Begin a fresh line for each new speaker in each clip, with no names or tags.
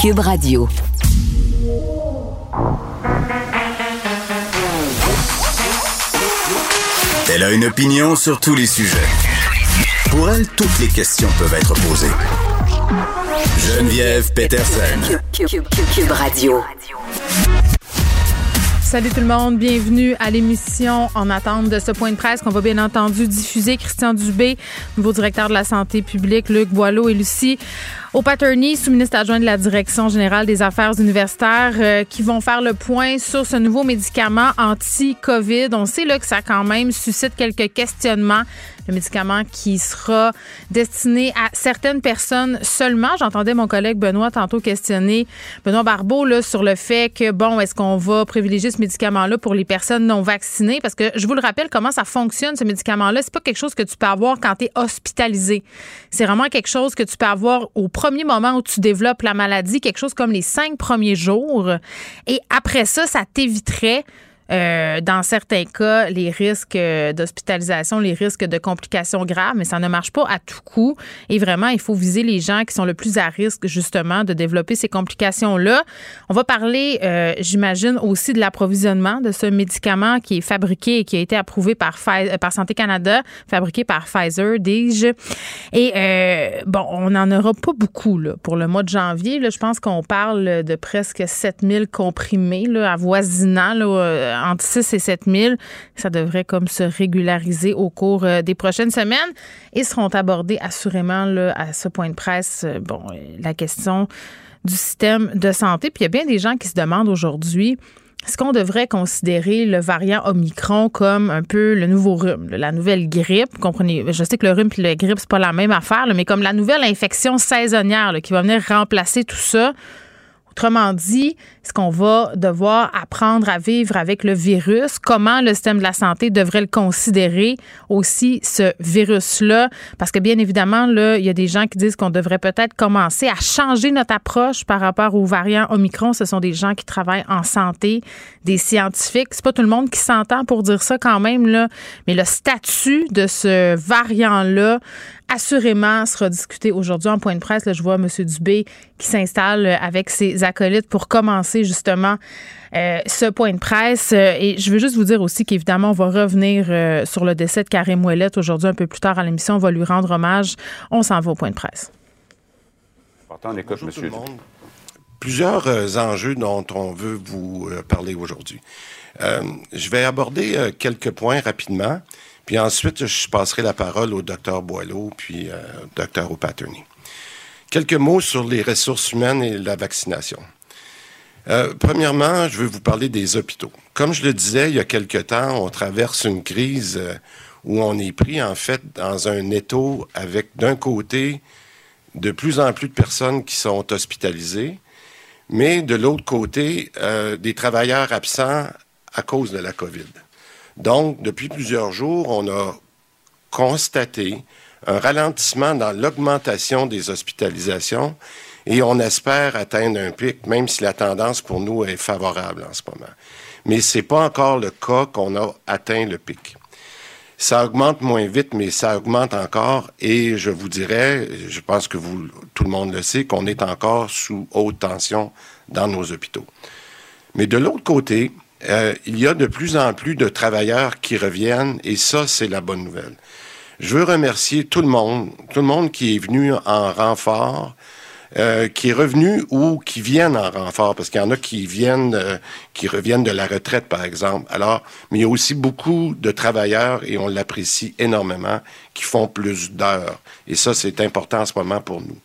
Cube Radio.
Elle a une opinion sur tous les sujets. Pour elle, toutes les questions peuvent être posées. Geneviève Peterson.
Cube Radio.
Salut tout le monde, bienvenue à l'émission En attente de ce point de presse qu'on va bien entendu diffuser. Christian Dubé, nouveau directeur de la santé publique, Luc Boileau et Lucie au Paterny, sous-ministre adjoint de la Direction générale des affaires universitaires, euh, qui vont faire le point sur ce nouveau médicament anti-COVID. On sait là que ça quand même suscite quelques questionnements. Le médicament qui sera destiné à certaines personnes seulement. J'entendais mon collègue Benoît tantôt questionner Benoît Barbeau là, sur le fait que, bon, est-ce qu'on va privilégier ce médicament-là pour les personnes non vaccinées? Parce que je vous le rappelle, comment ça fonctionne, ce médicament-là? C'est pas quelque chose que tu peux avoir quand tu es hospitalisé. C'est vraiment quelque chose que tu peux avoir au premier moment où tu développes la maladie, quelque chose comme les cinq premiers jours. Et après ça, ça t'éviterait euh, dans certains cas, les risques euh, d'hospitalisation, les risques de complications graves, mais ça ne marche pas à tout coup. Et vraiment, il faut viser les gens qui sont le plus à risque, justement, de développer ces complications-là. On va parler, euh, j'imagine, aussi de l'approvisionnement de ce médicament qui est fabriqué et qui a été approuvé par, par Santé Canada, fabriqué par Pfizer, dis-je. Et bon, on n'en aura pas beaucoup là, pour le mois de janvier. Là, je pense qu'on parle de presque 7000 comprimés là, avoisinant là, entre 6 et 7 000. Ça devrait comme se régulariser au cours euh, des prochaines semaines et seront abordés assurément là, à ce point de presse. Euh, bon, euh, la question du système de santé. Puis il y a bien des gens qui se demandent aujourd'hui est-ce qu'on devrait considérer le variant Omicron comme un peu le nouveau rhume, la nouvelle grippe? Comprenez, je sais que le rhume et la grippe, c'est pas la même affaire, mais comme la nouvelle infection saisonnière qui va venir remplacer tout ça. Autrement dit, est-ce qu'on va devoir apprendre à vivre avec le virus? Comment le système de la santé devrait le considérer aussi, ce virus-là? Parce que bien évidemment, là, il y a des gens qui disent qu'on devrait peut-être commencer à changer notre approche par rapport aux variants Omicron. Ce sont des gens qui travaillent en santé, des scientifiques. C'est pas tout le monde qui s'entend pour dire ça quand même, là. Mais le statut de ce variant-là assurément sera discuté aujourd'hui en point de presse. Là, je vois M. Dubé qui s'installe avec ses acolytes pour commencer justement euh, ce point de presse. Et je veux juste vous dire aussi qu'évidemment, on va revenir euh, sur le décès de Karim Ouellet aujourd'hui un peu plus tard à l'émission. On va lui rendre hommage. On s'en va au point de presse.
On écoute, Monsieur. Plusieurs euh, enjeux dont on veut vous parler aujourd'hui. je vais aborder quelques points rapidement. Puis ensuite, je passerai la parole au docteur Boileau, puis euh, au docteur O'Patterney. Quelques mots sur les ressources humaines et la vaccination. Euh, premièrement, je veux vous parler des hôpitaux. Comme je le disais il y a quelque temps, on traverse une crise euh, où on est pris en fait dans un étau avec d'un côté de plus en plus de personnes qui sont hospitalisées, mais de l'autre côté des travailleurs absents à cause de la COVID. Donc, depuis plusieurs jours, on a constaté un ralentissement dans l'augmentation des hospitalisations et on espère atteindre un pic, même si la tendance pour nous est favorable en ce moment. Mais ce n'est pas encore le cas qu'on a atteint le pic. Ça augmente moins vite, mais ça augmente encore et je vous dirais, je pense que tout le monde le sait, qu'on est encore sous haute tension dans nos hôpitaux. Mais de l'autre côté, euh, il y a de plus en plus de travailleurs qui reviennent et ça, c'est la bonne nouvelle. Je veux remercier tout le monde, tout le monde qui est venu en renfort, euh, qui est revenu ou qui viennent en renfort, parce qu'il y en a qui viennent, euh, qui reviennent de la retraite, par exemple. Alors, mais il y a aussi beaucoup de travailleurs, et on l'apprécie énormément, qui font plus d'heures. Et ça, c'est important en ce moment pour nous.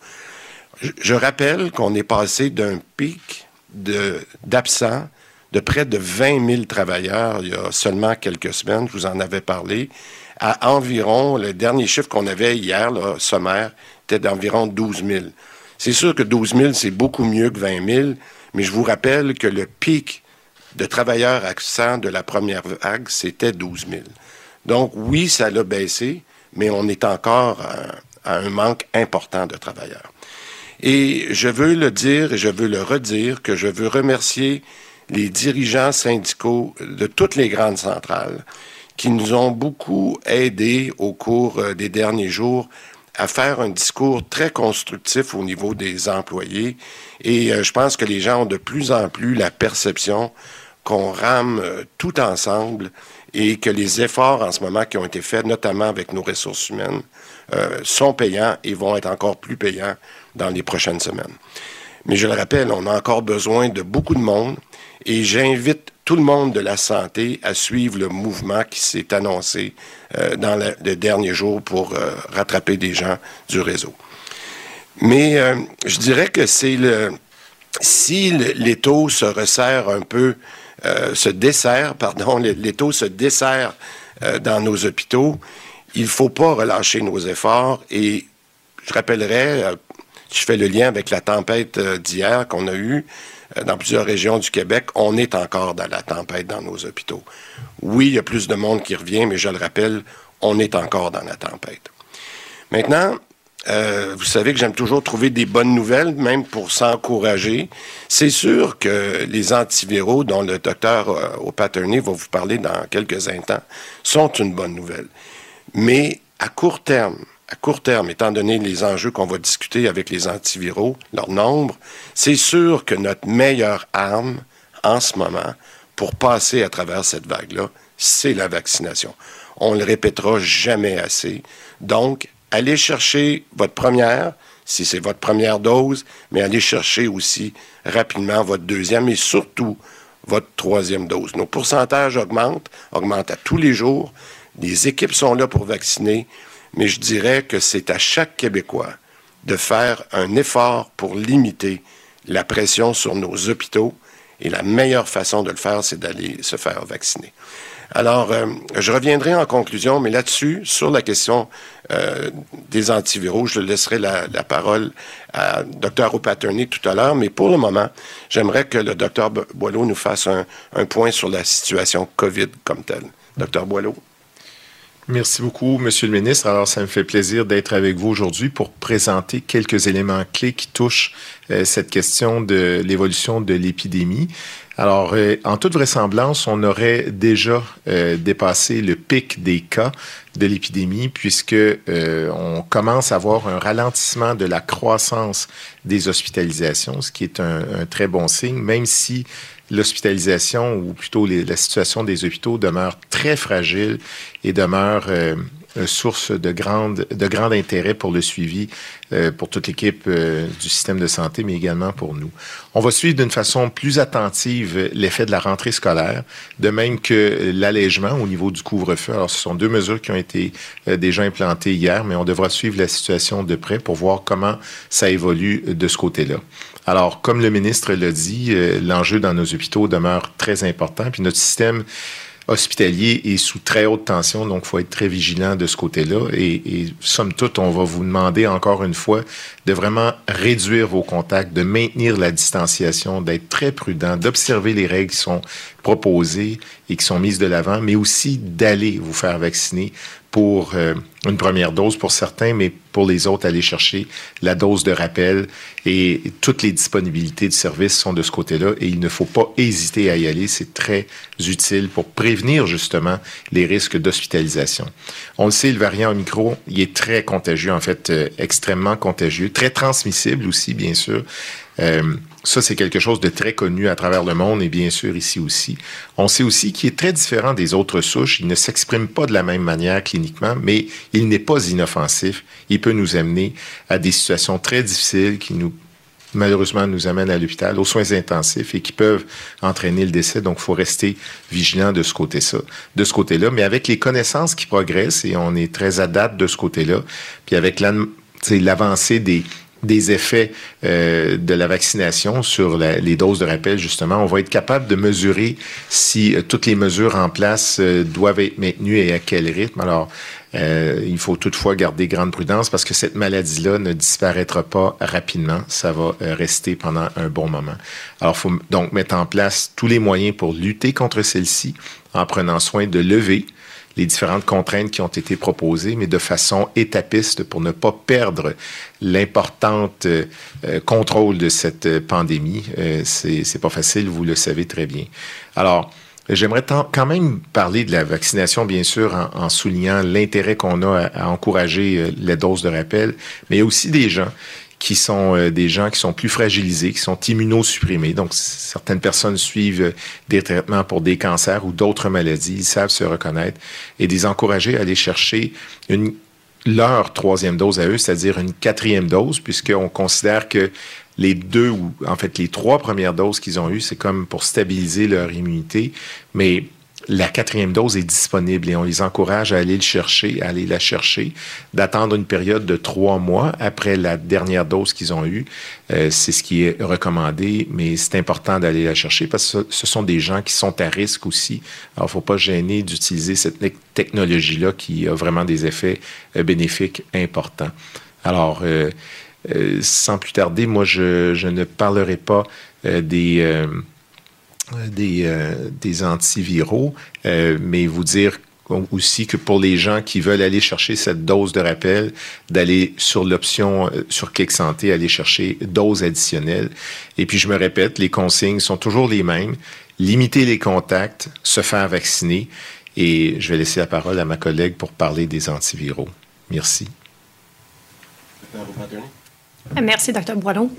Je, rappelle qu'on est passé d'un pic d'absents de près de 20 000 travailleurs il y a seulement quelques semaines, je vous en avais parlé, à environ, le dernier chiffre qu'on avait hier, là, sommaire, était d'environ 12 000. C'est sûr que 12 000, c'est beaucoup mieux que 20 000, mais je vous rappelle que le pic de travailleurs accents de la première vague, c'était 12 000. Donc oui, ça l'a baissé, mais on est encore à, un manque important de travailleurs. Et je veux le dire et je veux le redire que je veux remercier les dirigeants syndicaux de toutes les grandes centrales qui nous ont beaucoup aidés au cours euh, des derniers jours à faire un discours très constructif au niveau des employés. Et euh, je pense que les gens ont de plus en plus la perception qu'on rame euh, tout ensemble et que les efforts en ce moment qui ont été faits, notamment avec nos ressources humaines, sont payants et vont être encore plus payants dans les prochaines semaines. Mais je le rappelle, on a encore besoin de beaucoup de monde et j'invite tout le monde de la santé à suivre le mouvement qui s'est annoncé euh, dans le, les derniers jours pour euh, rattraper des gens du réseau. Mais euh, je dirais que c'est le si les taux se resserrent un peu, se desserrent, pardon, les, taux se desserrent dans nos hôpitaux, il ne faut pas relâcher nos efforts et je rappellerai, je fais le lien avec la tempête d'hier qu'on a eue, dans plusieurs régions du Québec, on est encore dans la tempête dans nos hôpitaux. Oui, il y a plus de monde qui revient, mais je le rappelle, on est encore dans la tempête. Maintenant, euh, vous savez que j'aime toujours trouver des bonnes nouvelles, même pour s'encourager. C'est sûr que les antiviraux, dont le docteur euh, au va vous parler dans quelques instants, sont une bonne nouvelle. Mais à court terme, à court terme, étant donné les enjeux qu'on va discuter avec les antiviraux, leur nombre, c'est sûr que notre meilleure arme en ce moment pour passer à travers cette vague-là, c'est la vaccination. On le répétera jamais assez. Donc, allez chercher votre première, si c'est votre première dose, mais allez chercher aussi rapidement votre deuxième et surtout votre troisième dose. Nos pourcentages augmentent, augmentent à tous les jours. Les équipes sont là pour vacciner mais je dirais que c'est à chaque Québécois de faire un effort pour limiter la pression sur nos hôpitaux. Et la meilleure façon de le faire, c'est d'aller se faire vacciner. Alors, euh, je reviendrai en conclusion, mais là-dessus, sur la question euh, des antiviraux, je laisserai la, parole à Dr. O'Patterney tout à l'heure, mais pour le moment, j'aimerais que le Dr. Boileau nous fasse un, un point sur la situation COVID comme telle. Dr. Boileau?
Merci beaucoup, Monsieur le ministre. Alors, ça me fait plaisir d'être avec vous aujourd'hui pour présenter quelques éléments clés qui touchent euh, cette question de l'évolution de l'épidémie. Alors, euh, en toute vraisemblance, on aurait déjà euh, dépassé le pic des cas de l'épidémie puisque on commence à voir un ralentissement de la croissance des hospitalisations, ce qui est un, un très bon signe, même si l'hospitalisation ou plutôt la situation des hôpitaux demeure très fragile et demeure euh, source de, grande, de grand intérêt pour le suivi, euh, pour toute l'équipe euh, du système de santé, mais également pour nous. On va suivre d'une façon plus attentive l'effet de la rentrée scolaire, de même que l'allègement au niveau du couvre-feu. Alors, ce sont deux mesures qui ont été déjà implantées hier, mais on devra suivre la situation de près pour voir comment ça évolue de ce côté-là. Alors, comme le ministre l'a dit, euh, l'enjeu dans nos hôpitaux demeure très important, puis notre système hospitalier est sous très haute tension, donc il faut être très vigilant de ce côté-là. Et, et, somme toute, on va vous demander encore une fois de vraiment réduire vos contacts, de maintenir la distanciation, d'être très prudent, d'observer les règles qui sont proposées et qui sont mises de l'avant, mais aussi d'aller vous faire vacciner pour euh, une première dose pour certains, mais pour les autres, aller chercher la dose de rappel et toutes les disponibilités de services sont de ce côté-là et il ne faut pas hésiter à y aller. C'est très utile pour prévenir justement les risques d'hospitalisation. On le sait, le variant Omicron, il est très contagieux, en fait, euh, extrêmement contagieux, très transmissible aussi, bien sûr. Euh, ça, c'est quelque chose de très connu à travers le monde et bien sûr ici aussi. On sait aussi qu'il est très différent des autres souches. Il ne s'exprime pas de la même manière cliniquement, mais il n'est pas inoffensif. Il peut nous amener à des situations très difficiles qui nous malheureusement nous amènent à l'hôpital, aux soins intensifs et qui peuvent entraîner le décès. Donc, il faut rester vigilant de ce côté-là. De ce côté-là, mais avec les connaissances qui progressent et on est très à date de ce côté-là, puis avec l'avancée des des effets euh, de la vaccination sur les doses de rappel, justement. On va être capable de mesurer si euh, toutes les mesures en place euh, doivent être maintenues et à quel rythme. Alors, il faut toutefois garder grande prudence parce que cette maladie-là ne disparaîtra pas rapidement. Ça va rester pendant un bon moment. Alors, il faut donc mettre en place tous les moyens pour lutter contre celle-ci en prenant soin de lever les différentes contraintes qui ont été proposées, mais de façon étapiste pour ne pas perdre l'importante euh, contrôle de cette euh, pandémie. Euh, c'est pas facile, vous le savez très bien. Alors, J'aimerais quand même parler de la vaccination, bien sûr, en, soulignant l'intérêt qu'on a à, encourager les doses de rappel, mais il y a aussi des gens qui sont euh, des gens qui sont plus fragilisés, qui sont immunosupprimés. Donc, certaines personnes suivent euh, des traitements pour des cancers ou d'autres maladies. Ils savent se reconnaître et les encourager à aller chercher une, leur troisième dose à eux, c'est-à-dire une quatrième dose, puisqu'on considère que les deux ou en fait les trois premières doses qu'ils ont eues, c'est comme pour stabiliser leur immunité, mais la quatrième dose est disponible et on les encourage à aller le chercher, à aller la chercher, d'attendre une période de trois mois après la dernière dose qu'ils ont eue. Euh, c'est ce qui est recommandé, mais c'est important d'aller la chercher parce que ce sont des gens qui sont à risque aussi. Alors, il faut pas gêner d'utiliser cette technologie-là qui a vraiment des effets euh, bénéfiques importants. Alors, euh, sans plus tarder, moi, je, je ne parlerai pas des des, euh, des antiviraux, euh, mais vous dire aussi que pour les gens qui veulent aller chercher cette dose de rappel, d'aller sur l'option euh, sur Clic Santé, aller chercher dose additionnelle. Et puis je me répète, les consignes sont toujours les mêmes. Limiter les contacts, se faire vacciner. Et je vais laisser la parole à ma collègue pour parler des antiviraux. Merci.
Merci, Dr. Boileau.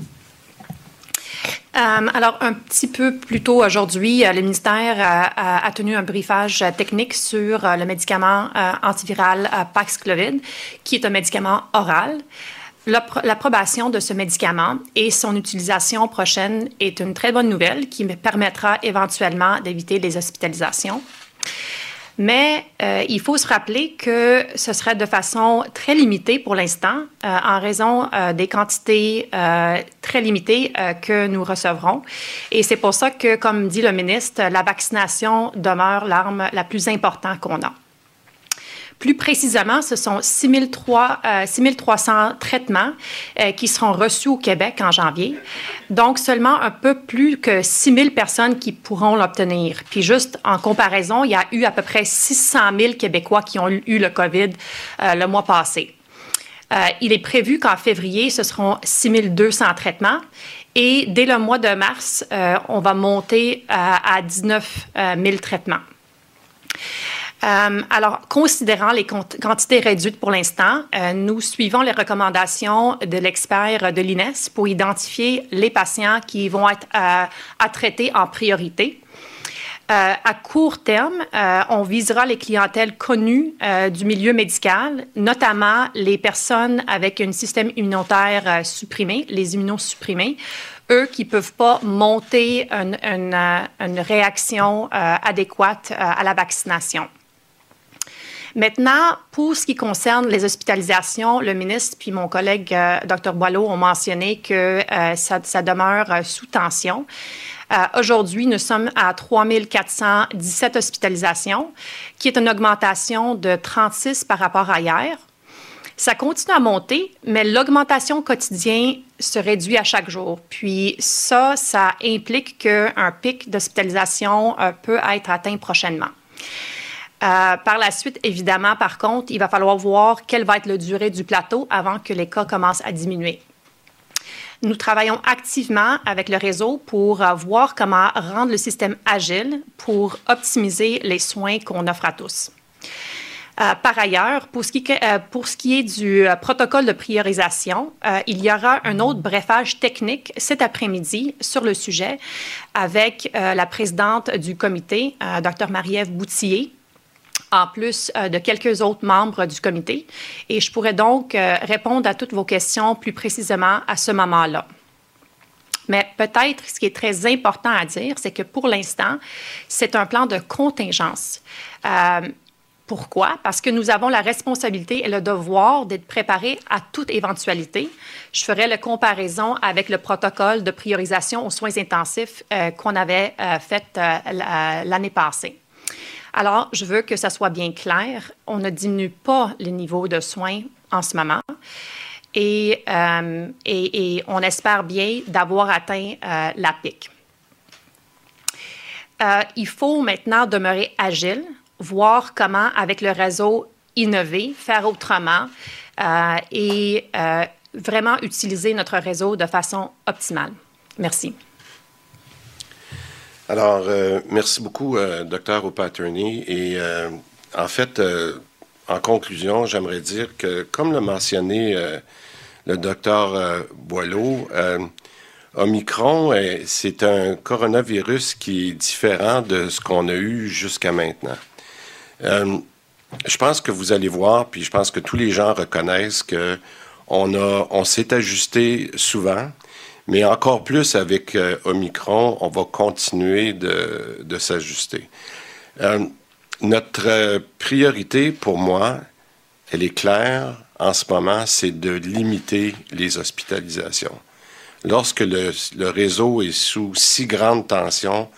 Euh, alors, un petit peu plus tôt aujourd'hui, euh, le ministère a, tenu un briefage technique sur euh, le médicament antiviral Paxlovid, qui est un médicament oral. L'approbation de ce médicament et son utilisation prochaine est une très bonne nouvelle qui me permettra éventuellement d'éviter les hospitalisations. Mais euh, il faut se rappeler que ce serait de façon très limitée pour l'instant, euh, en raison euh, des quantités très limitées que nous recevrons. Et c'est pour ça que, comme dit le ministre, la vaccination demeure l'arme la plus importante qu'on a. Plus précisément, ce sont 6 300 euh, traitements euh, qui seront reçus au Québec en janvier. Donc, seulement un peu plus que 6 000 personnes qui pourront l'obtenir. Puis juste en comparaison, il y a eu à peu près 600 000 Québécois qui ont eu le COVID euh, le mois passé. il est prévu qu'en février, ce seront 6 200 traitements. Et dès le mois de mars, on va monter à 19 000 traitements. Euh, alors, considérant les quantités réduites pour l'instant, euh, nous suivons les recommandations de l'expert de l'INES pour identifier les patients qui vont être euh, à traiter en priorité. à court terme, on visera les clientèles connues du milieu médical, notamment les personnes avec un système immunitaire supprimé, les immunosupprimés, eux qui ne peuvent pas monter une, une réaction adéquate à la vaccination. Maintenant, pour ce qui concerne les hospitalisations, le ministre puis mon collègue euh, Dr Boileau ont mentionné que euh, ça, demeure euh, sous tension. Aujourd'hui, nous sommes à 3 417 hospitalisations, qui est une augmentation de 36 par rapport à hier. Ça continue à monter, mais l'augmentation quotidienne se réduit à chaque jour. Puis ça, ça implique qu'un pic d'hospitalisation peut être atteint prochainement. Euh, par la suite, évidemment, par contre, il va falloir voir quelle va être la durée du plateau avant que les cas commencent à diminuer. Nous travaillons activement avec le réseau pour euh, voir comment rendre le système agile pour optimiser les soins qu'on offre à tous. Euh, par ailleurs, pour ce, qui, est du protocole de priorisation, il y aura un autre brefage technique cet après-midi sur le sujet avec la présidente du comité, Dr. Marie-Ève Boutillier, en plus euh, de quelques autres membres du comité. Et je pourrais donc euh, répondre à toutes vos questions plus précisément à ce moment-là. Mais peut-être ce qui est très important à dire, c'est que pour l'instant, c'est un plan de contingence. Euh, Pourquoi? Parce que nous avons la responsabilité et le devoir d'être préparés à toute éventualité. Je ferai la comparaison avec le protocole de priorisation aux soins intensifs qu'on avait fait l'année passée. Alors, je veux que ça soit bien clair. On ne diminue pas les niveaux de soins en ce moment. Et, et on espère bien d'avoir atteint la pic. il faut maintenant demeurer agile voir comment, avec le réseau, innover, faire autrement euh, et euh, vraiment utiliser notre réseau de façon optimale. Merci.
Alors, euh, merci beaucoup, docteur O'Patterney. Et en fait, en conclusion, j'aimerais dire que, comme l'a mentionné le docteur Boileau, Omicron, c'est un coronavirus qui est différent de ce qu'on a eu jusqu'à maintenant. Euh, je pense que vous allez voir, puis je pense que tous les gens reconnaissent que on, a, on s'est ajusté souvent, mais encore plus avec euh, Omicron, on va continuer de, s'ajuster. Euh, notre priorité pour moi, elle est claire en ce moment, c'est de limiter les hospitalisations. Lorsque le, réseau est sous si grande tension,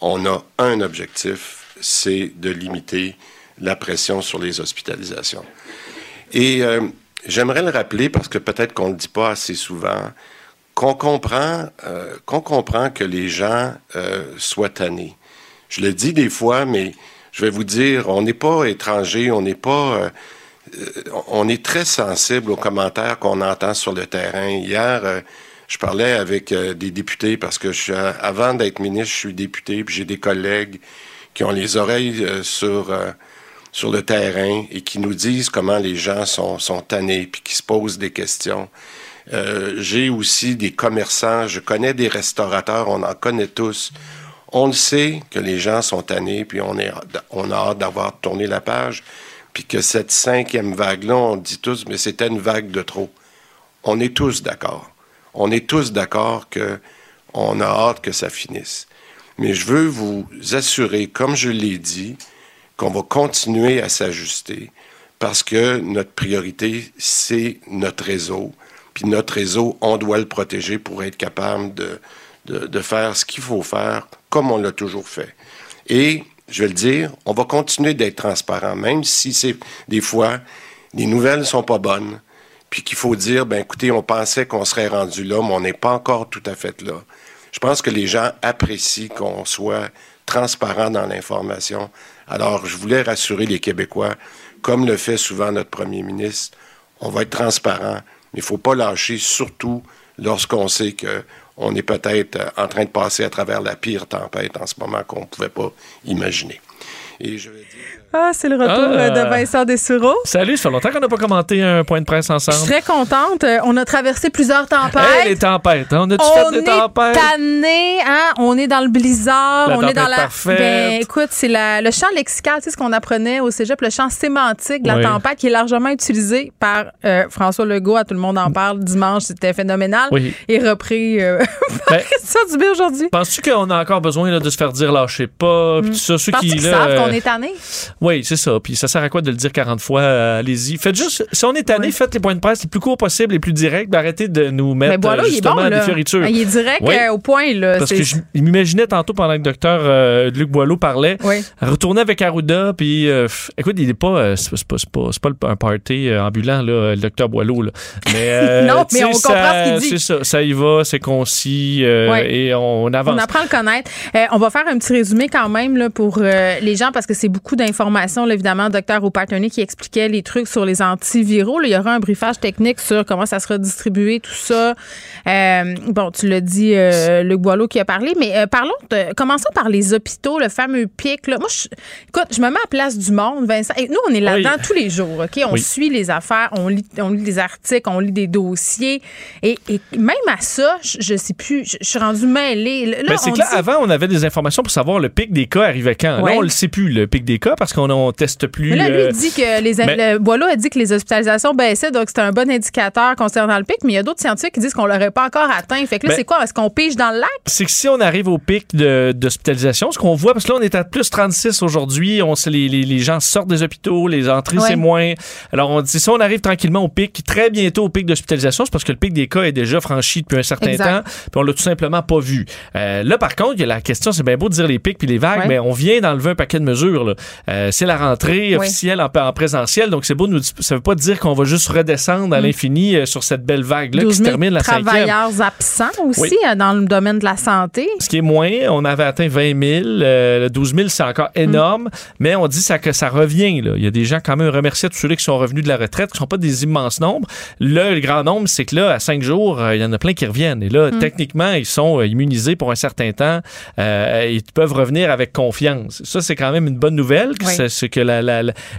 on a un objectif, c'est de limiter la pression sur les hospitalisations. Et euh, j'aimerais le rappeler, parce que peut-être qu'on ne le dit pas assez souvent, qu'on comprend, euh, qu'on comprend que les gens euh, soient tannés. Je le dis des fois, mais je vais vous dire, on n'est pas étranger, on n'est pas... on est très sensible aux commentaires qu'on entend sur le terrain. Hier, je parlais avec des députés parce que avant d'être ministre, je suis député, puis j'ai des collègues qui ont les oreilles euh, sur, euh, sur le terrain et qui nous disent comment les gens sont, sont tannés puis qui se posent des questions. Euh, j'ai aussi des commerçants, je connais des restaurateurs, on en connaît tous. On le sait que les gens sont tannés, puis on, est, on a hâte d'avoir tourné la page, puis que cette cinquième vague-là, on dit tous, mais c'était une vague de trop. On est tous d'accord. On est tous d'accord que on a hâte que ça finisse. Mais je veux vous assurer, comme je l'ai dit, qu'on va continuer à s'ajuster parce que notre priorité, c'est notre réseau. Puis notre réseau, on doit le protéger pour être capable de, de, faire ce qu'il faut faire comme on l'a toujours fait. Et, je vais le dire, on va continuer d'être transparent, même si c'est des fois, les nouvelles ne sont pas bonnes, puis qu'il faut dire, ben écoutez, on pensait qu'on serait rendu là, mais on n'est pas encore tout à fait là. Je pense que les gens apprécient qu'on soit transparent dans l'information. Alors, je voulais rassurer les Québécois, comme le fait souvent notre premier ministre, on va être transparent, il ne faut pas lâcher, surtout lorsqu'on sait qu'on est peut-être en train de passer à travers la pire tempête en ce moment qu'on ne pouvait pas imaginer.
Ah, c'est le retour euh, de ah. Vincent Dessureau.
Salut, ça fait longtemps qu'on n'a pas commenté un point de presse ensemble.
Je suis très contente. Euh, on a traversé plusieurs tempêtes.
les tempêtes. Hein? On a-tu fait des tempêtes?
On est hein? On est dans le blizzard. on est dans la. Parfaite. Ben, écoute, c'est le champ lexical, tu sais ce qu'on apprenait au cégep, le champ sémantique de la tempête qui est largement utilisé par euh, François Legault. À tout le monde en parle dimanche. C'était phénoménal. Oui. Et repris par ben, Christian Dubé aujourd'hui.
Penses-tu qu'on a encore besoin de se faire dire lâchez pas? Puis tout ça, ceux
qui. savent qu'on est tanné?
Oui, c'est ça. Puis ça sert à quoi de le dire 40 fois? Euh, allez-y. Faites juste, si on est tanné, faites les points de presse les plus courts possibles, les plus directs. arrêtez de nous mettre voilà, justement il est bon, des fioritures.
Il est direct euh, au point. Là.
Parce que je m'imaginais tantôt pendant que le docteur euh, Luc Boileau parlait, retourner avec Arruda, puis écoute, il n'est pas, c'est pas, pas, pas, un party ambulant, là, le docteur Boileau. Là.
Mais, non, mais on comprend ce qu'il dit.
C'est ça, ça y va, c'est concis et on avance.
On apprend à le connaître. on va faire un petit résumé quand même là, pour les gens parce que c'est beaucoup d'informations évidemment, docteur O'Patterney qui expliquait les trucs sur les antiviraux. il y aura un briefage technique sur comment ça sera distribué, tout ça. Euh, bon, tu l'as dit, euh, Luc Boileau qui a parlé, mais euh, parlons, de, commençons par les hôpitaux, le fameux pic. Là. Moi, je, écoute, je me mets à place du monde, Vincent. Et nous, on est là-dedans tous les jours, OK? On suit les affaires, on lit, on lit des articles, on lit des dossiers. Et, même à ça, je, ne sais plus, je, suis rendu mêlée.
Là, c'est que là, avant, on avait des informations pour savoir le pic des cas arrivait quand. Là, on le sait plus.
le pic des cas parce qu'on ne teste plus.
Mais là, lui, dit que les. Ben Boileau a dit que les hospitalisations baissaient, donc c'est un bon indicateur concernant le pic, mais il y a d'autres scientifiques qui disent qu'on l'aurait pas encore atteint. Fait que là, ben c'est quoi? Est-ce qu'on pige dans le lac?
C'est que si on arrive au pic d'hospitalisation, ce qu'on voit, parce que là, on est à plus 36 aujourd'hui, on les, les, les, gens sortent des hôpitaux, les entrées, c'est moins. Alors, on dit, si on arrive tranquillement au pic, très bientôt au pic d'hospitalisation, c'est parce que le pic des cas est déjà franchi depuis un certain temps, puis on l'a tout simplement pas vu. Euh, là, par contre, la question, c'est bien beau de dire les pics puis les vagues, mais on vient d'enlever un paquet de mesures. Euh, c'est la rentrée officielle en, en, présentiel, donc c'est beau, nous, ça veut pas dire qu'on va juste redescendre à mm. l'infini euh, sur cette belle vague-là qui se termine la
cinquième. travailleurs absents aussi dans le domaine de la santé.
Ce qui est moins, on avait atteint 20 000. le 12 000, c'est encore mm. énorme, mais on dit ça, que ça revient. Là. Il y a des gens quand même remerciés tous ceux qui sont revenus de la retraite, qui ne sont pas des immenses nombres. Là, le grand nombre, c'est que là, à cinq jours, il y en a plein qui reviennent. Et là, mm. techniquement, ils sont immunisés pour un certain temps. Euh, ils peuvent revenir avec confiance. Ça, c'est quand même une bonne nouvelle, c'est que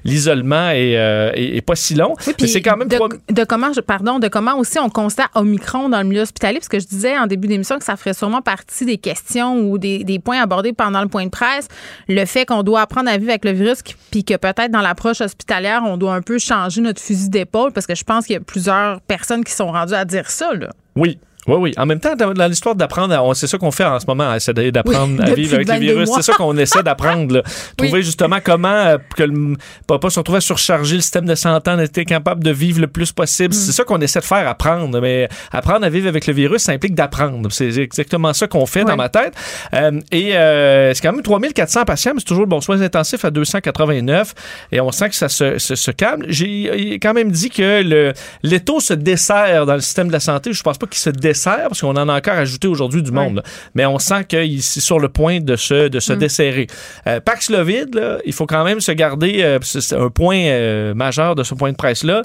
l'isolement euh, est, pas si long. c'est quand même
de, comment, pardon, de comment aussi on constate Omicron dans le milieu hospitalier, parce que je disais en début d'émission que ça ferait sûrement partie des questions ou des, points abordés pendant le point de presse. Le fait qu'on doit apprendre à vivre avec le virus, puis que peut-être dans l'approche hospitalière, on doit un peu changer notre fusil d'épaule, parce que je pense qu'il y a plusieurs personnes qui sont rendues à dire ça. Là.
Oui, oui, oui. En même temps, dans, l'histoire d'apprendre, c'est ça qu'on fait en ce moment, essayer d'apprendre à vivre avec les virus. C'est ça qu'on essaie d'apprendre. Trouver justement comment euh, que le, pas se retrouver à surcharger le système de santé, en être capable de vivre le plus possible. Mm. C'est ça qu'on essaie de faire, apprendre. Mais apprendre à vivre avec le virus, ça implique d'apprendre. C'est exactement ça qu'on fait dans ma tête. Euh, et euh, c'est quand même 3400 patients, mais c'est toujours bon soins intensifs à 289. Et on sent que ça se, se, calme. J'ai quand même dit que le l'étau se dessert dans le système de la santé. Je pense pas qu'il se dessert parce qu'on en a encore ajouté aujourd'hui du monde. Mais on sent qu'il est sur le point de se, de se mm. desserrer. Euh, Paxlovid, il faut quand même se garder, euh, c'est un point euh, majeur de ce point de presse-là.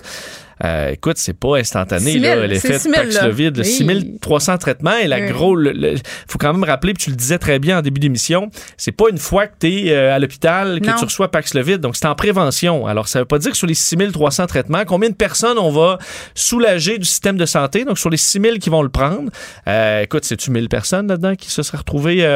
Euh, écoute, c'est pas instantané, l'effet de Paxlovid. 6300 traitements et la gros. Il faut quand même rappeler, puis tu le disais très bien en début d'émission, c'est pas une fois que tu es euh, à l'hôpital que tu reçois Paxlovid. Donc, c'est en prévention. Alors, ça veut pas dire que sur les 6300 traitements, combien de personnes on va soulager du système de santé? Donc, sur les 6000 qui vont le prendre, euh, écoute, c'est-tu 1000 personnes là-dedans qui se seraient retrouvées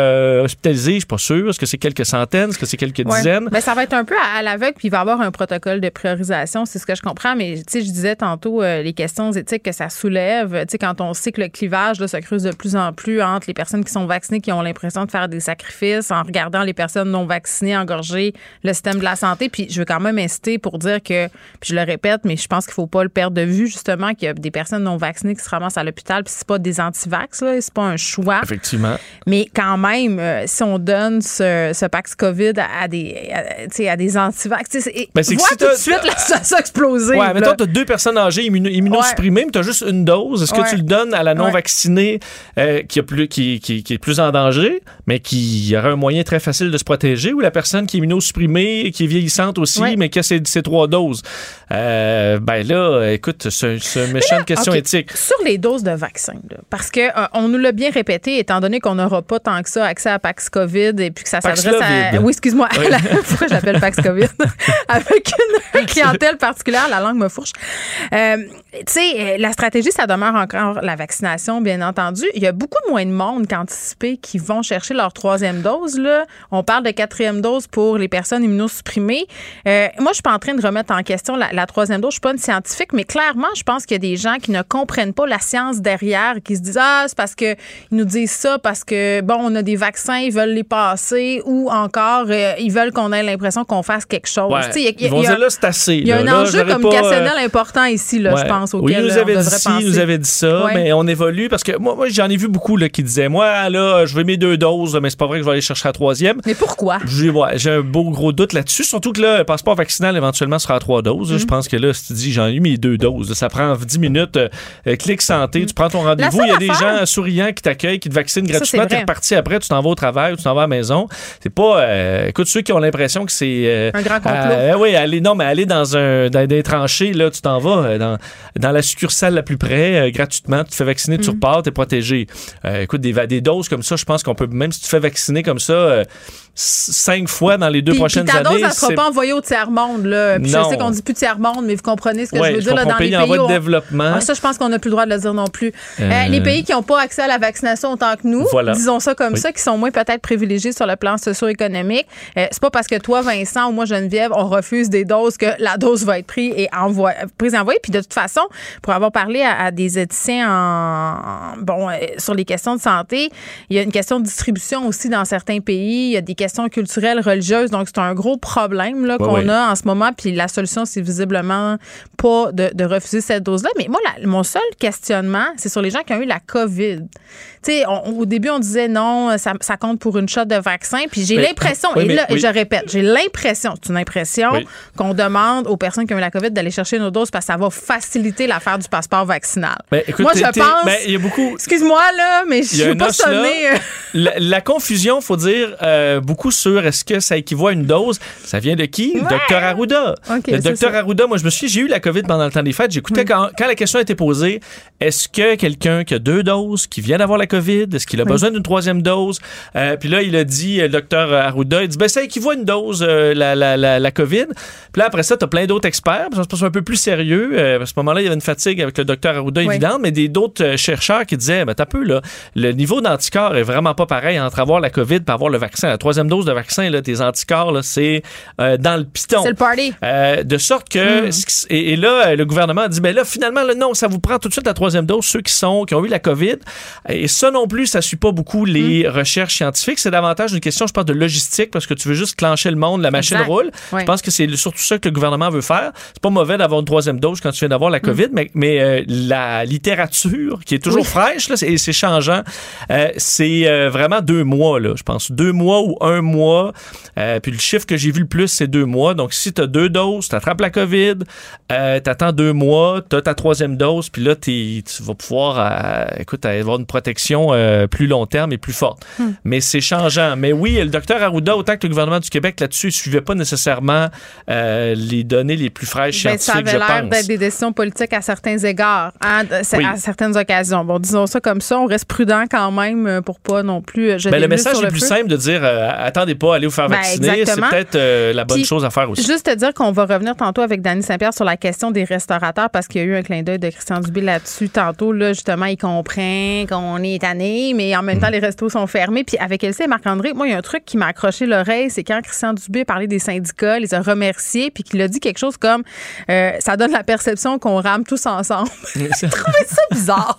hospitalisées? Je suis pas sûr. Est-ce que c'est quelques centaines? Est-ce que c'est quelques dizaines?
Mais ben, ça va être un peu à, l'aveugle, puis il va y avoir un protocole de priorisation, c'est ce que je comprends. Mais, tu sais, je disais tantôt euh, les questions éthiques que ça soulève. Tu sais, quand on sait que le clivage là, se creuse de plus en plus entre les personnes qui sont vaccinées, qui ont l'impression de faire des sacrifices, en regardant les personnes non vaccinées engorger le système de la santé. Puis je veux quand même insister pour dire que, puis je le répète, mais je pense qu'il faut pas le perdre de vue justement qu'il y a des personnes non vaccinées qui se ramassent à l'hôpital. Puis c'est pas des anti-vax, là, c'est pas un choix.
Effectivement.
Mais quand même, euh, si on donne ce, ce Pax COVID à, des, à, à des anti-vax, ben, vois tout de suite la situation exploser.
Ouais, mettons, t'as deux personnes âgées immunosupprimé, mais tu as juste une dose. Est-ce que tu le donnes à la non-vaccinée euh, qui, a plus, qui, qui, est plus en danger, mais qui aura un moyen très facile de se protéger, ou la personne qui est immunosupprimée, qui est vieillissante aussi, mais qui a ses, trois doses? Euh, ben là, écoute, c'est une méchante question éthique.
Sur les doses de vaccin, parce que euh, on nous l'a bien répété, étant donné qu'on n'aura pas tant que ça accès à Pax COVID et puis que ça s'adresse à. Oui, excuse-moi. Pourquoi j'appelle Pax COVID? Avec une clientèle particulière, la langue me fourche. Euh, tu sais, euh, la stratégie, ça demeure encore la vaccination, bien entendu. Il y a beaucoup moins de monde qu'anticipé qui vont chercher leur troisième dose. Là. On parle de quatrième dose pour les personnes immunosupprimées. Euh, moi, je suis pas en train de remettre en question la, troisième dose. Je suis pas une scientifique, mais clairement, je pense qu'il y a des gens qui ne comprennent pas la science derrière, qui se disent ah c'est parce que ils nous disent ça parce que bon on a des vaccins, ils veulent les passer, ou encore euh, ils veulent qu'on ait l'impression qu'on fasse quelque chose.
ils vont dire là c'est assez.
Il y a un enjeu communicationnel important ici là, je pense.
Oui, il nous avait dit ci, nous avait dit ça, mais on évolue parce que moi, moi j'en ai vu beaucoup là, qui disaient Moi, là, je vais mes deux doses, mais c'est pas vrai que je vais aller chercher la troisième.
Mais pourquoi?
J'ai un beau gros doute là-dessus, surtout que là, le passeport vaccinal éventuellement sera à trois doses. Je mhm. pense que là, si tu dis J'en ai eu mes deux doses, ça prend 10 minutes, euh, euh, clic santé, tu prends ton rendez-vous, il y a des gens souriants qui t'accueillent, qui te vaccinent gratuitement, es reparti après, tu t'en vas au travail tu t'en vas à la maison. C'est pas. Euh, écoute, ceux qui ont l'impression que c'est.
un grand complot.
oui, aller, non, mais aller dans un dans des tranchées, là, tu t'en vas dans, dans la succursale la plus près, euh, gratuitement, tu te fais vacciner, tu mm. repars, tu es protégé. Euh, écoute, des, des, doses comme ça, je pense qu'on peut, même si tu te fais vacciner comme ça, euh,
cinq fois dans les deux prochaines
puis ta
années.
dose, ça sera pas envoyée au tiers-monde. Là. Puis je sais qu'on dit plus tiers-monde, mais vous comprenez ce que je veux dire. Là, dans
pays
les
pays
en
voie de développement.
Ah, ça, je pense qu'on n'a plus le droit de le dire non plus. Euh, euh... les pays qui n'ont pas accès à la vaccination autant que nous, disons ça comme ça, qui sont moins peut-être privilégiés sur le plan socio-économique, euh, c'est pas parce que toi, Vincent, ou moi, Geneviève, on refuse des doses que la dose va être prise et envoyée. Prise et envoyée. Puis de toute façon, pour avoir parlé à, des éthiciens en, bon, euh, sur les questions de santé, il y a une question de distribution aussi dans certains pays. Il y a des questions culturelles religieuse. Donc, c'est un gros problème là, qu'on a en ce moment. Puis la solution, c'est visiblement pas de, refuser cette dose-là. Mais moi, mon seul questionnement, c'est sur les gens qui ont eu la COVID. Tu sais, au début, on disait non, ça, compte pour une shot de vaccin. Puis j'ai l'impression, et là, je répète, j'ai l'impression, c'est une impression qu'on demande aux personnes qui ont eu la COVID d'aller chercher nos doses parce que ça va faciliter l'affaire du passeport vaccinal.
Ben, moi, je pense. Ben, il y a beaucoup.
Excuse-moi, là, mais je veux pas sonner. Euh.
La, confusion, faut dire, euh, beaucoup sur est-ce que ça équivaut à une dose. Ça vient de qui? Le docteur Arruda. le docteur Arruda, moi, je me suis j'ai eu la COVID pendant le temps des fêtes. J'écoutais quand, la question a été posée, est-ce que quelqu'un qui a deux doses, qui vient d'avoir la COVID, est-ce qu'il a besoin d'une troisième dose? Euh, puis là, il a dit, le docteur Arruda, il dit, ben, ça équivaut à une dose, euh, la, la, la, COVID. Puis là, après ça, tu as plein d'autres experts. Ça se passe un peu plus sérieux. Euh, à ce moment-là, il y avait une fatigue avec le docteur Arruda, évidemment, mais des d'autres chercheurs qui disaient, ben, t'as peu, là, le niveau d'anticorps est vraiment pas pareil entre avoir la COVID et avoir le vaccin. La troisième dose de vaccin, là, tes anticorps, c'est euh, dans le piton.
C'est le party.
Euh, de sorte que. Hmm. Et, là, le gouvernement a dit ben là, finalement, non, ça vous prend tout de suite la troisième dose, ceux qui, sont, qui ont eu la COVID. Et ça non plus, ça suit pas beaucoup les hmm. recherches scientifiques. C'est davantage une question, je pense, de logistique, parce que tu veux juste clencher le monde, la machine roule. Je pense que c'est surtout ça que le gouvernement veut faire. C'est pas mauvais d'avoir une troisième dose quand tu viens d'avoir la hmm. COVID, mais, mais euh, la littérature, qui est toujours fraîche, là, et c'est changeant, c'est vraiment deux mois, là, je pense. Deux mois ou un mois. puis le chiffre que j'ai vu le plus, c'est deux mois. Donc, si tu as deux doses, tu attrapes la COVID, euh, tu attends deux mois, tu as ta troisième dose, puis là, tu vas pouvoir euh, écoute, avoir une protection euh, plus long terme et plus forte. Hmm. Mais c'est changeant. Mais oui, le docteur Arruda, autant que le gouvernement du Québec là-dessus, ne suivait pas nécessairement les données les plus fraîches ben, scientifiques,
ça avait l'air d'être des décisions politiques à certains égards, hein, à certaines occasions. Bon, disons ça comme ça, on reste prudent quand même pour pas non plus.
Ben, le message est plus simple de dire attendez pas, allez vous faire ben, vacciner. c'est peut-être la bonne chose à faire aussi.
Juste te dire qu'on va revenir tantôt avec Danny Saint-Pierre sur la question des restaurateurs parce qu'il y a eu un clin d'œil de Christian Dubé là-dessus tantôt. Là, justement, il comprend qu'on est tanné, mais en même temps, les restos sont fermés. Puis avec Elsie et Marc-André, moi, il y a un truc qui m'a accroché l'oreille, c'est quand Christian Dubé parlait des syndicats, les a remerciés, puis qu'il a dit quelque chose comme euh, ça donne la perception qu'on rame tous ensemble. J'ai trouvé ça bizarre.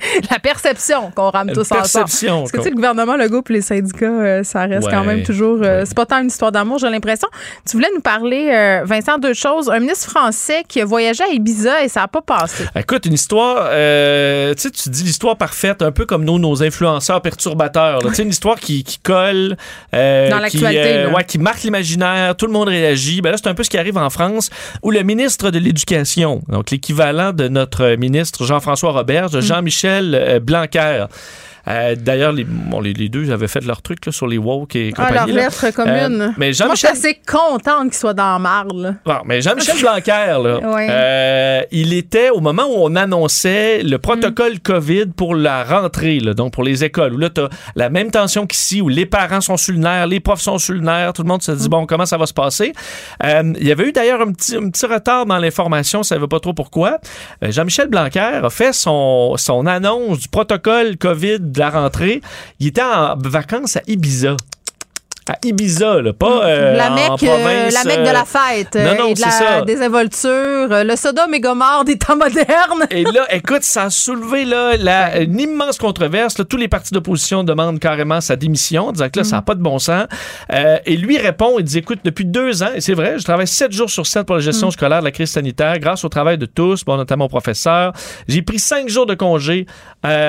la perception qu'on rame tous ensemble. Parce que tu sais, le gouvernement, le groupe, les syndicats, euh, ça reste quand même toujours. Euh, c'est pas tant une histoire d'amour, j'ai l'impression. Tu voulais nous parler, euh, Vincent, deux choses. Un ministre français qui a voyagé à Ibiza et ça n'a pas passé.
Écoute, une histoire, tu sais, tu dis l'histoire parfaite, un peu comme nos, nos influenceurs perturbateurs. Tu sais, une histoire qui, qui colle.
Dans l'actualité.
ouais, qui marque l'imaginaire, tout le monde réagit. Ben là, c'est un peu ce qui arrive en France où le ministre de l'Éducation, donc l'équivalent de notre ministre Jean-François Robert, mm. Jean-Michel euh, Blanquer. Euh, d'ailleurs, les, bon, les, deux avaient fait leur truc là, sur les woke et compagnie.
Ah, leur lettre commune. Euh, mais Jean Moi, je suis assez contente qu'il soit dans Marle.
Bon, mais Jean-Michel Blanquer, là, euh, il était au moment où on annonçait le protocole mm. COVID pour la rentrée, là, donc pour les écoles, où là, tu as la même tension qu'ici, où les parents sont sur le nerf, les profs sont sur le nerf, tout le monde se dit, mm. bon, comment ça va se passer? il y avait eu d'ailleurs un petit, un petit retard dans l'information, ça ne savait pas trop pourquoi. Jean-Michel Blanquer a fait son, son annonce du protocole COVID de la rentrée, il était en vacances à Ibiza à Ibiza, là, pas euh, la mec, en province,
la mec de la euh, fête non, non, et de la ça. désinvolture, euh, le Sodome et Gomorre des temps modernes.
et là, écoute, ça a soulevé là, la, une immense controverse. Là, tous les partis d'opposition demandent carrément sa démission, disant que là, ça n'a mm. pas de bon sens. Euh, et lui répond, il dit, écoute, depuis deux ans, et c'est vrai, je travaille sept jours sur sept pour la gestion mm. scolaire de la crise sanitaire, grâce au travail de tous, bon, notamment au professeur. J'ai pris cinq jours de congé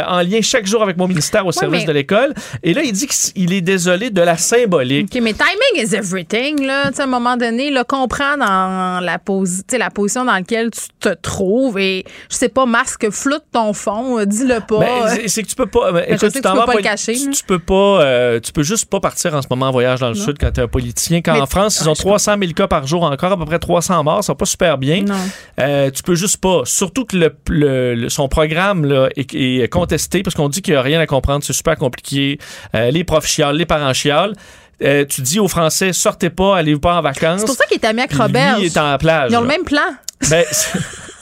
en lien chaque jour avec mon ministère au service de l'école. Et là, il dit qu'il est désolé de la symbolique
OK, mais timing is everything, là. à un moment donné, le comprendre dans la, la position dans laquelle tu te trouves et, je sais pas, masque, floute ton fond, euh, dis-le pas.
Ben, c'est que tu peux pas. Ben, écoute, tu, peux pas, le cacher. Tu, peux pas. Euh, tu peux juste pas partir en ce moment en voyage dans le Sud quand tu es un politicien. Quand en France, ils ont 300 000 cas par jour encore, à peu près 300 morts, ça va pas super bien. Non. Euh, tu peux juste pas. Surtout que le, son programme là, est, contesté parce qu'on dit qu'il n'y a rien à comprendre, c'est super compliqué. les profs chialent, les parents chialent Euh, tu dis aux Français, sortez pas, allez pas en vacances. C'est
pour ça qu'il est ami avec Robert.
il est en plage.
Ils ont le même plan.
Ben,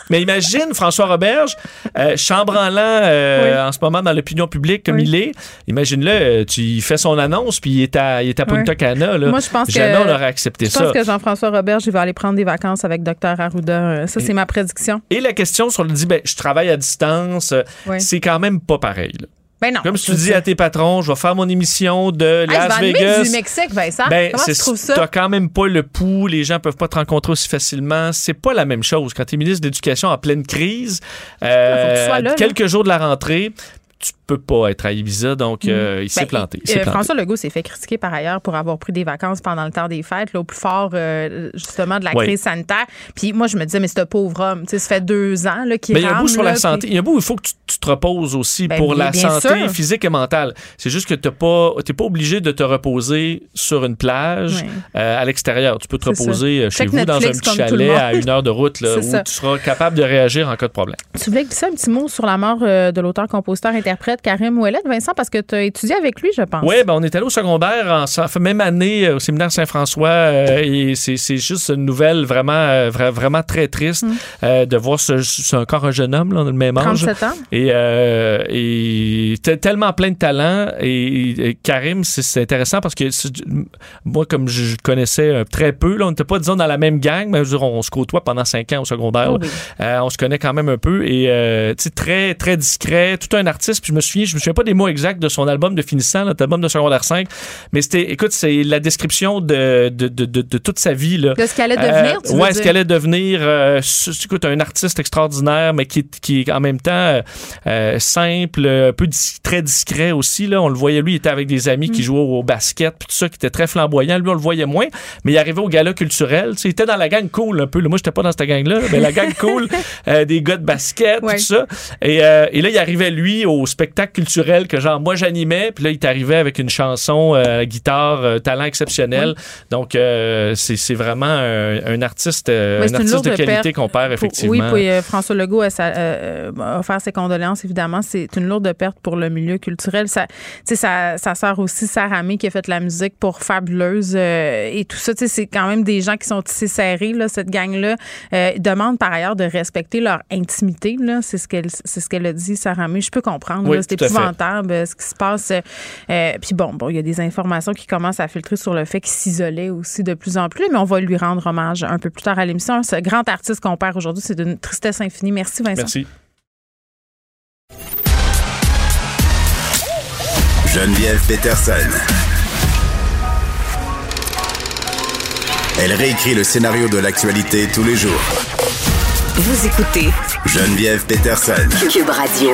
Mais imagine François Roberge, euh, chambranlant euh, en ce moment dans l'opinion publique comme il est. Imagine-le, euh, tu fais son annonce puis il est à, il est à Punta Cana. Là.
Moi, je pense
Jamais on aurait accepté
ça. Je pense que Jean-François Roberge, il va aller prendre des vacances avec Dr Arruda. Ça, c'est ma prédiction.
Et la question sur le dit, ben, je travaille à distance, c'est quand même pas pareil. Là.
Ben non,
Comme si tu dis à tes patrons, je vais faire mon émission de Las Vegas.
du Mexique, Vincent. Ben, Comment tu trouves ça?
T'as quand même pas le pouls, les gens peuvent pas te rencontrer aussi facilement. C'est pas la même chose. Quand tu es ministre de l'Éducation en pleine crise, euh, quelques jours de la rentrée, tu peux pas être à Ibiza, donc mm. euh, il s'est ben, planté.
Euh, François Legault s'est fait critiquer par ailleurs pour avoir pris des vacances pendant le temps des fêtes, là, au plus fort euh, justement de la crise sanitaire. Puis moi, je me disais, mais c'est un pauvre homme, ça fait deux ans qu'il
Mais il y a un bout sur la santé. Il y a un bout, il faut que tu, te reposes aussi ben, pour la santé physique et mentale. C'est juste que tu n'es pas, pas obligé de te reposer sur une plage à l'extérieur. Tu peux te reposer chez vous dans un petit chalet à une heure de route là, où tu seras capable de réagir en cas de problème.
Tu voulais glisser un petit mot sur la mort de l'auteur-compositeur-interprète Karim Ouellette, Vincent, parce que tu as étudié avec lui, je pense.
Oui, ben, on est allé au secondaire, en, même année, euh, au séminaire Saint-François, euh, et c'est juste une nouvelle vraiment, euh, vraiment très triste mm. de voir ce, encore un jeune homme, là, le même âge.
37 ans.
Et, et tellement plein de talent. Et, Karim, c'est intéressant parce que moi, comme je connaissais très peu, là, on n'était pas, disons, dans la même gang, mais on se côtoie pendant cinq ans au secondaire. Oh on se connaît quand même un peu. Et très, très discret, tout un artiste. Puis je me souviens, je me souviens pas des mots exacts de son album de finissant, notre album de secondaire 5, mais c'était, écoute, c'est la description de, de, de, de, toute sa vie. Là.
De ce qu'elle allait devenir,
tu Ouais, ce qu'elle allait devenir. Euh, écoute, un artiste extraordinaire, mais qui, qui est en même temps euh, simple, un peu très discret aussi. Là. On le voyait, lui, il était avec des amis qui mm. jouaient au, basket, puis tout ça, qui était très flamboyant. Lui, on le voyait moins, mais il arrivait au gala culturel. il était dans la gang cool un peu. Moi, j'étais pas dans cette gang-là, mais la gang cool, euh, des gars de basket, tout ça. Et, et là, il arrivait, lui, au spectacle culturel que genre moi j'animais, puis là il t'arrivait avec une chanson, euh, guitare, euh, talent exceptionnel. Donc euh, c'est vraiment un, artiste, un artiste de qualité qu'on perd effectivement.
oui, puis François Legault a, a, offert ses condoléances évidemment. C'est une lourde perte pour le milieu culturel. Ça, ça, ça sert aussi Sarah May qui a fait la musique pour Fabuleuse et tout ça. C'est quand même des gens qui sont tissés serrés là, cette gang là. demandent par ailleurs de respecter leur intimité C'est ce qu'elle c'est ce qu'elle a dit Sarah May. Je peux comprendre. Oui, c'est épouvantable euh, ce qui se passe. Euh, puis bon, bon, il y a des informations qui commencent à filtrer sur le fait qu'il s'isolait aussi de plus en plus, mais on va lui rendre hommage un peu plus tard à l'émission. Ce grand artiste qu'on perd aujourd'hui, c'est d'une tristesse infinie. Merci Vincent.
Merci.
Geneviève Peterson. Elle réécrit le scénario de l'actualité tous les jours.
Vous écoutez
Geneviève Peterson.
Cube Radio.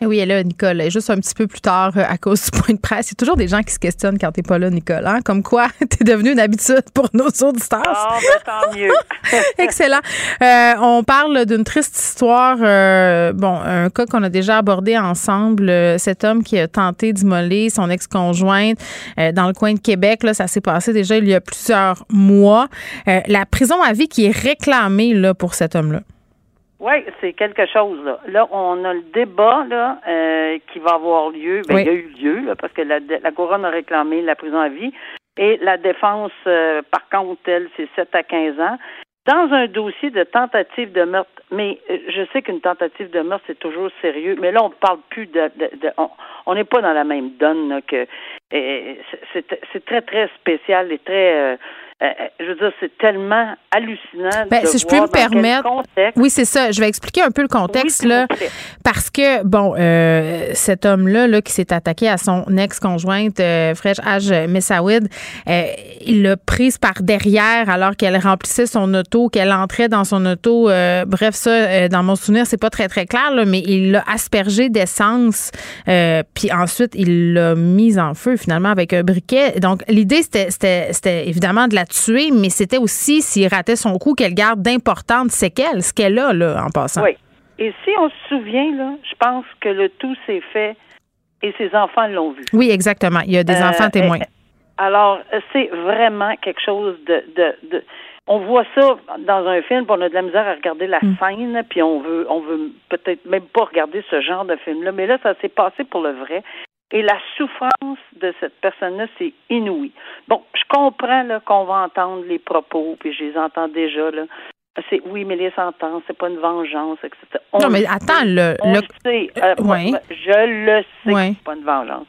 Eh oui, elle est là, Nicole. juste un petit peu plus tard, euh, à cause du point de presse. Il y a toujours des gens qui se questionnent quand t'es pas là, Nicole. Hein? Comme quoi, t'es devenu une habitude pour nos auditeurs.
Oh, ben, tant mieux.
Excellent. Euh, on parle d'une triste histoire. Euh, bon, un cas qu'on a déjà abordé ensemble. cet homme qui a tenté d'immoler son ex-conjointe dans le coin de Québec. Là, ça s'est passé déjà il y a plusieurs mois. la prison à vie qui est réclamée là, pour cet homme-là.
Oui, c'est quelque chose. Là. là, on a le débat là, euh, qui va avoir lieu. Ben, Il y a eu lieu parce que la, la couronne a réclamé la prison à vie. Et la défense, euh, par contre, elle, c'est 7 à 15 ans. Dans un dossier de tentative de meurtre, mais euh, je sais qu'une tentative de meurtre, c'est toujours sérieux, mais là, on ne parle plus de... de, on n'est pas dans la même donne là, que... C'est très, très spécial et très... Euh, euh, je veux dire, c'est tellement hallucinant.
Ben, si je peux me permettre. Oui, c'est ça. Je vais expliquer un peu le contexte, là. Parce que, bon, euh, cet homme-là, là, qui s'est attaqué à son ex-conjointe, euh, Fresh. Messawid, il l'a prise par derrière alors qu'elle remplissait son auto, qu'elle entrait dans son auto. bref, ça, dans mon souvenir, c'est pas très, très clair, là, mais il l'a aspergé d'essence. puis ensuite, il l'a mise en feu, finalement, avec un briquet. Donc, l'idée, c'était évidemment de la tuer, mais c'était aussi, s'il ratait son coup, qu'elle garde d'importantes séquelles, ce qu'elle a, là, en passant.
Oui. Et si on se souvient, là, je pense que le tout s'est fait et ses enfants l'ont vu.
Oui, exactement. Il y a des
Euh,
enfants témoins.
Alors, c'est vraiment quelque chose de, de, de- on voit ça dans un film, puis on a de la misère à regarder la
Mm.
scène, puis on veut, on veut peut-être même pas regarder ce genre de film-là. Mais là, ça s'est passé pour le vrai. Et la souffrance de cette personne-là, c'est inouï. Bon, je comprends qu'on va entendre les propos, puis je les entends déjà. Là. C'est oui, mais les sentences, c'est pas une vengeance, etc. On
non, mais attends, le,
On
le-
sait. Euh, moi,
ouais.
Je le sais que c'est pas une vengeance.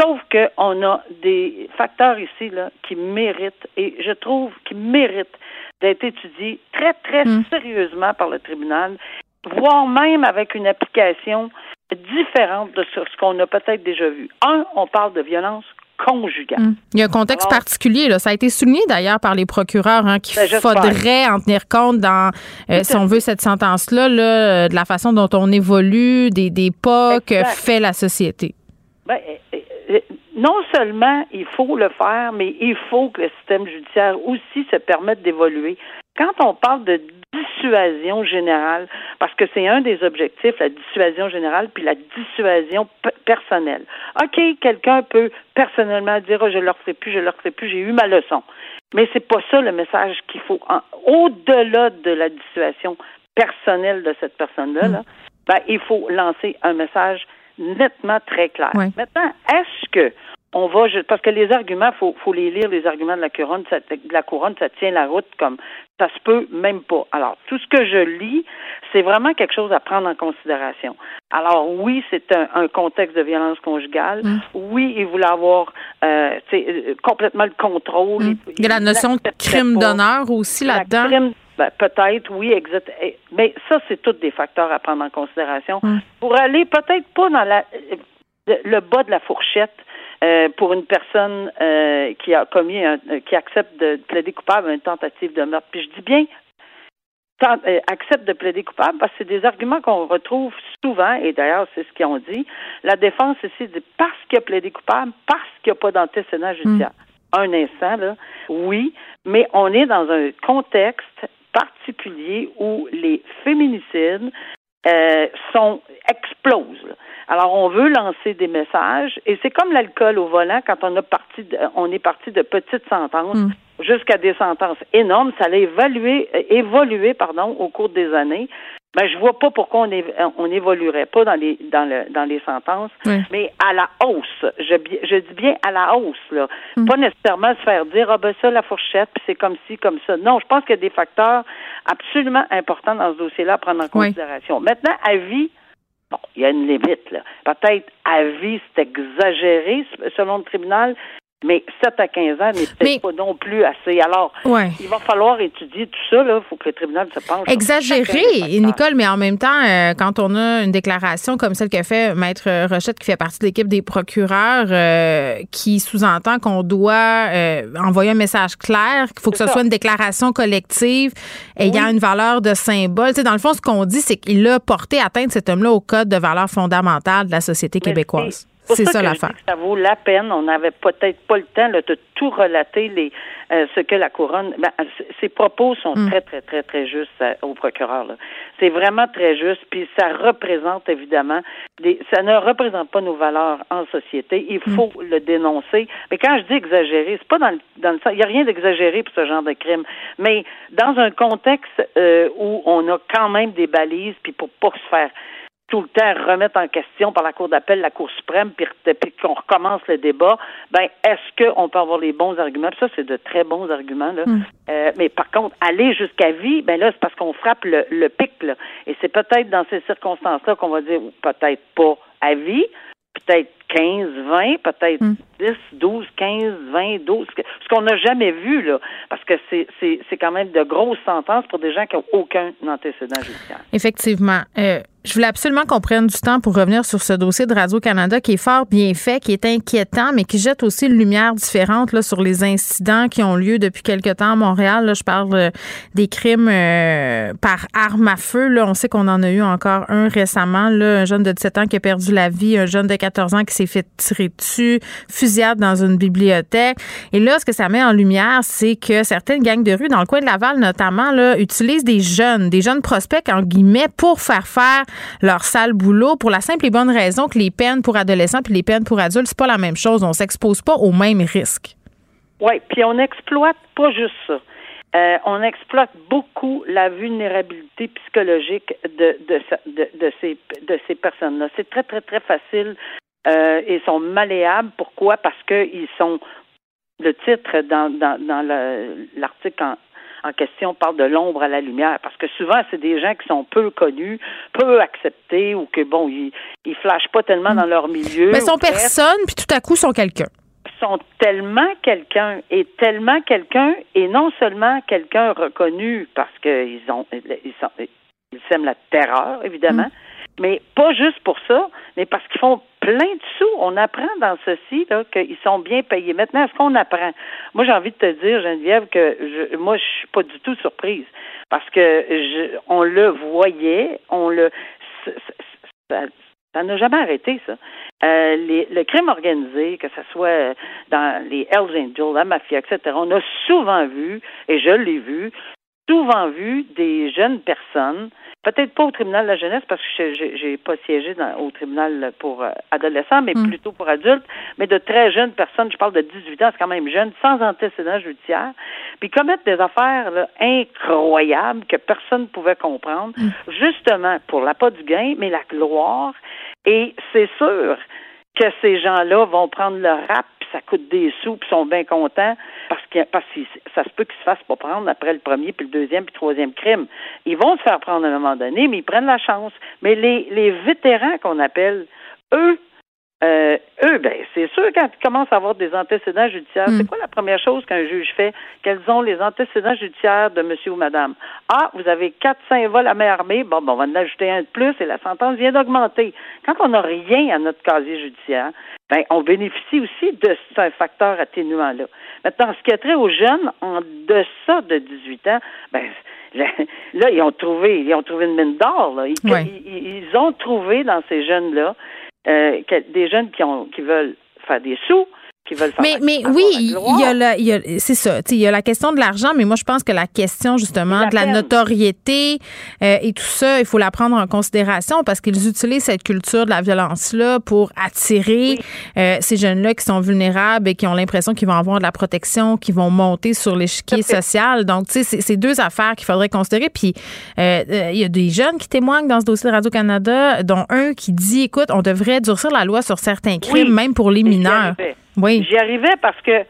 Sauf qu'on a des facteurs ici là, qui méritent, et je trouve qu'ils méritent d'être étudiés très, très
Mm.
sérieusement par le tribunal, voire même avec une application différente de ce qu'on a peut-être déjà vu. Un, on parle de violence conjugale.
Hum. Il y a un contexte
Alors-
particulier. Là. Ça a été souligné d'ailleurs par les procureurs hein, qu'il
Ben,
faudrait en tenir compte dans, euh, si on veut, cette sentence-là, là, euh, de la façon dont on évolue, des, des pas que fait la société.
Ben, euh, non seulement il faut le faire, mais il faut que le système judiciaire aussi se permette d'évoluer. Quand on parle de dissuasion générale, parce que c'est un des objectifs, la dissuasion générale, puis la dissuasion personnelle. OK, quelqu'un peut personnellement dire oh, je ne le referai plus, je ne le referai plus, j'ai eu ma leçon. Mais c'est pas ça le message qu'il faut. Au-delà de la dissuasion personnelle de cette personne-là, là, ben, il faut lancer un message nettement très clair. Maintenant, est-ce que on va parce que les arguments, faut faut les lire les arguments de la couronne, ça, de la couronne, ça tient la route comme ça se peut même pas. Alors tout ce que je lis, c'est vraiment quelque chose à prendre en considération. Alors oui, c'est un, un contexte de violence conjugale.
Mm.
Oui, il voulait avoir euh, euh, complètement le contrôle.
Hum. Il y a la notion de crime d'honneur aussi là-dedans.
ben, peut-être, oui, exact. Eh, Mais ça, c'est tous des facteurs à prendre en considération.
Mm.
Pour aller peut-être pas dans la, le, bas de la fourchette euh, pour une personne euh, qui a commis, un, euh, qui accepte de plaider coupable à une tentative de meurtre. Puis je dis bien tant- euh, accepte de plaider coupable parce que c'est des arguments qu'on retrouve souvent, et d'ailleurs, c'est ce qu'ils ont dit. La défense ici dit parce qu'il a plaidé coupable, parce qu'il n'y a pas d'antécédent judiciaire. Un instant, là, oui, mais on est dans un contexte particulier où les féminicides euh, sont explosent. là. Alors on veut lancer des messages et c'est comme l'alcool au volant quand on a parti de- on est parti de petites sentences
Mm.
jusqu'à des sentences énormes, ça allait évaluer euh, évoluer pardon au cours des années. Ben je vois pas pourquoi on, é- on évoluerait pas dans les dans le dans les sentences,
Oui.
mais à la hausse. Je, je dis bien à la hausse là,
Mm.
pas nécessairement se faire dire ah ben ça la fourchette puis c'est comme ci comme ça. Non, je pense qu'il y a des facteurs absolument importants dans ce dossier-là à prendre en
Oui.
considération. Maintenant à vie Bon, il y a une limite, là. Peut-être à vie, c'est exagéré selon le tribunal, mais 7 à 15 ans n'est peut-être
Mais-
pas non plus assez. Alors,
Ouais.
il va falloir étudier tout ça. Il faut que le tribunal se penche.
Exagéré. Nicole, mais en même temps, euh, quand on a une déclaration comme celle que fait Maître Rochette, qui fait partie de l'équipe des procureurs, euh, qui sous-entend qu'on doit euh, envoyer un message clair, qu'il faut que ce
ça.
soit une déclaration collective ayant
Oui.
une valeur de symbole. Tu sais, dans le fond, ce qu'on dit, c'est qu'il a porté atteinte, cet homme-là, au code de valeurs fondamentales de la société
Mais
québécoise.
C'est ça,
ça l'affaire.
ça vaut la peine. On n'avait peut-être pas le temps là, de tout relater les euh, ce que la couronne. Ben, ses propos sont
Mm.
très très très très justes euh, au procureur. C'est vraiment très juste. Puis ça représente évidemment des. Ça ne représente pas nos valeurs en société. Il
Mm.
faut le dénoncer. Mais quand je dis exagéré, c'est pas dans le dans le sens. Il n'y a rien d'exagéré pour ce genre de crime. Mais dans un contexte euh, où on a quand même des balises, puis pour pas se faire tout le temps remettre en question par la Cour d'appel, la Cour suprême, puis, puis qu'on recommence le débat, ben est-ce qu'on peut avoir les bons arguments? Puis ça, c'est de très bons arguments. Là.
Mm.
Euh, mais par contre, aller jusqu'à vie, ben là, c'est parce qu'on frappe le, le pic. Là. Et c'est peut-être dans ces circonstances-là qu'on va dire peut-être pas à vie, peut-être 15, 20, peut-être
Mm.
10, 12, 15, 20, 12, ce qu'on n'a jamais vu, là, parce que c'est, c'est, c'est quand même de grosses sentences pour des gens qui n'ont aucun antécédent judiciaire.
Effectivement. Euh, Je voulais absolument qu'on prenne du temps pour revenir sur ce dossier de Radio-Canada qui est fort bien fait, qui est inquiétant, mais qui jette aussi une lumière différente là, sur les incidents qui ont lieu depuis quelque temps à Montréal. Là, je parle euh, des crimes euh, par arme à feu. Là. On sait qu'on en a eu encore un récemment. Là, un jeune de 17 ans qui a perdu la vie, un jeune de 14 ans qui s'est fait tirer dessus, fusillade dans une bibliothèque. Et là, ce que ça met en lumière, c'est que certaines gangs de rue, dans le coin de Laval notamment, là, utilisent des jeunes, des jeunes prospects, en guillemets, pour faire faire leur sale boulot pour la simple et bonne raison que les peines pour adolescents puis les peines pour adultes, c'est pas la même chose. On s'expose pas aux mêmes risques.
Oui, puis on n'exploite pas juste ça. Euh, on exploite beaucoup la vulnérabilité psychologique de, de, de, ces, de ces personnes-là. C'est très, très, très facile. Euh, ils sont malléables. Pourquoi? Parce qu'ils sont le titre dans, dans, dans l'article en, question parle de l'ombre à la lumière, parce que souvent, c'est des gens qui sont peu connus, peu acceptés, ou que, bon, ils, ils flashent pas tellement dans leur milieu.
Mais sont personne, puis tout à coup, sont quelqu'un
sont tellement quelqu'un et tellement quelqu'un et non seulement quelqu'un reconnu parce qu'ils ont ils, sont, ils sèment la terreur évidemment, mm. Mais pas juste pour ça, mais parce qu'ils font plein de sous. On apprend dans ceci là qu'ils sont bien payés. Maintenant, est-ce qu'on apprend? Moi, j'ai envie de te dire, Geneviève, que je, moi, je suis pas du tout surprise parce que je, on le voyait, on le ça n'a jamais arrêté, ça. Euh, les, le crime organisé, que ce soit dans les Hells Angels, la mafia, etc., on a souvent vu, et je l'ai vu, souvent vu des jeunes personnes Peut-être pas au tribunal de la jeunesse parce que j'ai pas siégé dans, au tribunal pour euh, adolescents, mais hmm. plutôt pour adultes, mais de très jeunes personnes, je parle de 18 ans, c'est quand même jeune, sans antécédent judiciaire, puis commettre des affaires incroyables que personne ne pouvait comprendre, hmm. justement pour la pas du gain, mais la gloire. Et c'est sûr que ces gens-là vont prendre le rap ça coûte des sous, puis sont bien contents parce que parce que ça se peut qu'ils se fassent pas prendre après le premier, puis le deuxième, puis le troisième crime. Ils vont se faire prendre à un moment donné, mais ils prennent la chance. Mais les, les vétérans qu'on appelle, eux, euh, eux, ben, c'est sûr, quand ils commencent à avoir des antécédents judiciaires, c'est mm. quoi la première chose qu'un juge fait? Quels ont les antécédents judiciaires de monsieur ou madame? Ah, vous avez quatre, cinq vols à main armée. Bon, bon, on va en ajouter un de plus et la sentence vient d'augmenter. Quand on n'a rien à notre casier judiciaire, ben, on bénéficie aussi de ce facteur atténuant-là. Maintenant, ce qui a trait aux jeunes en deçà de 18 ans, ben, là, ils ont trouvé, ils ont trouvé une mine d'or. Ils, ils, ont trouvé dans ces jeunes-là euh, des jeunes qui ont qui veulent faire des sous,
mais, mais oui, il y a, la, c'est ça. Il y a la question de l'argent, mais moi, je pense que la question, justement, de la notoriété euh, et tout ça, il faut la prendre en considération parce qu'ils utilisent cette culture de la violence-là pour attirer euh, ces jeunes-là qui sont vulnérables et qui ont l'impression qu'ils vont avoir de la protection, qui vont monter sur l'échiquier social. Donc, tu sais, c'est deux affaires qu'il faudrait considérer. Puis, euh, il y a des jeunes qui témoignent dans ce dossier de Radio-Canada, dont un qui dit, écoute, on devrait durcir la loi sur certains crimes, même pour les mineurs. Oui.
J'y arrivais parce que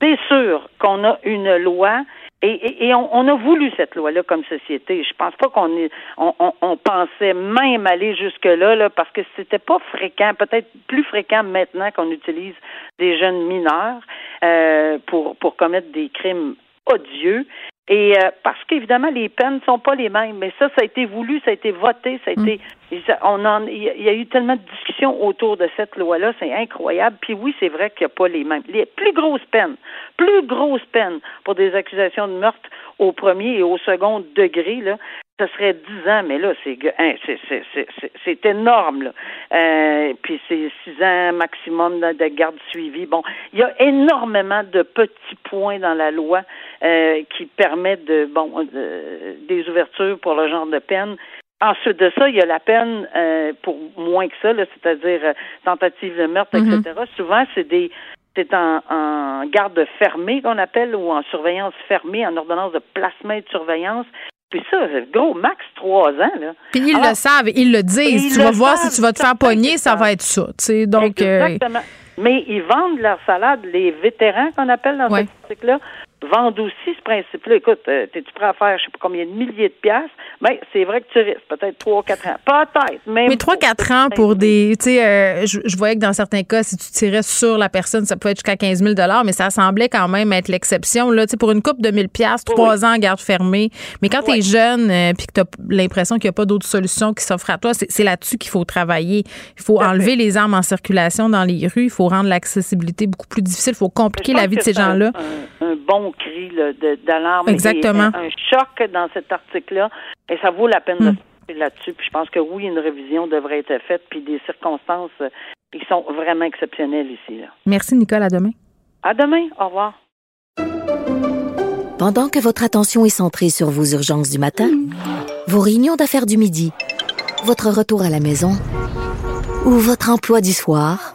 c'est sûr qu'on a une loi et, on, a voulu cette loi-là comme société. Je pense pas qu'on on, on, pensait même aller jusque-là, là, parce que c'était pas fréquent, peut-être plus fréquent maintenant qu'on utilise des jeunes mineurs euh, pour, pour commettre des crimes odieux. Et euh, parce qu'évidemment, les peines ne sont pas les mêmes, mais ça, ça a été voulu, ça a été voté, ça a été, mm. on en, il y a eu tellement de discussions autour de cette loi-là, c'est incroyable. Puis oui, c'est vrai qu'il n'y a pas les mêmes, les plus grosses peines, plus grosses peines pour des accusations de meurtre au premier et au second degré, là, ce serait 10 ans, mais là, c'est hein, c'est énorme. Là. Euh, puis c'est 6 ans maximum de garde suivie. Bon, il y a énormément de petits points dans la loi euh, qui permettent de bon des ouvertures pour le genre de peine. Ensuite de ça, il y a la peine euh, pour moins que ça, c'est-à-dire euh, tentative de meurtre, etc. Mm-hmm. Souvent, c'est des c'est en, en, garde fermée qu'on appelle ou en surveillance fermée, en ordonnance de placement et de surveillance. Puis ça, gros, max trois ans. Là.
Puis ils le savent, ils le disent. Tu vas voir si tu vas te faire pogner, ça va être ça. Donc,
euh, Exactement. Mais ils vendent leur salade, les vétérans qu'on appelle dans cet article-là, vendent aussi ce principe-là. Écoute, euh, t'es-tu prêt à faire, je sais pas combien de milliers de piastres? Mais ben, c'est vrai que tu risques peut-être trois, quatre ans. Peut-être, même.
Mais trois, quatre ans pour des, tu sais, euh, je, voyais que dans certains cas, si tu tirais sur la personne, ça pouvait être jusqu'à 15 000 mais ça semblait quand même être l'exception. Là, tu sais, pour une coupe de 1000 piastres, trois ans garde fermée. Mais quand tu es jeune, euh, puis que tu as l'impression qu'il n'y a pas d'autre solution qui s'offre à toi, c'est là-dessus qu'il faut travailler. Il faut enlever les armes en circulation dans les rues. Il faut rendre l'accessibilité beaucoup plus difficile. Il faut compliquer la vie de ces gens-là.
Un, bon cri d'alarme.
Exactement.
un, choc dans cet article-là. Et ça vaut la peine de hmm. là-dessus. Puis je pense que oui, une révision devrait être faite, puis des circonstances euh, qui sont vraiment exceptionnelles ici. Là.
Merci, Nicole. À demain.
À demain. Au revoir.
Pendant que votre attention est centrée sur vos urgences du matin, vos réunions d'affaires du midi, votre retour à la maison ou votre emploi du soir,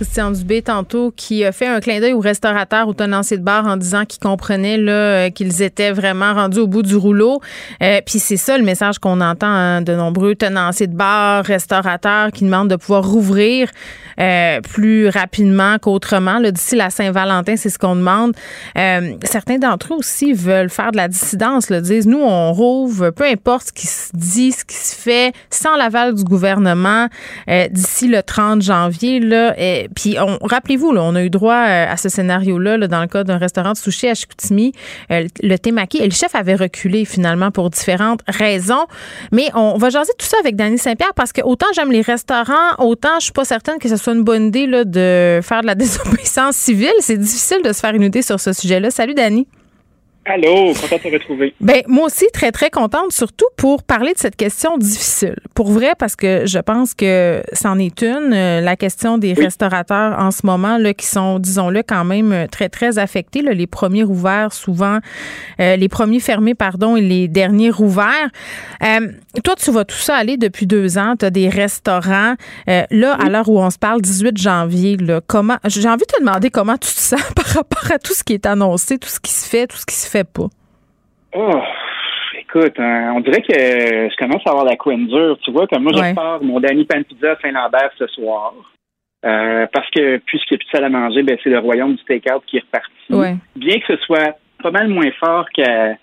Christian Dubé tantôt qui a fait un clin d'œil aux restaurateurs, aux tenanciers de bar en disant qu'ils comprenaient là euh, qu'ils étaient vraiment rendus au bout du rouleau. Euh, puis c'est ça le message qu'on entend hein, de nombreux tenanciers de bar, restaurateurs qui demandent de pouvoir rouvrir euh, plus rapidement qu'autrement. D'ici la Saint-Valentin, c'est ce qu'on demande. certains d'entre eux aussi veulent faire de la dissidence. Là, disent nous on rouvre, peu importe ce qui se dit, ce qui se fait, sans l'aval du gouvernement d'ici le 30 janvier. Là, puis rappelez-vous, on a eu droit euh, à ce scénario-là dans le cas d'un restaurant de sushi à Chicoutimi, euh, le Temaki, et le chef avait reculé finalement pour différentes raisons. Mais on va jaser tout ça avec Danny Saint-Pierre parce que autant j'aime les restaurants, autant je suis pas certaine que ce soit une bonne idée là, de faire de la désobéissance civile. C'est difficile de se faire une idée sur ce sujet-là. Salut Danny.
Allô, content de te retrouver.
Ben, moi aussi, très, très contente, surtout pour parler de cette question difficile. Pour vrai, parce que je pense que c'en est une, euh, la question des restaurateurs en ce moment, là, qui sont, disons-le, quand même très, très affectés. Là, les premiers ouverts, souvent, euh, les premiers fermés, pardon, et les derniers rouverts. Euh, toi, tu vois tout ça aller depuis deux ans. Tu as des restaurants. là, à l'heure où on se parle, 18 janvier, là, comment, j'ai envie de te demander comment tu te sens par rapport à tout ce qui est annoncé, tout ce qui se fait, tout ce qui se fait pas?
Oh, écoute, hein, on dirait que je commence à avoir la couenne dure. Tu vois, comme moi, je pars mon Danny Pan Pizza Saint-Lambert ce soir. Euh, parce que puisqu'il n'y a plus de salle à manger, ben, c'est le royaume du take-out qui est reparti. Bien que ce soit pas mal moins fort qu'à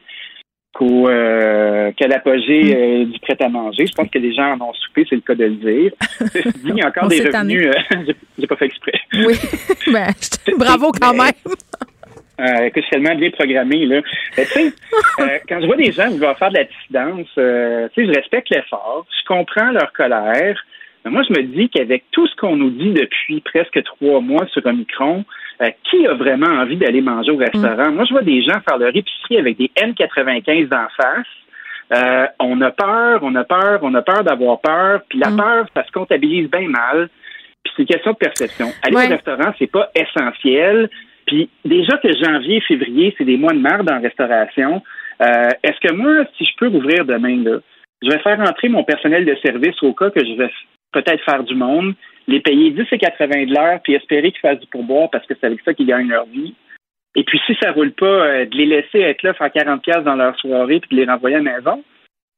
euh, l'apogée mm. euh, du prêt-à-manger. Je pense que les gens en ont soupé, c'est le cas de le dire. il y a encore des revenus. j'ai pas fait exprès.
Oui. ben, bravo quand même.
Euh, que tellement bien programmé. Là. tu sais, euh, quand je vois des gens qui vont faire de la dissidence, euh, tu sais, je respecte l'effort, je comprends leur colère. Mais moi, je me dis qu'avec tout ce qu'on nous dit depuis presque trois mois sur Omicron, euh, qui a vraiment envie d'aller manger au restaurant? Mm. Moi, je vois des gens faire leur épicerie avec des N95 d'en face. on a peur, on a peur, on a peur d'avoir peur. Puis la mm. peur, ça se comptabilise bien mal. Puis c'est une question de perception. Aller au restaurant, c'est pas essentiel. Puis déjà que janvier, février, c'est des mois de merde en restauration. Euh, est-ce que moi, si je peux rouvrir demain, là, je vais faire entrer mon personnel de service au cas que je vais peut-être faire du monde, les payer 10 et 80 de l'heure, puis espérer qu'ils fassent du pourboire parce que c'est avec ça qu'ils gagnent leur vie. Et puis si ça roule pas, euh, de les laisser être là, faire 40 pièces dans leur soirée, puis de les renvoyer à la maison.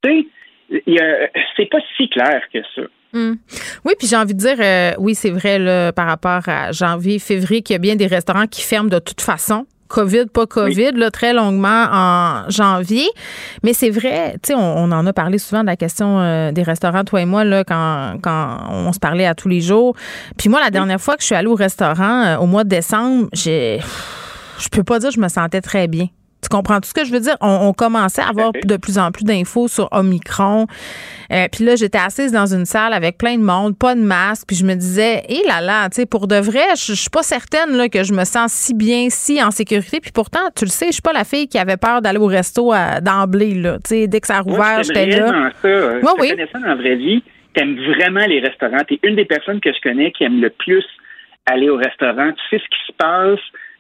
Tu sais, c'est pas si clair que ça.
Hmm. Oui, puis j'ai envie de dire, euh, oui, c'est vrai là, par rapport à janvier, février, qu'il y a bien des restaurants qui ferment de toute façon. COVID, pas COVID, là, très longuement en janvier. Mais c'est vrai, tu sais, on, en a parlé souvent de la question euh, des restaurants, toi et moi, là, quand, quand on se parlait à tous les jours. Puis moi, la dernière fois que je suis allée au restaurant, euh, au mois de décembre, j'ai. Je peux pas dire que je me sentais très bien. Tu comprends tout ce que je veux dire? On, commençait à avoir de plus en plus d'infos sur Omicron. Euh, puis là, j'étais assise dans une salle avec plein de monde, pas de masque. Puis je me disais, hé là là, tu sais, pour de vrai, je, suis pas certaine là, que je me sens si bien, si en sécurité. Puis pourtant, tu le sais, je suis pas la fille qui avait peur d'aller au resto d'emblée. Là. Tu sais, dès que ça a rouvert, j'étais là.
Ça. Euh, moi, oui. ça dans la vraie vie. T'aimes vraiment les restaurants. T'es une des personnes que je connais qui aime le plus aller au restaurant. Tu sais ce qui se passe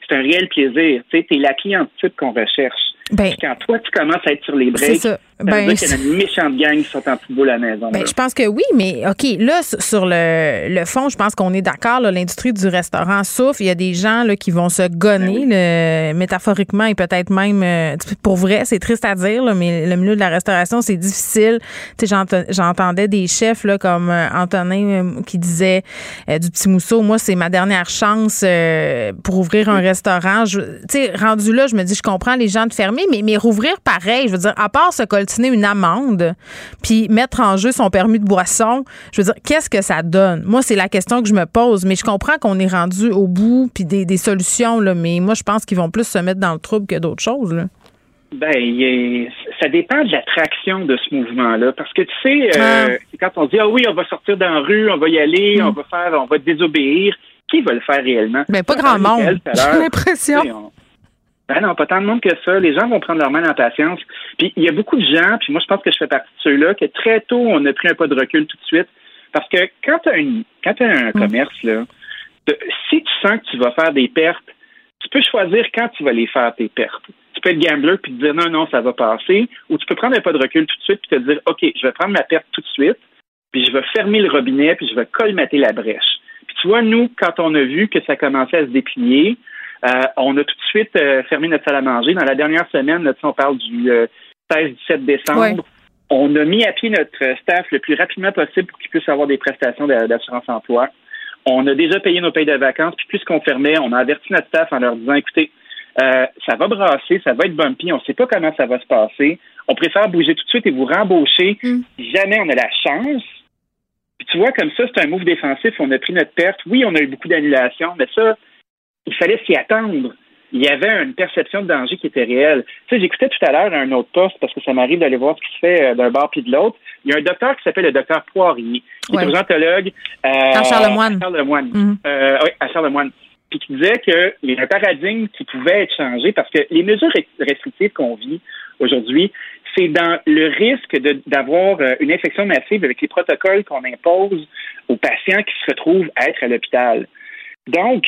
c'est un réel plaisir. Tu la cliente type qu'on recherche. Ben, quand toi, tu commences à être sur les breaks, ça. Ben, qu'il y a une méchante gang qui sont en boule à la maison.
Ben, je pense que oui, mais OK, là, sur le, le fond, je pense qu'on est d'accord. L'industrie du restaurant souffre. Il y a des gens là, qui vont se gonner, ben métaphoriquement et peut-être même euh, pour vrai. C'est triste à dire, là, mais le milieu de la restauration, c'est difficile. J'entendais des chefs là, comme euh, Antonin euh, qui disait du petit mousseau, moi, c'est ma dernière chance pour ouvrir un restaurant. Tu sais, rendu là, je me dis, je comprends les gens de fermer, mais, mais rouvrir pareil. Je veux dire, à part ce une amende puis mettre en jeu son permis de boisson, je veux dire, qu'est-ce que ça donne? Moi, c'est la question que je me pose. Mais je comprends qu'on est rendu au bout puis des, solutions, là, mais moi, je pense qu'ils vont plus se mettre dans le trouble que d'autres choses. Là.
Ben, ça dépend de l'attraction de ce mouvement-là. Parce que tu sais, euh, ah. quand on dit ah oui, on va sortir dans la rue, on va y aller, mm. on va faire, on va désobéir, qui va le faire réellement?
Ben, pas grand monde. J'ai l'impression.
Ben non, pas tant de monde que ça. Les gens vont prendre leur main en patience. Puis il y a beaucoup de gens, puis moi je pense que je fais partie de ceux-là, que très tôt on a pris un pas de recul tout de suite. Parce que quand tu as, as un mm. commerce, là, si tu sens que tu vas faire des pertes, tu peux choisir quand tu vas les faire, tes pertes. Tu peux être gambler puis te dire non, non, ça va passer. Ou tu peux prendre un pas de recul tout de suite puis te dire OK, je vais prendre ma perte tout de suite, puis je vais fermer le robinet, puis je vais colmater la brèche. Puis tu vois, nous, quand on a vu que ça commençait à se déplier, euh, on a tout de suite euh, fermé notre salle à manger. Dans la dernière semaine, là, on parle du 16-17 euh, décembre. On a mis à pied notre staff le plus rapidement possible pour qu'ils puissent avoir des prestations d'assurance emploi. On a déjà payé nos payes de vacances, puis puisqu'on fermait, on a averti notre staff en leur disant écoutez, ça va brasser, ça va être bumpy, on ne sait pas comment ça va se passer. On préfère bouger tout de suite et vous rembaucher mm. si jamais on a la chance. Puis tu vois, comme ça, c'est un move défensif. On a pris notre perte. Oui, on a eu beaucoup d'annulations, mais ça, il fallait s'y attendre. Il y avait une perception de danger qui était réelle. Tu sais, j'écoutais tout à l'heure un autre poste parce que ça m'arrive d'aller voir ce qui se fait euh, d'un bar puis de l'autre. Il y a un docteur qui s'appelle le docteur Poirier, qui est urgentologue
euh, à Charlemagne.
À Charlemagne. Mm-hmm. Euh, oui, à Charlemagne. Puis qui disait qu'il y a un paradigme qui pouvait être changé parce que les mesures restrictives qu'on vit aujourd'hui, c'est dans le risque d'avoir une infection massive avec les protocoles qu'on impose aux patients qui se retrouvent à être à l'hôpital. Donc,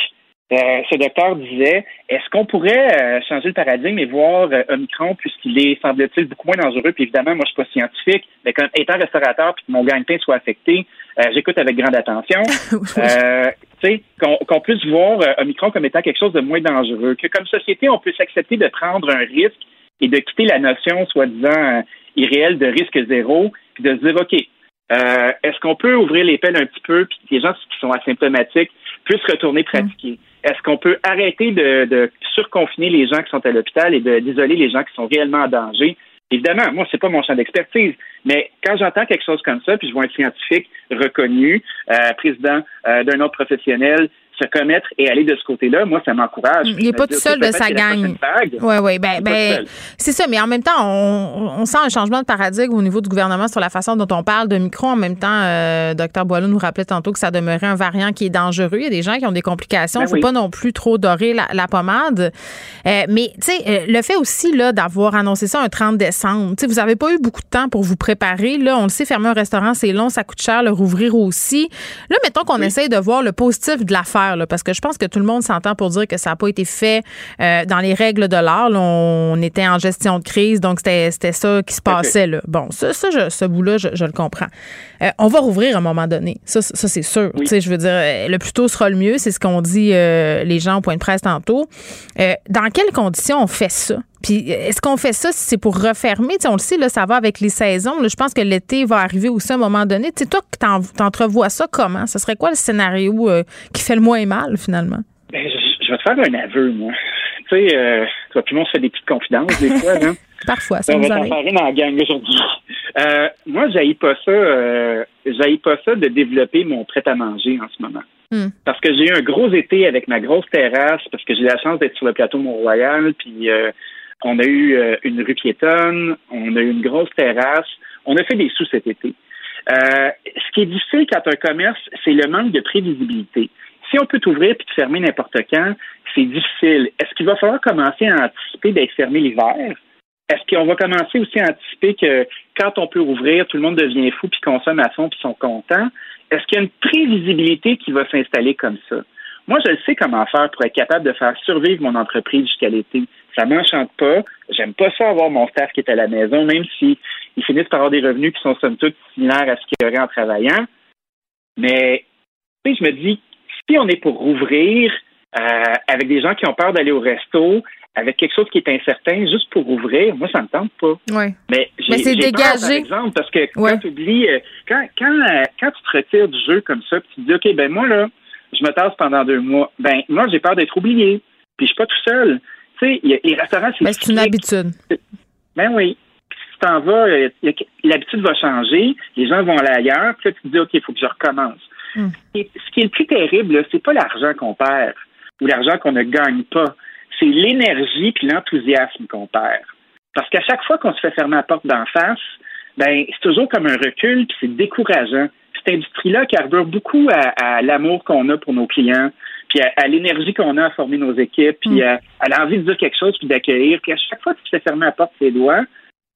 euh, ce docteur disait est-ce qu'on pourrait euh, changer le paradigme et voir euh, Omicron puisqu'il est, semble-t-il, beaucoup moins dangereux? Puis évidemment, moi, je suis pas scientifique, mais comme étant restaurateur puis que mon gagne-pain soit affecté, j'écoute avec grande attention. tu sais, qu'on puisse voir Omicron comme étant quelque chose de moins dangereux, que comme société, on puisse accepter de prendre un risque et de quitter la notion soi-disant irréelle de risque zéro, puis de se dire, OK, est-ce qu'on peut ouvrir les pelles un petit peu, puis que les gens qui sont asymptomatiques puissent retourner pratiquer? Est-ce qu'on peut arrêter de, de, surconfiner les gens qui sont à l'hôpital et d'isoler les gens qui sont réellement en danger? Évidemment, moi, c'est pas mon champ d'expertise, mais quand j'entends quelque chose comme ça, puis je vois un scientifique reconnu, euh, président euh, d'un autre professionnel, se commettre et aller de ce côté-là, moi, ça m'encourage.
Il n'est pas tout seul de sa gang. Oui, oui. Ben, ben, c'est ça. Mais en même temps, on, sent un changement de paradigme au niveau du gouvernement sur la façon dont on parle de micro. En même temps, euh, Dr Boileau nous rappelait tantôt que ça demeurait un variant qui est dangereux. Il y a des gens qui ont des complications. Il ben ne faut pas non plus trop dorer la, pommade. Euh, mais, tu sais, euh, le fait aussi là, d'avoir annoncé ça un 30 décembre, tu sais, vous n'avez pas eu beaucoup de temps pour vous préparer. Là, on le sait, fermer un restaurant, c'est long, ça coûte cher, le rouvrir aussi. Là, mettons qu'on essaye de voir le positif de l'affaire parce que je pense que tout le monde s'entend pour dire que ça n'a pas été fait euh, dans les règles de l'art. On était en gestion de crise, donc c'était ça qui se passait. Là. Bon, ça, ce bout-là, je, le comprends. Euh, on va rouvrir à un moment donné. Ça, ça c'est sûr. Je veux dire, le plus tôt sera le mieux. C'est ce qu'ont dit euh, les gens au point de presse tantôt. dans quelles conditions on fait ça? Puis est-ce qu'on fait ça si c'est pour refermer? on le sait, là, ça va avec les saisons. je pense que l'été va arriver aussi à un moment donné. sais, toi, tu entrevois ça comment? Ce serait quoi le scénario euh, qui fait le moins mal, finalement?
Ben, je, vais te faire un aveu, moi. Tu sais, euh, tout le monde se fait des petites confidences des fois. Hein?
Parfois, ça
on
va
t'en faire une en gang aujourd'hui. Euh, moi, j'haïs pas ça. Euh, pas ça de développer mon prêt à manger en ce moment. Hmm. Parce que j'ai eu un gros été avec ma grosse terrasse, parce que j'ai la chance d'être sur le plateau Mont-Royal, puis euh, on a eu euh, une rue piétonne, on a eu une grosse terrasse. On a fait des sous cet été. Euh, ce qui est difficile quand un commerce, c'est le manque de prévisibilité. Si on peut t'ouvrir puis te fermer n'importe quand, c'est difficile. Est-ce qu'il va falloir commencer à anticiper d'être fermé l'hiver? Est-ce qu'on va commencer aussi à anticiper que quand on peut ouvrir, tout le monde devient fou puis consomme à fond puis sont contents? Est-ce qu'il y a une prévisibilité qui va s'installer comme ça? Moi, je sais comment faire pour être capable de faire survivre mon entreprise jusqu'à l'été. Ça m'enchante pas. J'aime pas ça avoir mon staff qui est à la maison, même si ils finissent par avoir des revenus qui sont somme toute similaires à ce qu'il y aurait en travaillant. Mais je me dis, si on est pour rouvrir euh, avec des gens qui ont peur d'aller au resto, avec quelque chose qui est incertain, juste pour ouvrir, moi, ça me tente pas.
Oui.
Mais,
Mais c'est dégagé. par
exemple, parce que quand tu oublies, euh, quand, quand, euh, quand tu te retires du jeu comme ça, puis tu te dis, OK, ben moi, là, je me tasse pendant deux mois, ben moi, j'ai peur d'être oublié. Puis je suis pas tout seul. Tu sais, les restaurants, c'est.
Ben, c'est une habitude.
Ben oui. si tu t'en vas, l'habitude va changer, les gens vont aller ailleurs, puis là, tu te dis, OK, il faut que je recommence. Hmm. Et ce qui est le plus terrible, c'est pas l'argent qu'on perd ou l'argent qu'on ne gagne pas c'est l'énergie puis l'enthousiasme qu'on perd. Parce qu'à chaque fois qu'on se fait fermer la porte d'en face, ben c'est toujours comme un recul puis c'est décourageant. Cette industrie-là carbure beaucoup à, l'amour qu'on a pour nos clients, puis à, l'énergie qu'on a à former nos équipes, puis mm. à, l'envie de dire quelque chose puis d'accueillir. Puis à chaque fois que tu te fais fermer la porte de tes doigts,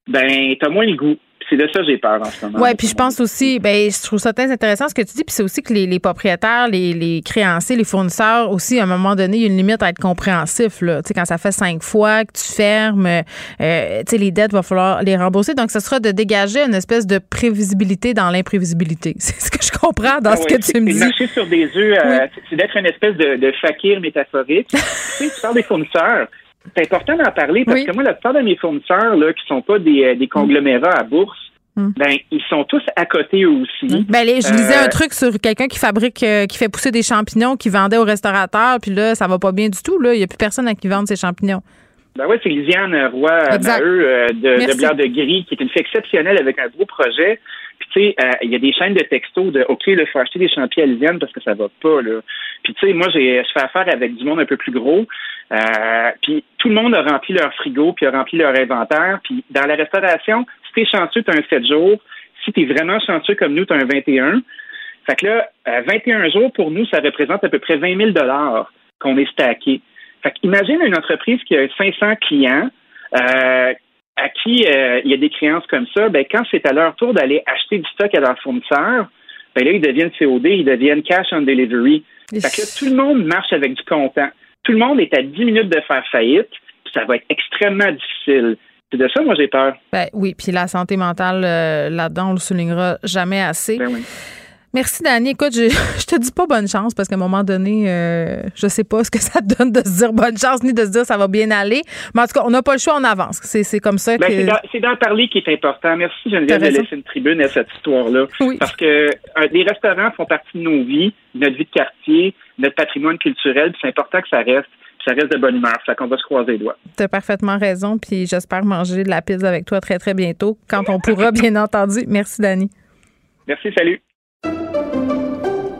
ben t'as moins le goût c'est de ça que j'ai peur en ce moment.
Oui, puis je pense aussi, ben, je trouve ça très intéressant ce que tu dis, puis c'est aussi que les, propriétaires, les, créanciers, les fournisseurs aussi, à un moment donné, il y a une limite à être compréhensif. Là. Tu sais, quand ça fait cinq fois que tu fermes, euh, tu sais, les dettes, il va falloir les rembourser. Donc, ce sera de dégager une espèce de prévisibilité dans l'imprévisibilité. C'est ce que je comprends dans ah ce que tu me dis.
Marcher sur des œufs, euh, c'est d'être une espèce de, de fakir métaphorique. tu sais, tu parles des fournisseurs c'est important d'en parler parce que moi, la plupart de mes fournisseurs là, qui sont pas des, euh, des conglomérats à bourse, hmm. ben ils sont tous à côté eux aussi.
Hmm. Ben, je lisais un euh, truc sur quelqu'un qui fabrique, euh, qui fait pousser des champignons, qui vendait aux restaurateurs, puis là, ça va pas bien du tout. Là, il y a plus personne à qui vendre ces champignons.
Ben oui, c'est Lisiane Roy Maheu de, de Blair de Gris, qui est une fille exceptionnelle avec un gros projet. Puis tu sais, il y a des chaînes de textos de OK, il faut acheter des champignons à Lisiane parce que ça va pas. Là. Puis tu sais, moi, j'ai, je fais affaire avec du monde un peu plus gros. Euh, puis tout le monde a rempli leur frigo, puis a rempli leur inventaire. Puis dans la restauration, si t'es chanceux, t'as un 7 jours. Si t'es vraiment chanceux comme nous, t'as un 21. Fait que là, 21 euh, jours pour nous, ça représente à peu près 20 000 dollars qu'on est stacké. Fait imagine une entreprise qui a 500 clients, euh, à qui il y a des créances comme ça. Ben quand c'est à leur tour d'aller acheter du stock à leur fournisseur, ben là ils deviennent COD, ils deviennent cash on delivery. Fait que là, tout le monde marche avec du comptant tout le monde est à 10 minutes de faire faillite, puis ça va être extrêmement difficile. C'est de ça, moi, j'ai peur.
Ben oui, puis la santé mentale, euh, là-dedans, on le soulignera jamais assez.
Ben oui.
Merci, Dani. Écoute, je, je, te dis pas bonne chance parce qu'à un moment donné, euh, je sais pas ce que ça donne de se dire bonne chance ni de se dire ça va bien aller. Mais en tout cas, on n'a pas le choix, on avance. C'est comme ça ben,
que. C'est d'en parler qui est important. Merci, Geneviève, de laisser une tribune à cette histoire-là. Oui. Parce que euh, les restaurants font partie de nos vies, de notre vie de quartier, notre patrimoine culturel. C'est important que ça reste ça reste de bonne humeur. Ça qu'on va se croiser les doigts.
Tu as parfaitement raison. Puis j'espère manger de la pizza avec toi très, très bientôt, quand on pourra, bien entendu. Merci, Dani.
Merci, salut.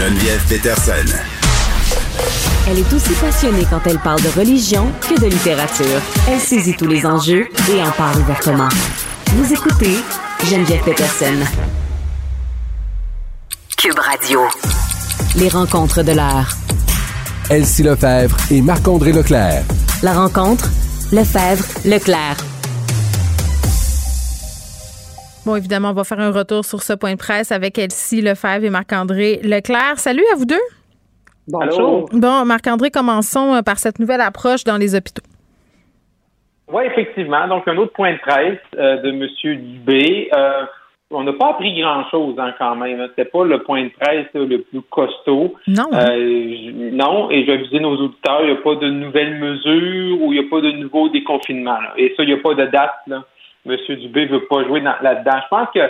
Geneviève Peterson.
Elle est aussi passionnée quand elle parle de religion que de littérature. Elle saisit tous les enjeux et en parle ouvertement. Vous écoutez Geneviève Peterson. Cube Radio. Les rencontres de l'heure.
Elsie Lefebvre et Marc-André Leclerc.
La rencontre, Lefebvre, Leclerc.
Bon, évidemment, on va faire un retour sur ce point de presse avec Elsie Lefebvre et Marc-André Leclerc. Salut à vous deux.
Bonjour.
Bon, Marc-André, commençons euh, par cette nouvelle approche dans les hôpitaux.
Oui, effectivement. Donc, un autre point de presse euh, de M. Dubé. Euh, on n'a pas appris grand-chose hein, quand même. C'était pas le point de presse le plus costaud.
Non.
non, et je disais nos auditeurs, il n'y a pas de nouvelles mesures ou il n'y a pas de nouveau déconfinement. Et ça, il n'y a pas de date. Là. M. Dubé veut pas jouer là-dedans. Je pense que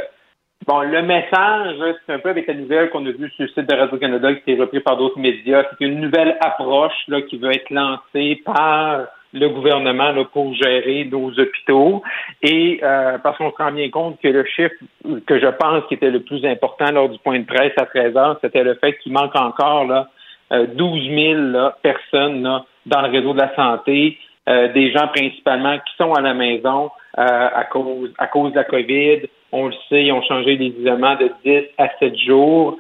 bon, le message, c'est un peu avec la nouvelle qu'on a vue sur le site de Radio-Canada qui été repris par d'autres médias. C'est une nouvelle approche là, qui veut être lancée par le gouvernement là, pour gérer nos hôpitaux. Et euh, parce qu'on se rend bien compte que le chiffre que je pense qui était le plus important lors du point de presse à 13 heures, c'était le fait qu'il manque encore là 12 000 personnes dans le réseau de la santé, des gens principalement qui sont à la maison à cause à cause de la COVID. On le sait, ils ont changé les isolements de 10 à 7 jours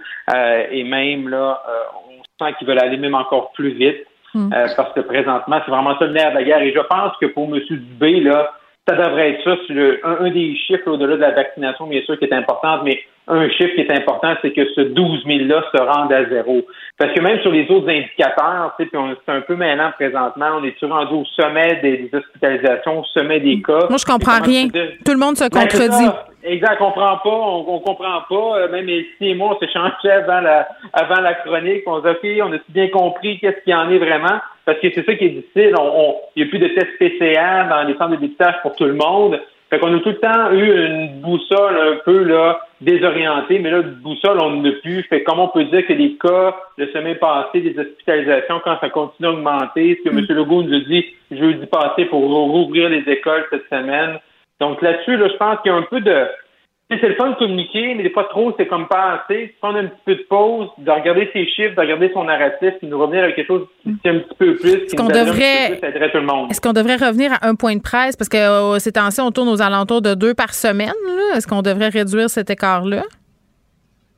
et même là, on sent qu'ils veulent aller même encore plus vite. Hmm. parce que présentement, c'est vraiment ça le nerf de la guerre. Et je pense que pour M. Dubé, là, ça devrait être ça, un, des chiffres au-delà de la vaccination, bien sûr, qui est importante, mais un chiffre qui est important, c'est que ce 12 000-là se rende à zéro. Parce que même sur les autres indicateurs, c'est un peu mêlant présentement, on est toujours rendu au sommet des, hospitalisations, au sommet des cas.
Moi, je comprends rien. Tout le monde se ben, contredit.
exact, on comprend pas, on, comprend pas. Euh, même Elsie et moi, on changé avant la, avant la chronique. On s'est dit, OK, on a bien compris qu'est-ce qu'il y en est vraiment. Parce que c'est ça qui est difficile. il n'y a plus de tests PCR dans les centres de dépistage pour tout le monde. Fait qu'on a tout le temps eu une boussole un peu là désorientée, mais là, boussole, on ne plus. Fait comment on peut dire que les cas de semaine passée, des hospitalisations, quand ça continue à augmenter, ce que M. Legault nous a dit jeudi passé pour rouvrir les écoles cette semaine. Donc là-dessus, là, je pense qu'il y a un peu de c'est le fun de communiquer, mais des fois trop, c'est comme pas assez. Prendre un petit peu de pause, de regarder ses chiffres, de regarder son narratif, puis de revenir avec quelque chose qui est un petit peu plus,
est-ce qu'on devrait,
tout le monde.
Est-ce qu'on devrait revenir à un point de presse? Parce que euh, ces temps-ci, on tourne aux alentours de deux par semaine. Est-ce qu'on devrait réduire cet écart-là?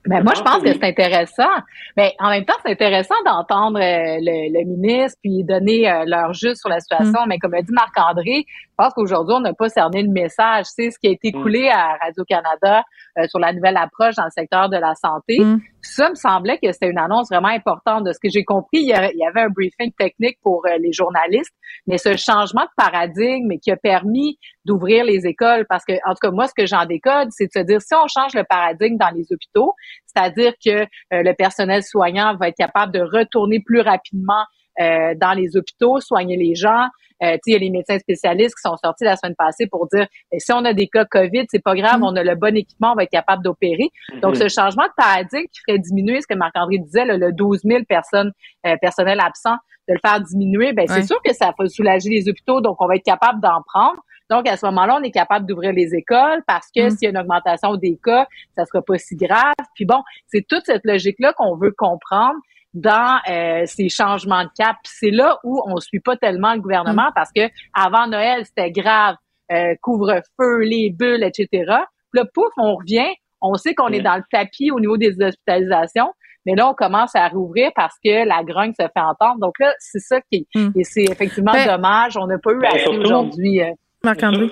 Ben, moi, je pense que c'est intéressant. Mais en même temps, c'est intéressant d'entendre euh, le, ministre puis donner euh, leur juste sur la situation. Mm. Mais comme a dit Marc-André, pense qu'aujourd'hui, on n'a pas cerné le message. C'est ce qui a été mm. coulé à Radio-Canada euh, sur la nouvelle approche dans le secteur de la santé. Mm. Ça me semblait que c'était une annonce vraiment importante. De ce que j'ai compris, il y, avait un briefing technique pour les journalistes, mais ce changement de paradigme qui a permis d'ouvrir les écoles, parce que, en tout cas, moi, ce que j'en décode, c'est de se dire, si on change le paradigme dans les hôpitaux, c'est-à-dire que euh, le personnel soignant va être capable de retourner plus rapidement euh, dans les hôpitaux, soigner les gens. Euh, il y a les médecins spécialistes qui sont sortis la semaine passée pour dire eh, si on a des cas COVID, c'est pas grave, mm. on a le bon équipement, on va être capable d'opérer. Donc, ce changement de paradigme qui ferait diminuer ce que Marc-André disait, le 12 000 personnes, euh, personnels absents, de le faire diminuer, ben c'est sûr que ça va soulager les hôpitaux, donc on va être capable d'en prendre. Donc, à ce moment-là, on est capable d'ouvrir les écoles parce que mm. s'il y a une augmentation des cas, ça sera pas si grave. Puis bon, c'est toute cette logique-là qu'on veut comprendre dans euh, ces changements de cap. C'est là où on suit pas tellement le gouvernement mm. parce que avant Noël, c'était grave, euh, couvre-feu, les bulles, etc. Puis là, pouf, on revient, on sait qu'on est dans le tapis au niveau des hospitalisations, mais là, on commence à rouvrir parce que la grogne se fait entendre. Donc là, c'est ça qui est, mm. et c'est effectivement ben, dommage. On n'a pas eu ben, assez aujourd'hui. Euh,
Marc-André.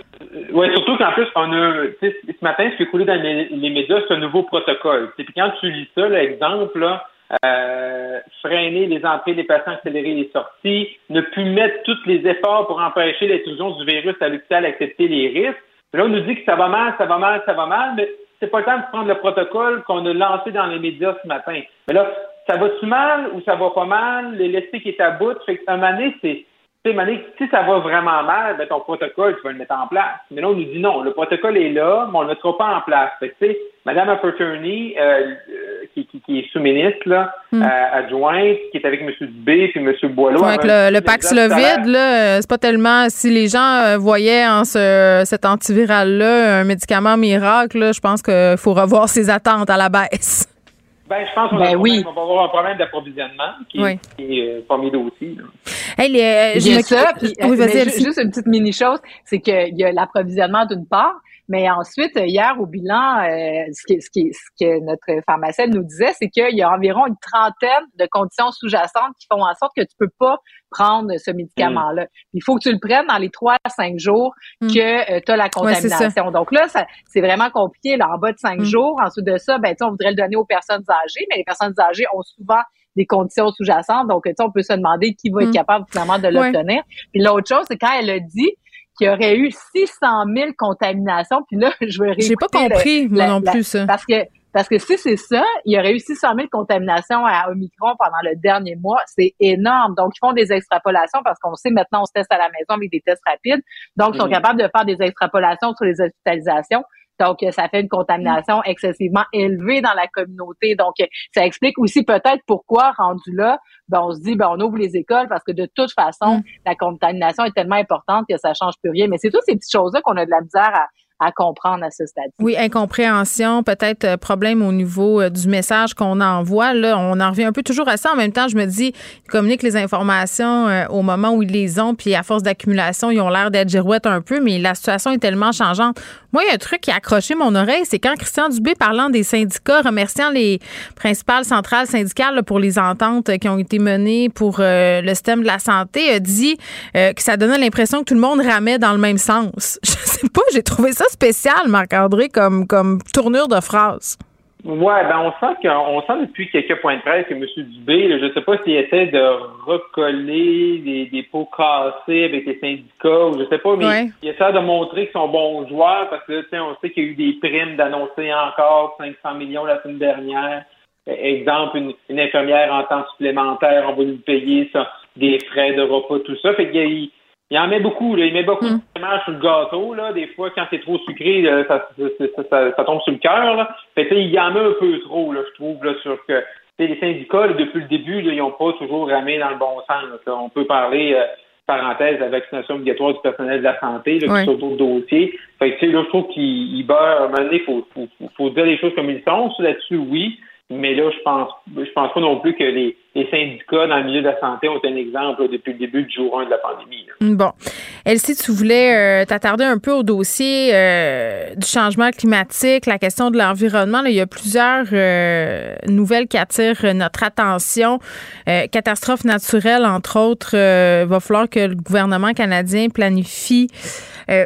Oui, surtout qu'en plus, on a, ce matin, ce qui est coulé dans les, médias, c'est un nouveau protocole. Puis quand tu lis ça, l'exemple, là, euh, freiner les entrées des patients, accélérer les sorties, ne plus mettre tous les efforts pour empêcher l'intrusion du virus à l'hôpital, accepter les risques. Là, on nous dit que ça va mal, ça va mal, ça va mal, mais c'est pas le temps de prendre le protocole qu'on a lancé dans les médias ce matin. Mais là, ça va-tu mal ou ça va pas mal? L'élastique est à bout. Fait un moment donné, c'est tu sais, si ça va vraiment mal, ben, ton protocole, tu vas le mettre en place. Mais là, on nous dit non, le protocole est là, mais on ne le mettra pas en place. Fait tu sais, Mme Aperturny, euh, euh, qui, qui, qui, est sous-ministre, là, hmm. euh, adjointe, qui est avec M. Dubé puis M. Boileau.
avec le, le Paxlovid, là, c'est pas tellement... Si les gens voyaient en ce, cet antiviral-là un médicament miracle, je pense qu'il faut revoir ses attentes à la baisse.
Ben, je pense qu'on ben oui. va avoir un problème d'approvisionnement qui, est euh, parmi d'autres aussi.
Hey, les, euh, ça, puis, juste une petite mini-chose, c'est qu'il y a l'approvisionnement d'une part, mais ensuite, hier, au bilan, euh, ce, qui, ce, qui, ce que notre pharmacienne nous disait, c'est qu'il y a environ une trentaine de conditions sous-jacentes qui font en sorte que tu peux pas prendre ce médicament-là. Mm. Il faut que tu le prennes dans les trois à cinq jours mm. que euh, tu as la contamination. Donc là, c'est vraiment compliqué. Là, en bas de cinq mm. jours, ensuite de ça, ben, on voudrait le donner aux personnes âgées, mais les personnes âgées ont souvent des conditions sous-jacentes. Donc, on peut se demander qui va être capable finalement de l'obtenir. Puis l'autre chose, c'est quand elle a dit qu'il y aurait eu 600 000 contaminations. Puis là, je vais
J'ai pas compris, moi non plus, ça.
Parce que, parce que si c'est ça, il y aurait eu 600 000 contaminations à Omicron pendant le dernier mois. C'est énorme. Donc, ils font des extrapolations parce qu'on sait maintenant, on se teste à la maison avec des tests rapides. Donc, ils sont mhm. capables de faire des extrapolations sur les hospitalisations. Donc, ça fait une contamination excessivement élevée dans la communauté. Donc, ça explique aussi peut-être pourquoi, rendu là, ben, on se dit, ben, on ouvre les écoles parce que de toute façon, mm. la contamination est tellement importante que ça change plus rien. Mais c'est toutes ces petites choses-là qu'on a de la misère à comprendre à ce stade.
Oui, incompréhension, peut-être euh, problème au niveau euh, du message qu'on envoie. Là, on en revient un peu toujours à ça. En même temps, je me dis, ils communiquent les informations au moment où ils les ont, puis à force d'accumulation, ils ont l'air d'être girouettes un peu, mais la situation est tellement changeante. Moi, il y a un truc qui a accroché mon oreille, c'est quand Christian Dubé, parlant des syndicats, remerciant les principales centrales syndicales pour les ententes qui ont été menées pour le système de la santé, a dit que ça donnait l'impression que tout le monde ramait dans le même sens. Je sais pas, j'ai trouvé ça spécial, Marc-André, comme, comme tournure de phrase.
Ouais, ben on sent qu'on sent depuis quelques points de presse que M. Dubé, je ne sais pas s'il essaie de recoller des, des pots cassés avec les syndicats ou je sais pas, mais il essaie de montrer qu'ils sont bons joueurs parce que on sait qu'il y a eu des primes d'annoncer encore 500 millions la semaine dernière. Exemple, une, infirmière en temps supplémentaire, on va lui payer ça, des frais de repas, tout ça. Fait qu'il il en met beaucoup, là. Il met beaucoup mm. sur le gâteau, là. Des fois, quand c'est trop sucré, ça, ça, tombe sur le cœur, là. Fait il y en met un peu trop, là, je trouve, là, sur que les syndicats, depuis le début, ils n'ont pas toujours ramé dans le bon sens. On peut parler, euh, parenthèse, de la vaccination obligatoire du personnel de la santé, là, qui sont d'autres dossiers. Fait que, là, je trouve qu'il beurre. À un moment donné, il faut, faut, faut, dire les choses comme ils sont. Là-dessus, oui. Mais là, je pense, je pense pas non plus que les, syndicats dans le milieu de la santé ont un exemple depuis le début du jour 1 de la pandémie.
Bon. Elsie, tu voulais euh, t'attarder un peu au dossier euh, du changement climatique, la question de l'environnement. Il y a plusieurs euh, nouvelles qui attirent notre attention. catastrophe naturelle, entre autres, il va falloir que le gouvernement canadien planifie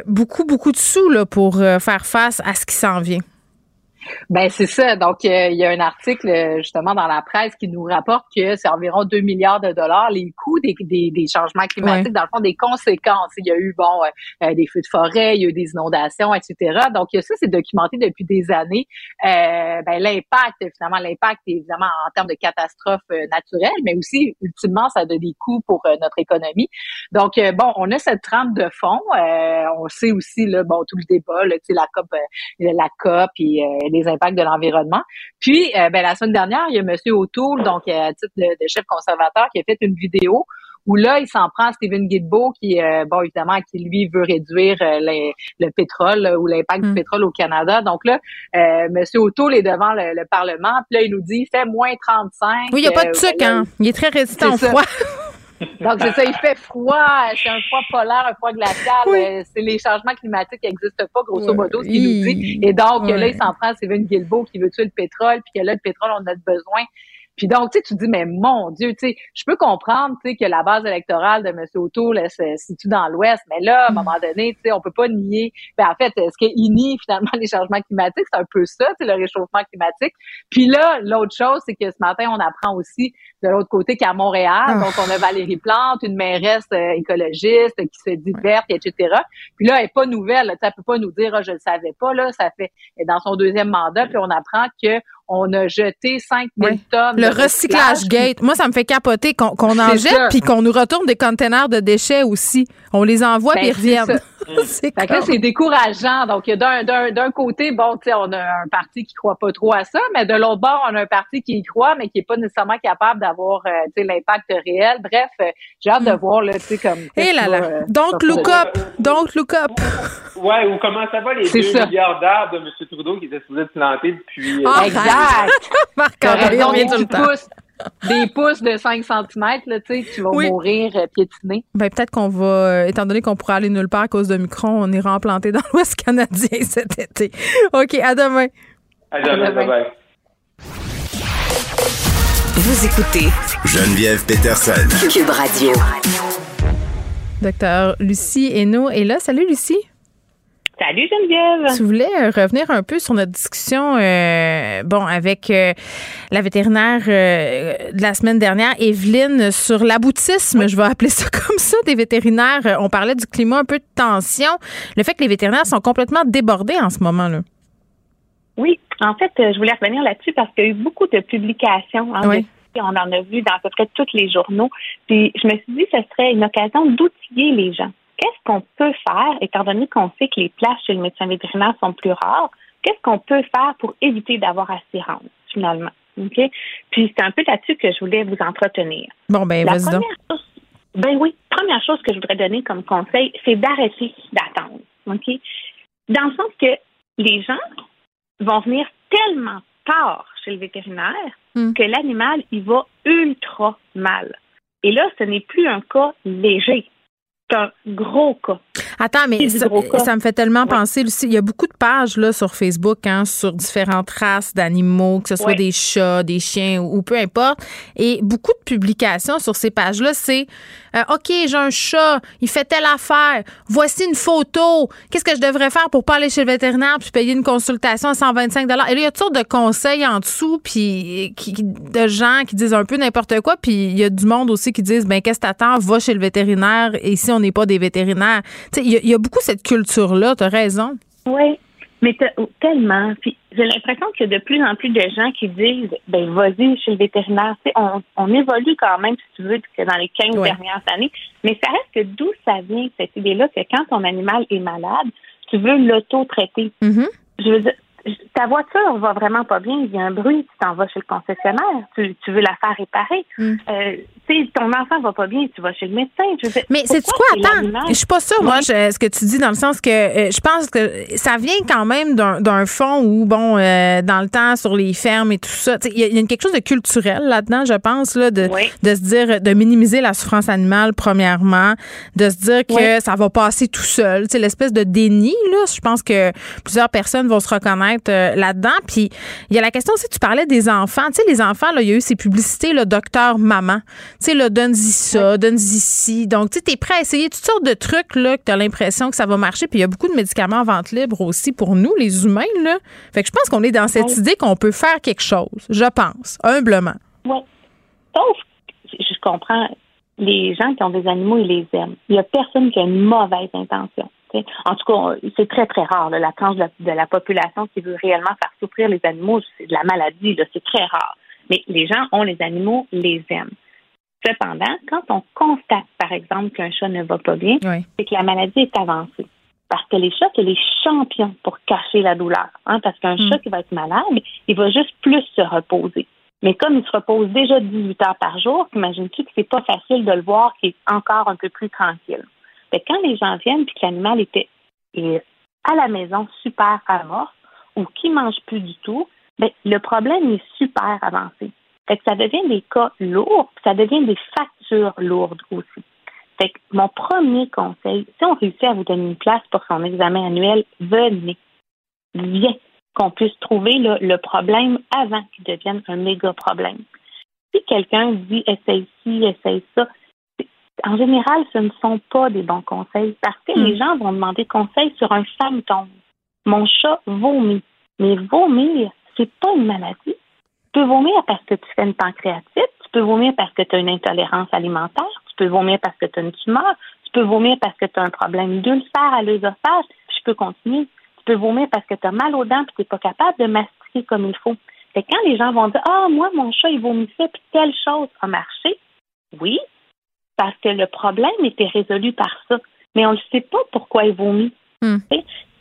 beaucoup, beaucoup de sous là, pour faire face à ce qui s'en vient.
Ben c'est ça. Donc euh, il y a un article justement dans la presse qui nous rapporte que c'est environ 2 milliards de dollars les coûts des, des, des changements climatiques, dans le fond des conséquences. Il y a eu bon euh, euh, des feux de forêt, il y a eu des inondations, etc. Donc ça c'est documenté depuis des années. Euh, ben l'impact finalement l'impact évidemment en termes de catastrophes naturelles, mais aussi ultimement ça a des coûts pour notre économie. Donc bon on a cette trame de fond. on sait aussi là bon tout le débat là, la COP la COP et les impacts de l'environnement. Puis, euh, ben, la semaine dernière, il y a M. O'Toole, donc euh, à titre de, chef conservateur, qui a fait une vidéo où là, il s'en prend à Stephen Guilbeault, qui, euh, bon, évidemment, qui lui veut réduire le pétrole ou l'impact du mm. pétrole au Canada. Donc là, euh, M. O'Toole est devant le, Parlement, puis là, il nous dit, fait moins 35.
Oui, il n'y a pas de truc, hein? Il est très résistant au froid.
Donc, c'est ça, il fait froid, c'est un froid polaire, un froid glacial. Euh, c'est les changements climatiques qui n'existent pas, grosso modo, ce qu'il nous dit. Et donc, là, il s'en prend à Steven Guilbeault qui veut tuer le pétrole, puis que là, le pétrole, on a besoin. Puis donc, tu sais, tu dis, mais mon Dieu, tu sais, je peux comprendre, tu sais, que la base électorale de M. O'Toole se situe dans l'Ouest, mais là, à un moment donné, tu sais, on peut pas nier. Ben, en fait, ce qu'il nie finalement les changements climatiques, c'est un peu ça, c'est le réchauffement climatique. Puis là, l'autre chose, c'est que ce matin, on apprend aussi de l'autre côté qu'à Montréal, ah. donc on a Valérie Plante, une mairesse euh, écologiste qui se dit verte, etc. Puis là, elle est pas nouvelle, tu sais, elle peut pas nous dire, ah, je le savais pas, là, ça fait dans son deuxième mandat, puis on apprend que on a jeté 5 000 tonnes.
Le recyclage gate. Moi, ça me fait capoter qu'on en jette puis qu'on nous retourne des containers de déchets aussi. On les envoie ben, puis ils reviennent.
c'est c'est décourageant. Donc, d'un côté, bon, tu sais, on a un parti qui croit pas trop à ça, mais de l'autre bord, on a un parti qui y croit, mais qui est pas nécessairement capable d'avoir, euh, tu sais, l'impact réel. Bref, euh, j'ai hâte de hmm. voir, là, tu sais, comme...
Et eh là là, euh, don't look up, don't look up.
Ouais, ou comment ça va les 2 milliards d'arbres de M. Trudeau qui étaient supposés se planter depuis...
Ah, exact! Marc-André, on vient du temps des pouces de 5 cm, là, tu sais, tu vas mourir euh, piétiné.
Ben, peut-être qu'on va, euh, étant donné qu'on pourrait aller nulle part à cause de Micron, on ira en planter dans l'Ouest canadien cet été. OK, à demain.
À demain, bye bye.
Vous écoutez Geneviève Peterson. Cube Radio.
Docteur Lucie Hainaut est là. Salut, Lucie.
Salut Geneviève.
Tu voulais euh, revenir un peu sur notre discussion, euh, bon, avec euh, la vétérinaire de la semaine dernière, Evelyne, sur l'aboutisme, je vais appeler ça comme ça, des vétérinaires. On parlait du climat, un peu de tension, le fait que les vétérinaires sont complètement débordés en ce moment-là.
Oui, en fait, je voulais revenir là-dessus parce qu'il y a eu beaucoup de publications. Hein, oui. On en a vu dans à peu près tous les journaux. Puis je me suis dit que ce serait une occasion d'outiller les gens qu'est-ce qu'on peut faire, étant donné qu'on sait que les places chez le médecin vétérinaire sont plus rares, qu'est-ce qu'on peut faire pour éviter d'avoir à s'y rendre, finalement? OK? Puis c'est un peu là-dessus que je voulais vous entretenir.
Bon, ben, vas-y donc.
Ben oui, première chose que je voudrais donner comme conseil, c'est d'arrêter d'attendre. OK? Dans le sens que les gens vont venir tellement tard chez le vétérinaire hmm. que l'animal, il va ultra mal. Et là, ce n'est plus un cas léger. C'est un gros cas.
Attends, mais ça, me fait tellement penser, Lucie, il y a beaucoup de pages là, sur Facebook hein, sur différentes races d'animaux, que ce soit des chats, des chiens ou, peu importe. Et beaucoup de publications sur ces pages-là, c'est euh, OK, j'ai un chat, il fait telle affaire, voici une photo. Qu'est-ce que je devrais faire pour pas aller chez le vétérinaire puis payer une consultation à 125 Et là, il y a toutes sortes de conseils en dessous, puis de gens qui disent un peu n'importe quoi, puis il y a du monde aussi qui disent ben qu'est-ce que t'attends, va chez le vétérinaire. Et ici, on n'est pas des vétérinaires. Tu il y, a beaucoup cette culture-là, tu as raison.
Oui, mais tellement. Puis j'ai l'impression qu'il y a de plus en plus de gens qui disent ben vas-y chez le vétérinaire. On, on, évolue quand même, si tu veux, que dans les 15 dernières années. Mais ça reste que d'où ça vient, cette idée-là, que quand ton animal est malade, tu veux l'auto-traiter. Mm-hmm. Je veux dire, ta voiture va vraiment pas bien, il y a un bruit, tu t'en vas chez le concessionnaire, tu, veux la faire réparer. Mm. Euh, ton enfant va pas bien, tu vas chez le médecin.
Mais c'est quoi, attends, je suis pas sûre, moi, ce que tu dis, dans le sens que euh, je pense que ça vient quand même d'un fond où, bon, euh, dans le temps, sur les fermes et tout ça, il y, a quelque chose de culturel là-dedans, je pense, là, de, de se dire, de minimiser la souffrance animale, premièrement, de se dire que ça va passer tout seul, l'espèce de déni, là, je pense que plusieurs personnes vont se reconnaître euh, là-dedans. Puis il y a la question aussi, tu parlais des enfants. Tu sais, les enfants, là, il y a eu ces publicités, le docteur maman. Tu sais, là, donne-y ça, donne-y ci. Donc, tu sais, es prêt à essayer toutes sortes de trucs, là, que tu as l'impression que ça va marcher. Puis il y a beaucoup de médicaments en vente libre aussi pour nous, les humains, là. Fait que je pense qu'on est dans cette idée qu'on peut faire quelque chose. Je pense, humblement.
Oui. Sauf, je comprends, les gens qui ont des animaux, ils les aiment. Il n'y a personne qui a une mauvaise intention. En tout cas, c'est très, très rare. la tranche de la, population qui veut réellement faire souffrir les animaux, c'est de la maladie, c'est très rare. Mais les gens ont les animaux, les aiment. Cependant, quand on constate, par exemple, qu'un chat ne va pas bien, c'est que la maladie est avancée. Parce que les chats, c'est les champions pour cacher la douleur. Hein, parce qu'un mm. chat qui va être malade, il va juste plus se reposer. Mais comme il se repose déjà 18 heures par jour, imagines-tu que c'est pas facile de le voir qu'il est encore un peu plus tranquille? Quand les gens viennent puis que l'animal était à la maison super amorphe ou qui mange plus du tout, ben, le problème est super avancé. Fait que ça devient des cas lourds, ça devient des factures lourdes aussi. Fait que mon premier conseil, si on réussit à vous donner une place pour son examen annuel, venez. Viens, qu'on puisse trouver le problème avant qu'il devienne un méga problème. Si quelqu'un dit essaye ci, essaye ça, en général, ce ne sont pas des bons conseils parce que les hmm. gens vont demander conseil sur un symptôme. Mon chat vomit. Mais vomir, c'est pas une maladie. Tu peux vomir parce que tu fais une pancréatite, tu peux vomir parce que tu as une intolérance alimentaire, tu peux vomir parce que tu as une tumeur, tu peux vomir parce que tu as un problème d'ulcère à l'œsophage, je peux continuer. Tu peux vomir parce que tu as mal aux dents et tu n'es pas capable de mastiquer comme il faut. Et quand les gens vont dire Ah, moi, mon chat, il vomissait puis telle chose a marché, oui, parce que le problème était résolu par ça. Mais on ne sait pas pourquoi il vomit. Hmm.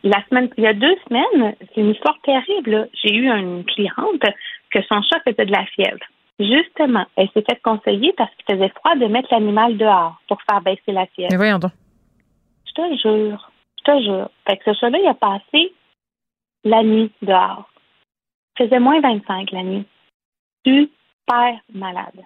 La semaine, il y a deux semaines, c'est une histoire terrible. J'ai eu une cliente que son chat faisait de la fièvre. Justement, elle s'est fait conseiller parce qu'il faisait froid de mettre l'animal dehors pour faire baisser la fièvre.
Mais voyons donc.
Je te jure, je te jure. Fait que ce chat-là, il a passé la nuit dehors. Il faisait moins 25 la nuit. Super malade.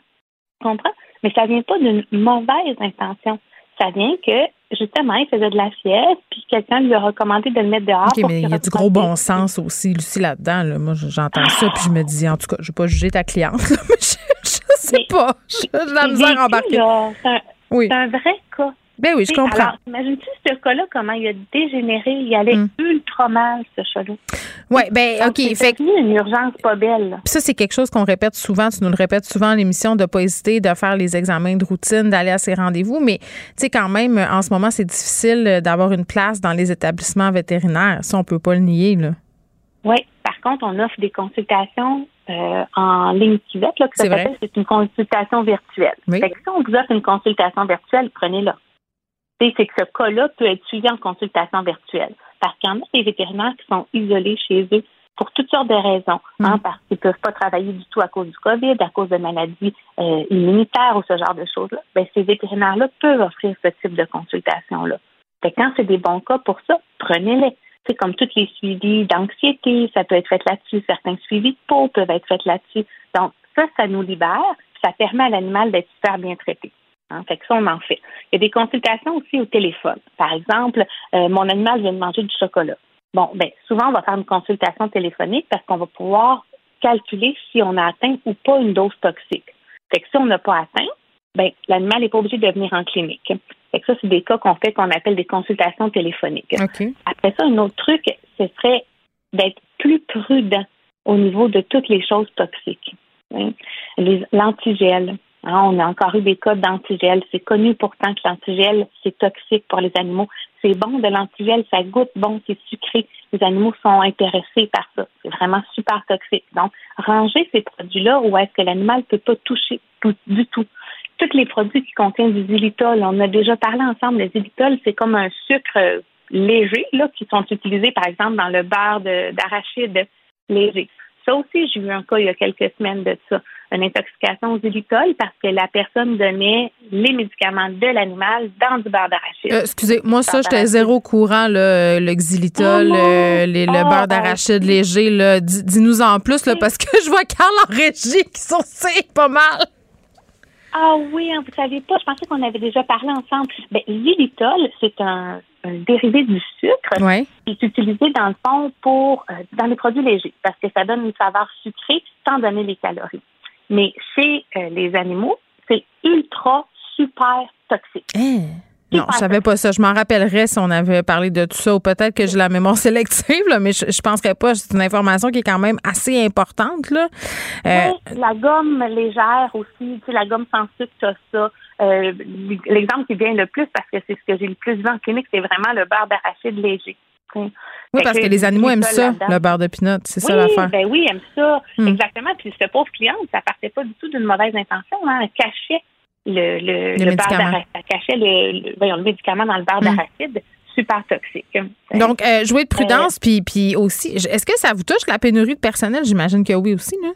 Comprends? Mais ça vient pas d'une mauvaise intention. Ça vient que, justement, il faisait de la fièvre, puis quelqu'un lui a recommandé de le mettre dehors.
OK, mais il y a du gros bon sens aussi, Lucie, là-dedans. Moi, j'entends ça, puis je me dis, en tout cas, je ne vais pas juger ta cliente, mais je, ne sais pas. J'ai la misère à embarquer.
C'est un, vrai cas.
Ben oui, je comprends. Alors,
imagine-tu ce cas-là, comment il a dégénéré? Il allait hmm. ultra mal, ce chat-là.
Oui, ben OK.
C'est une urgence pas belle.
Puis ça, c'est quelque chose qu'on répète souvent. Tu nous le répètes souvent à l'émission de ne pas hésiter de faire les examens de routine, d'aller à ces rendez-vous. Mais, tu sais, quand même, en ce moment, c'est difficile d'avoir une place dans les établissements vétérinaires. Ça, on peut pas le nier, là.
Oui. Par contre, on offre des consultations euh, en ligne civette, là, que ça s'appelle, c'est une consultation virtuelle. Oui. Fait que si on vous offre une consultation virtuelle, prenez-la c'est que ce cas-là peut être suivi en consultation virtuelle. Parce qu'il y en a des vétérinaires qui sont isolés chez eux pour toutes sortes de raisons, hein, mm. parce qu'ils ne peuvent pas travailler du tout à cause du COVID, à cause de maladies euh, immunitaires ou ce genre de choses-là. Ben, ces vétérinaires-là peuvent offrir ce type de consultation-là. quand c'est des bons cas pour ça, prenez-les. C'est comme tous les suivis d'anxiété, ça peut être fait là-dessus. Certains suivis de peau peuvent être faits là-dessus. Donc, ça, ça nous libère. Ça permet à l'animal d'être super bien traité. Hein, fait que ça, on en fait. Il y a des consultations aussi au téléphone. Par exemple, euh, mon animal vient de manger du chocolat. Bon, ben souvent, on va faire une consultation téléphonique parce qu'on va pouvoir calculer si on a atteint ou pas une dose toxique. Fait que si on n'a pas atteint, ben l'animal n'est pas obligé de venir en clinique. Fait que ça, c'est des cas qu'on fait qu'on appelle des consultations téléphoniques. Après ça, un autre truc, ce serait d'être plus prudent au niveau de toutes les choses toxiques. Hein. L'antigel, Hein, on a encore eu des cas d'antigel. C'est connu pourtant que l'antigel, c'est toxique pour les animaux. C'est bon de l'antigel, ça goûte bon, c'est sucré. Les animaux sont intéressés par ça. C'est vraiment super toxique. Donc, ranger ces produits-là où est-ce que l'animal ne peut pas toucher du tout. Tous les produits qui contiennent du xylitol, on a déjà parlé ensemble. Le xylitol, c'est comme un sucre léger, là, qui sont utilisés, par exemple, dans le beurre d'arachide léger. Ça aussi, j'ai eu un cas il y a quelques semaines de ça, une intoxication au xylitol parce que la personne donnait les médicaments de l'animal dans du beurre d'arachide.
Euh, excusez, moi ça, j'étais zéro courant, le xylitol, oh euh, les, le beurre oh, d'arachide léger. Dis-nous en plus là, parce que je vois Carl en régie qui sont pas mal.
Ah oui, hein, vous savez pas, je pensais qu'on avait déjà parlé ensemble. Ben, xylitol, c'est un, dérivé du sucre qui est utilisé dans le fond pour euh, dans les produits légers parce que ça donne une saveur sucrée sans donner les calories. Mais chez euh, les animaux, c'est ultra super toxique.
Hein? Non, je savais pas ça. Je m'en rappellerais si on avait parlé de tout ça ou peut-être que j'ai la mémoire sélective, mais je, je penserais pas. C'est une information qui est quand même assez importante. Là.
Euh, la gomme légère aussi, tu sais, la gomme sans sucre, as ça. Euh, l'exemple qui vient le plus, parce que c'est ce que j'ai le plus vu en clinique, c'est vraiment le beurre d'arachide léger.
Oui, parce que, les animaux aiment ça, le beurre de pinot. C'est ça l'affaire.
Ben oui, ils aiment ça. Hmm. Exactement. Puis cette pauvre cliente, ça partait pas du tout d'une mauvaise intention. Hein. Elle cachait le, le, le, le Elle cachait le, voyons, le médicament dans le beurre d'arachide super toxique.
Donc, euh, jouer de prudence, euh, puis, puis aussi, est-ce que ça vous touche la pénurie de personnel? J'imagine que oui aussi, non?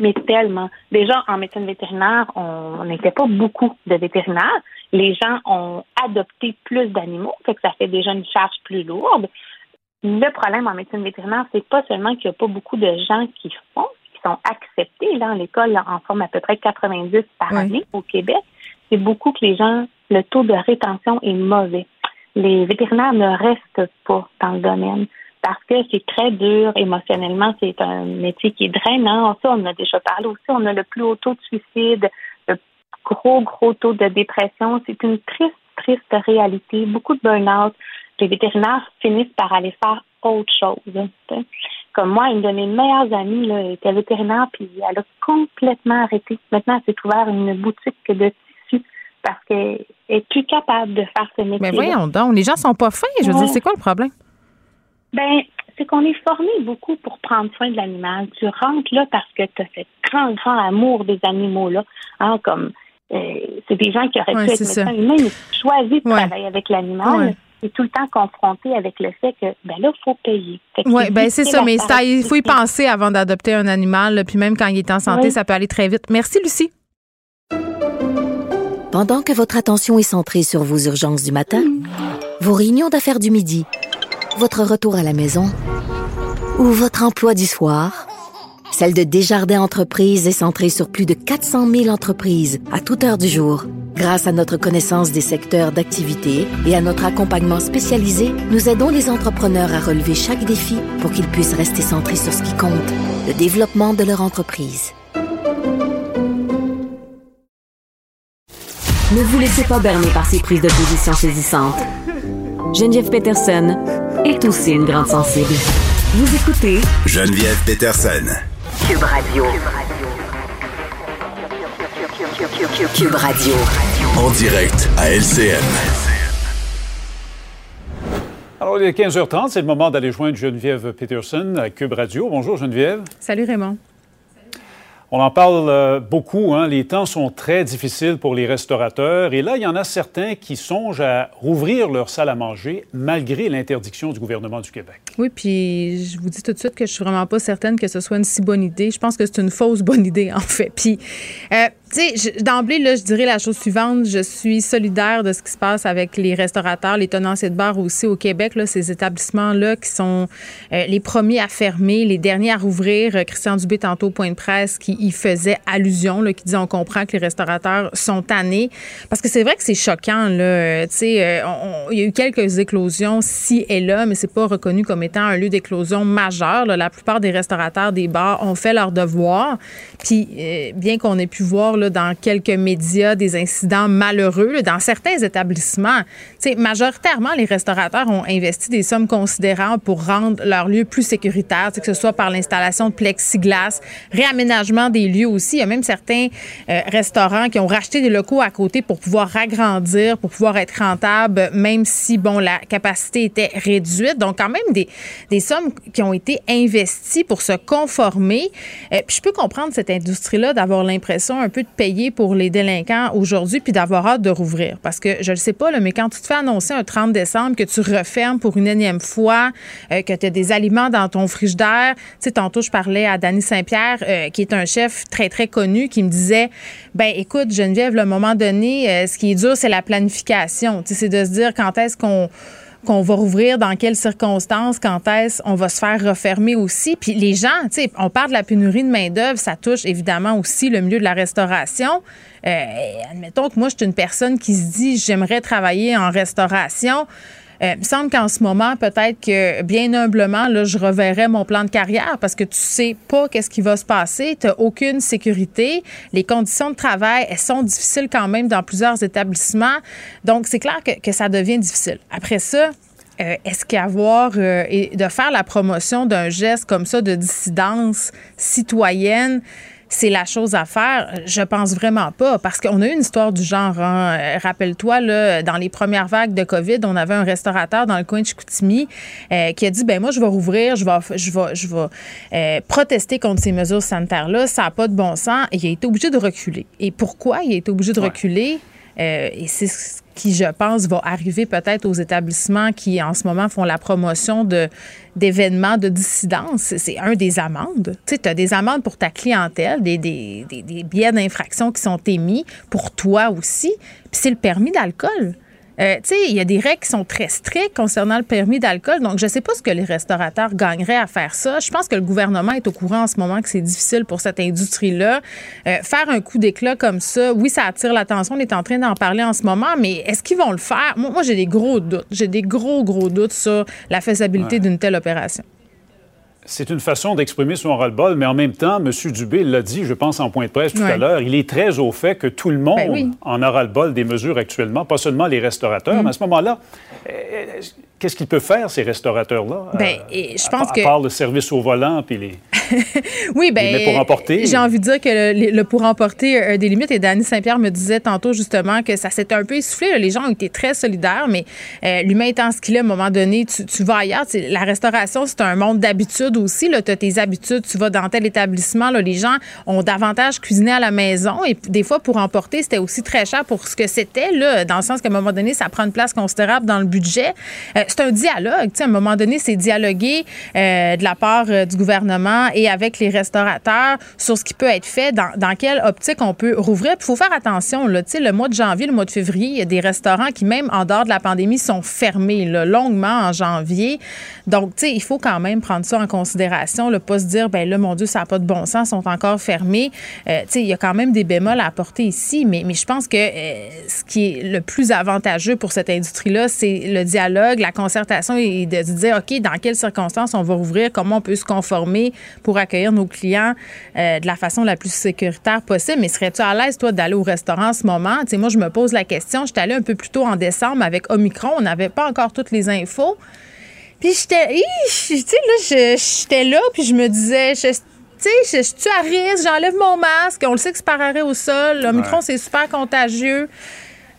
mais tellement. Déjà, en médecine vétérinaire, on n'était pas beaucoup de vétérinaires. Les gens ont adopté plus d'animaux, fait que ça fait déjà une charge plus lourde. Le problème en médecine vétérinaire, c'est pas seulement qu'il n'y a pas beaucoup de gens qui font, qui sont acceptés. Là, l'école en forme à peu près 90 par année au Québec. C'est beaucoup que les gens, le taux de rétention est mauvais. Les vétérinaires ne restent pas dans le domaine parce que c'est très dur émotionnellement. C'est un métier qui est drainant. Ça, on a déjà parlé aussi. On a le plus haut taux de suicide, gros, gros taux de dépression. C'est une triste, triste réalité. Beaucoup de burn-out. Les vétérinaires finissent par aller faire autre chose. Comme moi, une de mes meilleures amies là, était vétérinaire, puis elle a complètement arrêté. Maintenant, elle s'est ouvert une boutique de tissus parce qu'elle est plus capable de faire ce métier.
Mais voyons donc, les gens sont pas fins. Je veux dire, c'est quoi le problème?
Ben, c'est qu'on est formé beaucoup pour prendre soin de l'animal. Tu rentres là parce que tu as ce grand, grand amour des animaux-là. Hein, comme c'est des gens qui auraient pu être médecins humains, mais choisi de travailler avec l'animal. Et tout le temps confronté avec le fait que ben là, il faut payer.
Oui, ben c'est ça, mais ça, il faut y penser avant d'adopter un animal. puis même quand il est en santé, ça peut aller très vite. Merci, Lucie.
Pendant que votre attention est centrée sur vos urgences du matin, vos réunions d'affaires du midi, votre retour à la maison ou votre emploi du soir, celle de Desjardins Entreprises est centrée sur plus de 400 000 entreprises à toute heure du jour. Grâce à notre connaissance des secteurs d'activité et à notre accompagnement spécialisé, nous aidons les entrepreneurs à relever chaque défi pour qu'ils puissent rester centrés sur ce qui compte, le développement de leur entreprise.
Ne vous laissez pas berner par ces prises de position saisissantes. Geneviève Peterson est aussi une grande sensible. Vous écoutez
Geneviève Peterson.
Cube Radio.
Cube Radio. En direct à LCN.
Alors, il est 15h30, c'est le moment d'aller joindre Geneviève Peterson à Cube Radio. Bonjour Geneviève.
Salut Raymond.
On en parle euh, beaucoup. Hein. Les temps sont très difficiles pour les restaurateurs. Et là, il y en a certains qui songent à rouvrir leur salle à manger malgré l'interdiction du gouvernement du Québec.
Oui, puis je vous dis tout de suite que je suis vraiment pas certaine que ce soit une si bonne idée. Je pense que c'est une fausse bonne idée, en fait. Puis, euh, d'emblée, là, je dirais la chose suivante. Je suis solidaire de ce qui se passe avec les restaurateurs, les tenanciers de bar aussi au Québec, là, ces établissements-là qui sont euh, les premiers à fermer, les derniers à rouvrir. Euh, Christian Dubé, tantôt, au point de presse, qui y faisait allusion, là, qui dit on comprend que les restaurateurs sont tannés. Parce que c'est vrai que c'est choquant, là. Sais, il y a eu quelques éclosions ci et là, mais c'est pas reconnu comme étant un lieu d'éclosion majeur. La plupart des restaurateurs des bars ont fait leur devoir. Puis, bien qu'on ait pu voir dans quelques médias des incidents malheureux dans certains établissements. sais, majoritairement, les restaurateurs ont investi des sommes considérables pour rendre leur lieu plus sécuritaire, que ce soit par l'installation de plexiglas, réaménagement des lieux aussi. Il y a même certains euh, restaurants qui ont racheté des locaux à côté pour pouvoir agrandir, pour pouvoir être rentables, même si, bon, la capacité était réduite. Donc, quand même, des, des sommes qui ont été investies pour se conformer. Euh, puis je peux comprendre cette industrie-là d'avoir l'impression un peu payer pour les délinquants aujourd'hui puis d'avoir hâte de rouvrir? Parce que je ne sais pas, mais quand tu te fais annoncer un 30 décembre que tu refermes pour une énième fois, euh, que tu as des aliments dans ton frigidaire, tu sais, tantôt, je parlais à Danny Saint-Pierre, euh, qui est un chef très, très connu, qui me disait, ben écoute, Geneviève, le moment donné, euh, ce qui est dur, c'est la planification. Tu sais, c'est de se dire quand est-ce qu'on qu'on va rouvrir, dans quelles circonstances, quand est-ce on va se faire refermer aussi. Puis les gens, tu sais, on parle de la pénurie de main-d'œuvre, ça touche évidemment aussi le milieu de la restauration. Euh, admettons que moi, je suis une personne qui se dit j'aimerais travailler en restauration. Euh, il me semble qu'en ce moment, peut-être que bien humblement, là, je reverrai mon plan de carrière parce que tu sais pas qu'est-ce qui va se passer. Tu aucune sécurité. Les conditions de travail, elles sont difficiles quand même dans plusieurs établissements. Donc, c'est clair que, que, ça devient difficile. Après ça, euh, est-ce qu'avoir euh, et de faire la promotion d'un geste comme ça de dissidence citoyenne, c'est la chose à faire. Je pense vraiment pas, parce qu'on a eu une histoire du genre. Hein. Rappelle-toi, là, dans les premières vagues de COVID, on avait un restaurateur dans le coin de Chicoutimi euh, qui a dit, ben moi, je vais rouvrir, je vais, je vais, je vais euh, protester contre ces mesures sanitaires-là. Ça n'a pas de bon sens. Et il a été obligé de reculer. Et pourquoi il a été obligé de reculer? Euh, et c'est ce qui, je pense, va arriver peut-être aux établissements qui, en ce moment, font la promotion de, d'événements de dissidence. C'est un des amendes. Tu sais, as des amendes pour ta clientèle, des, des, des, des billets d'infraction qui sont émis pour toi aussi. Puis c'est le permis d'alcool. Euh, tu sais, il y a des règles qui sont très strictes concernant le permis d'alcool. Donc, je ne sais pas ce que les restaurateurs gagneraient à faire ça. Je pense que le gouvernement est au courant en ce moment que c'est difficile pour cette industrie-là. Euh, faire un coup d'éclat comme ça, oui, ça attire l'attention. On est en train d'en parler en ce moment, mais est-ce qu'ils vont le faire? Moi, j'ai des gros doutes. J'ai des gros, gros doutes sur la faisabilité d'une telle opération
c'est une façon d'exprimer son ras-le-bol, mais en même temps, M. Dubé l'a dit, je pense, en point de presse tout à l'heure, il est très au fait que tout le monde ben en a ras-le-bol des mesures actuellement, pas seulement les restaurateurs, mm. mais à ce moment-là, euh, qu'est-ce qu'ils peuvent faire, ces restaurateurs-là?
Ben, euh, je pense
à,
que...
part le service au volant puis les...
oui, bien.
pour emporter?
J'ai envie de dire que le, pour emporter a des limites. Et Danny Saint-Pierre me disait tantôt justement que ça s'était un peu essoufflé. Les gens ont été très solidaires, mais euh, l'humain étant ce qu'il est, à un moment donné, tu, vas ailleurs. la restauration, c'est un monde d'habitude aussi. Tu as tes habitudes, tu vas dans tel établissement. Là, les gens ont davantage cuisiné à la maison. Et des fois, pour emporter, c'était aussi très cher pour ce que c'était, là, dans le sens qu'à un moment donné, ça prend une place considérable dans le budget. Euh, c'est un dialogue. À un moment donné, c'est dialoguer euh, de la part du gouvernement et avec les restaurateurs sur ce qui peut être fait, dans, quelle optique on peut rouvrir. Il faut faire attention, là, le mois de janvier, le mois de février, il y a des restaurants qui, même en dehors de la pandémie, sont fermés là, longuement en janvier. Donc, il faut quand même prendre ça en considération, ne pas se dire, ben là, mon Dieu, ça n'a pas de bon sens, sont encore fermés. Euh, il y a quand même des bémols à apporter ici, mais, mais je pense que euh, ce qui est le plus avantageux pour cette industrie-là, c'est le dialogue, la concertation et de se dire, OK, dans quelles circonstances on va rouvrir, comment on peut se conformer pour accueillir nos clients euh, de la façon la plus sécuritaire possible. Mais serais-tu à l'aise, toi, d'aller au restaurant en ce moment? Tu sais, moi, je me pose la question. J'étais allée un peu plus tôt en décembre avec Omicron. On n'avait pas encore toutes les infos. Puis j'étais, tu sais, là, j'étais là, puis je me disais, tu sais, je suis à risque, j'enlève mon masque, on le sait que c'est par arrêt au sol. L'Omicron, c'est super contagieux.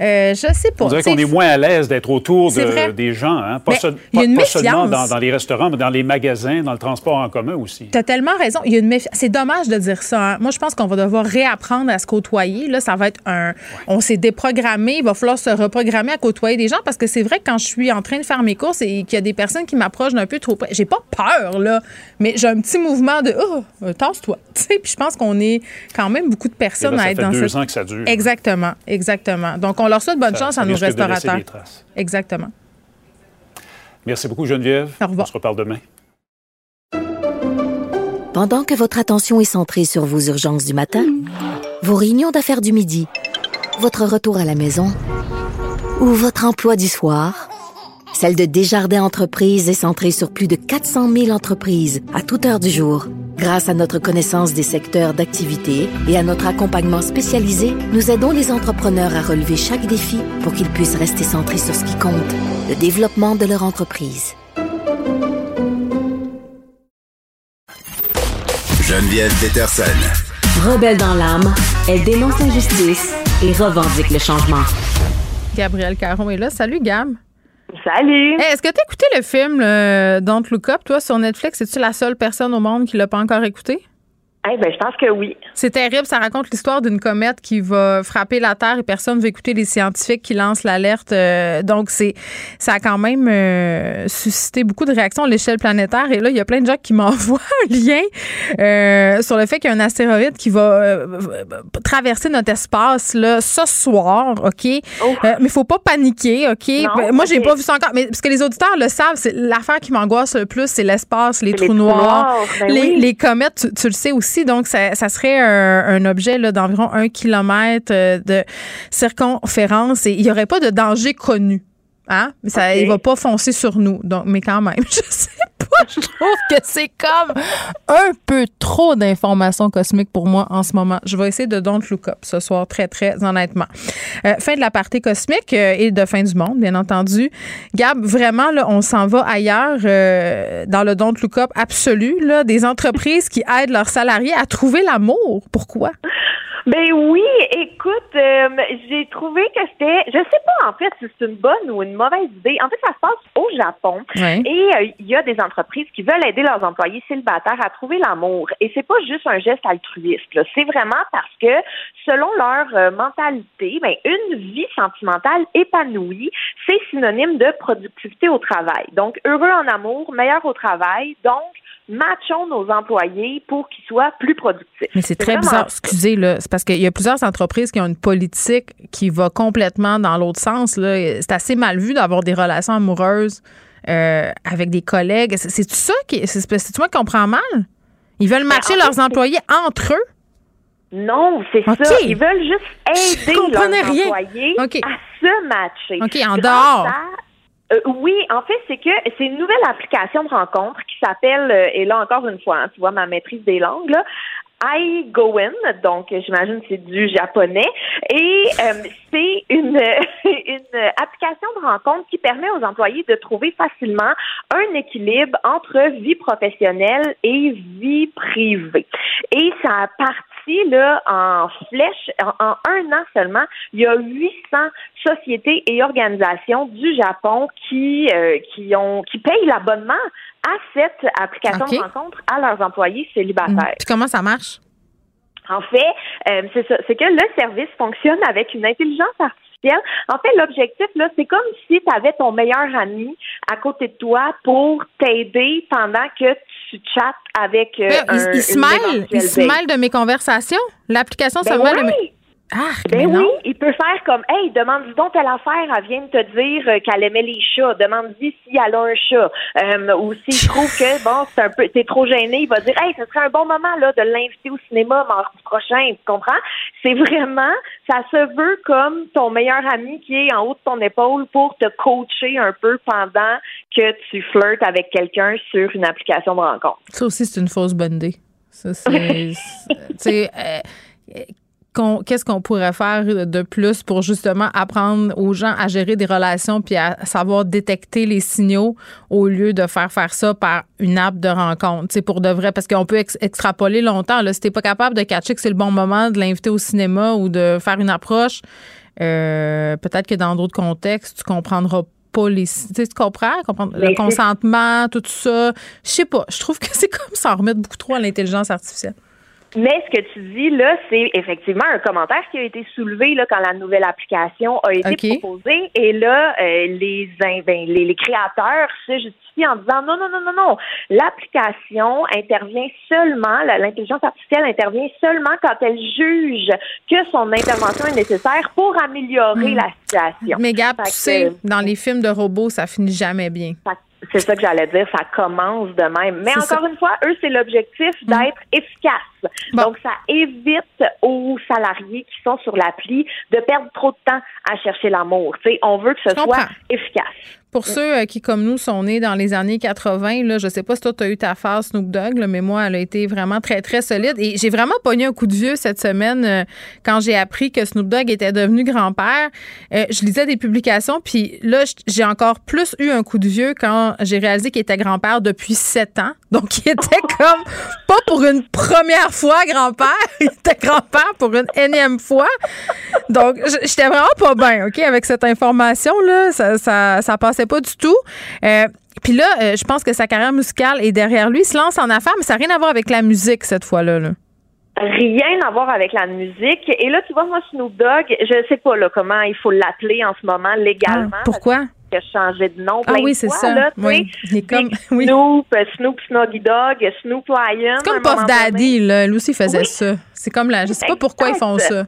Euh, je sais pas.
On dirait qu'on est moins à l'aise d'être autour des gens, hein? pas, seulement dans, les restaurants, mais dans les magasins, dans le transport en commun aussi.
Tu as tellement raison. Il y a une C'est dommage de dire ça. Hein. Moi, je pense qu'on va devoir réapprendre à se côtoyer. Là, ça va être un. On s'est déprogrammé. Il va falloir se reprogrammer à côtoyer des gens parce que c'est vrai que quand je suis en train de faire mes courses et qu'il y a des personnes qui m'approchent d'un peu trop près, j'ai pas peur, là, mais j'ai un petit mouvement de Oh, euh, tasse-toi. Puis je pense qu'on est quand même beaucoup de personnes à être dans
deux ans que ça dure.
Exactement, exactement. Donc, on leur souhaite bonne chance à nos restaurateurs. Exactement.
Merci beaucoup, Geneviève.
Au revoir.
On se reparle demain.
Pendant que votre attention est centrée sur vos urgences du matin, vos réunions d'affaires du midi, votre retour à la maison ou votre emploi du soir, celle de Desjardins Entreprises est centrée sur plus de 400 000 entreprises à toute heure du jour. Grâce à notre connaissance des secteurs d'activité et à notre accompagnement spécialisé, nous aidons les entrepreneurs à relever chaque défi pour qu'ils puissent rester centrés sur ce qui compte, le développement de leur entreprise.
Geneviève Peterson.
Rebelle dans l'âme, elle dénonce l'injustice et revendique le changement.
Gabriel Caron est là. Salut, Gab.
Salut!
Est-ce que tu as écouté le film euh, Don't Look toi, sur Netflix? Es-tu la seule personne au monde qui l'a pas encore écouté?
Eh ben, je pense que oui.
C'est terrible. Ça raconte l'histoire d'une comète qui va frapper la Terre et personne ne veut écouter les scientifiques qui lancent l'alerte. Euh, donc, c'est ça a quand même euh, suscité beaucoup de réactions à l'échelle planétaire. Et là, il y a plein de gens qui m'envoient un lien euh, sur le fait qu'il y a un astéroïde qui va traverser notre espace là, ce soir. OK? Oh. mais il faut pas paniquer. OK? Ben, moi, j'ai pas vu ça encore. Mais parce que les auditeurs le savent, c'est l'affaire qui m'angoisse le plus, c'est l'espace, les, trous noirs, ben les, les, comètes. tu le sais aussi donc, ça, serait un, objet d'environ un kilomètre euh, de circonférence et il n'y aurait pas de danger connu. Hein? Mais ça, il va pas foncer sur nous. Donc, mais quand même, je sais je trouve que c'est comme un peu trop d'informations cosmiques pour moi en ce moment. Je vais essayer de Don't Look Up ce soir, très, très honnêtement. Euh, fin de la partie cosmique euh, et de fin du monde, bien entendu. Gab, vraiment, là, on s'en va ailleurs euh, dans le Don't Look Up absolu, là, des entreprises qui aident leurs salariés à trouver l'amour. Pourquoi?
Ben oui, écoute, euh, j'ai trouvé que c'était, je sais pas en fait si c'est une bonne ou une mauvaise idée. En fait, ça se passe au Japon et euh, il y a des entreprises qui veulent aider leurs employés célibataires à trouver l'amour. Et c'est pas juste un geste altruiste. C'est vraiment parce que selon leur euh, mentalité, ben une vie sentimentale épanouie, c'est synonyme de productivité au travail. Donc heureux en amour, meilleur au travail. Donc matchons nos employés pour qu'ils soient plus productifs.
Mais c'est très bizarre, excusez, là, c'est parce qu'il y a plusieurs entreprises qui ont une politique qui va complètement dans l'autre sens. C'est assez mal vu d'avoir des relations amoureuses euh, avec des collègues. C'est tout ça qui. C'est moi qui comprends mal? Ils veulent ben, matcher leurs employés entre eux?
Non, c'est ça. Ils veulent juste aider leurs employés à se matcher.
OK, en dehors.
Euh, oui, en fait, c'est que c'est une nouvelle application de rencontre qui s'appelle, euh, et là encore une fois, hein, tu vois ma maîtrise des langues, là, iGoin, donc j'imagine c'est du japonais, et euh, c'est une, une application de rencontre qui permet aux employés de trouver facilement un équilibre entre vie professionnelle et vie privée. Et ça a parti là en flèche en, un an seulement. Il y a 800 sociétés et organisations du Japon qui euh, qui ont qui payent l'abonnement à cette application de rencontre à leurs employés célibataires.
Puis comment ça marche?
En fait, euh, c'est que le service fonctionne avec une intelligence artificielle. En fait, l'objectif, là, c'est comme si tu avais ton meilleur ami à côté de toi pour t'aider pendant que tu chattes avec euh, un,
il, se mêle, il se mêle de mes conversations. L'application se ben mêle de mes...
Ah, ben oui, il peut faire comme Hey, demande-lui donc telle affaire, elle vient de te dire euh, qu'elle aimait les chats. Demande-lui si elle a un chat. Euh, ou s'il trouve que bon, c'est un peu t'es trop gêné, il va dire Hey, ce serait un bon moment là de l'inviter au cinéma mardi prochain, tu comprends? C'est vraiment ça se veut comme ton meilleur ami qui est en haut de ton épaule pour te coacher un peu pendant que tu flirtes avec quelqu'un sur une application de rencontre.
Ça aussi, c'est une fausse bonne idée. Ça, c'est. euh, qu'est-ce qu'on pourrait faire de plus pour justement apprendre aux gens à gérer des relations puis à savoir détecter les signaux au lieu de faire faire ça par une app de rencontre, c'est pour de vrai parce qu'on peut extrapoler longtemps là, si t'es pas capable de catcher que c'est le bon moment de l'inviter au cinéma ou de faire une approche peut-être que dans d'autres contextes, tu comprendras les. Tu, comprends? comprendre le consentement, tout ça. Je sais pas. Je trouve que c'est comme ça remettre beaucoup trop à l'intelligence artificielle.
Mais ce que tu dis là, c'est effectivement un commentaire qui a été soulevé là quand la nouvelle application a été proposée. Et là, euh, les, ben, les, les créateurs se justifient en disant non, non, non, non, non. L'application intervient seulement, l'intelligence artificielle intervient seulement quand elle juge que son intervention est nécessaire pour améliorer hmm. la situation.
Mais Gab, tu sais, dans les films de robots, ça finit jamais bien.
C'est ça que j'allais dire, ça commence de même. Mais encore une fois, eux, c'est l'objectif mm. d'être efficace. Donc, ça évite aux salariés qui sont sur l'appli de perdre trop de temps à chercher l'amour. on veut que ce soit efficace.
Pour ceux euh, qui, comme nous, sont nés dans les années 80, là, je sais pas si toi, tu as eu ta phase Snoop Dogg, mais moi, elle a été vraiment très, très solide. Et j'ai vraiment pogné un coup de vieux cette semaine euh, quand j'ai appris que Snoop Dogg était devenu grand-père. Euh, je lisais des publications, puis là, j'ai encore plus eu un coup de vieux quand j'ai réalisé qu'il était grand-père depuis sept ans. Donc, il était comme, pas pour une première fois grand-père, il était grand-père pour une énième fois. Donc, j'étais vraiment pas bien, OK, avec cette information-là. Ça, ça, ça passait pas du tout. Euh, puis là, euh, je pense que sa carrière musicale est derrière lui. Il se lance en affaires, mais ça n'a rien à voir avec la musique cette fois-là.
Rien à voir avec la musique. Et là, tu vois, moi, Snoop Dogg, je sais pas là, comment il faut l'appeler en ce moment légalement.
Ah, pourquoi?
Il a changé de nom.
Ah oui, c'est ça.
Là,
oui. Il est comme,
Snoop, Snoop Snuggy Dog, Snoop Lion.
C'est comme Puff Daddy, là. Lui aussi faisait ça. C'est comme là. Je sais pas pourquoi ils font ça.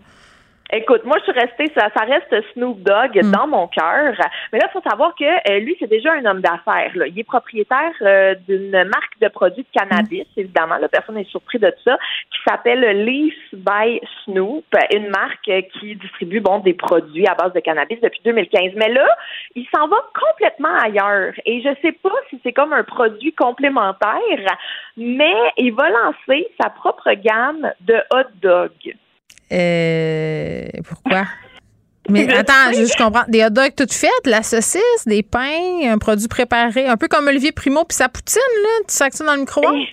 Écoute, moi, je suis restée, ça, ça reste Snoop Dogg mm. dans mon cœur. Mais là, il faut savoir que euh, lui, c'est déjà un homme d'affaires. Il est propriétaire euh, d'une marque de produits de cannabis, mm. évidemment. La personne est surprise de ça, qui s'appelle Leaf by Snoop, une marque qui distribue bon des produits à base de cannabis depuis 2015. Mais là, il s'en va complètement ailleurs. Et je sais pas si c'est comme un produit complémentaire, mais il va lancer sa propre gamme de hot dogs.
Euh, pourquoi? Mais attends, je, comprends. Des hot dogs toutes faites, la saucisse, des pains, un produit préparé, un peu comme Olivier Primo puis sa poutine, là. Tu sacs ça dans le micro-ondes?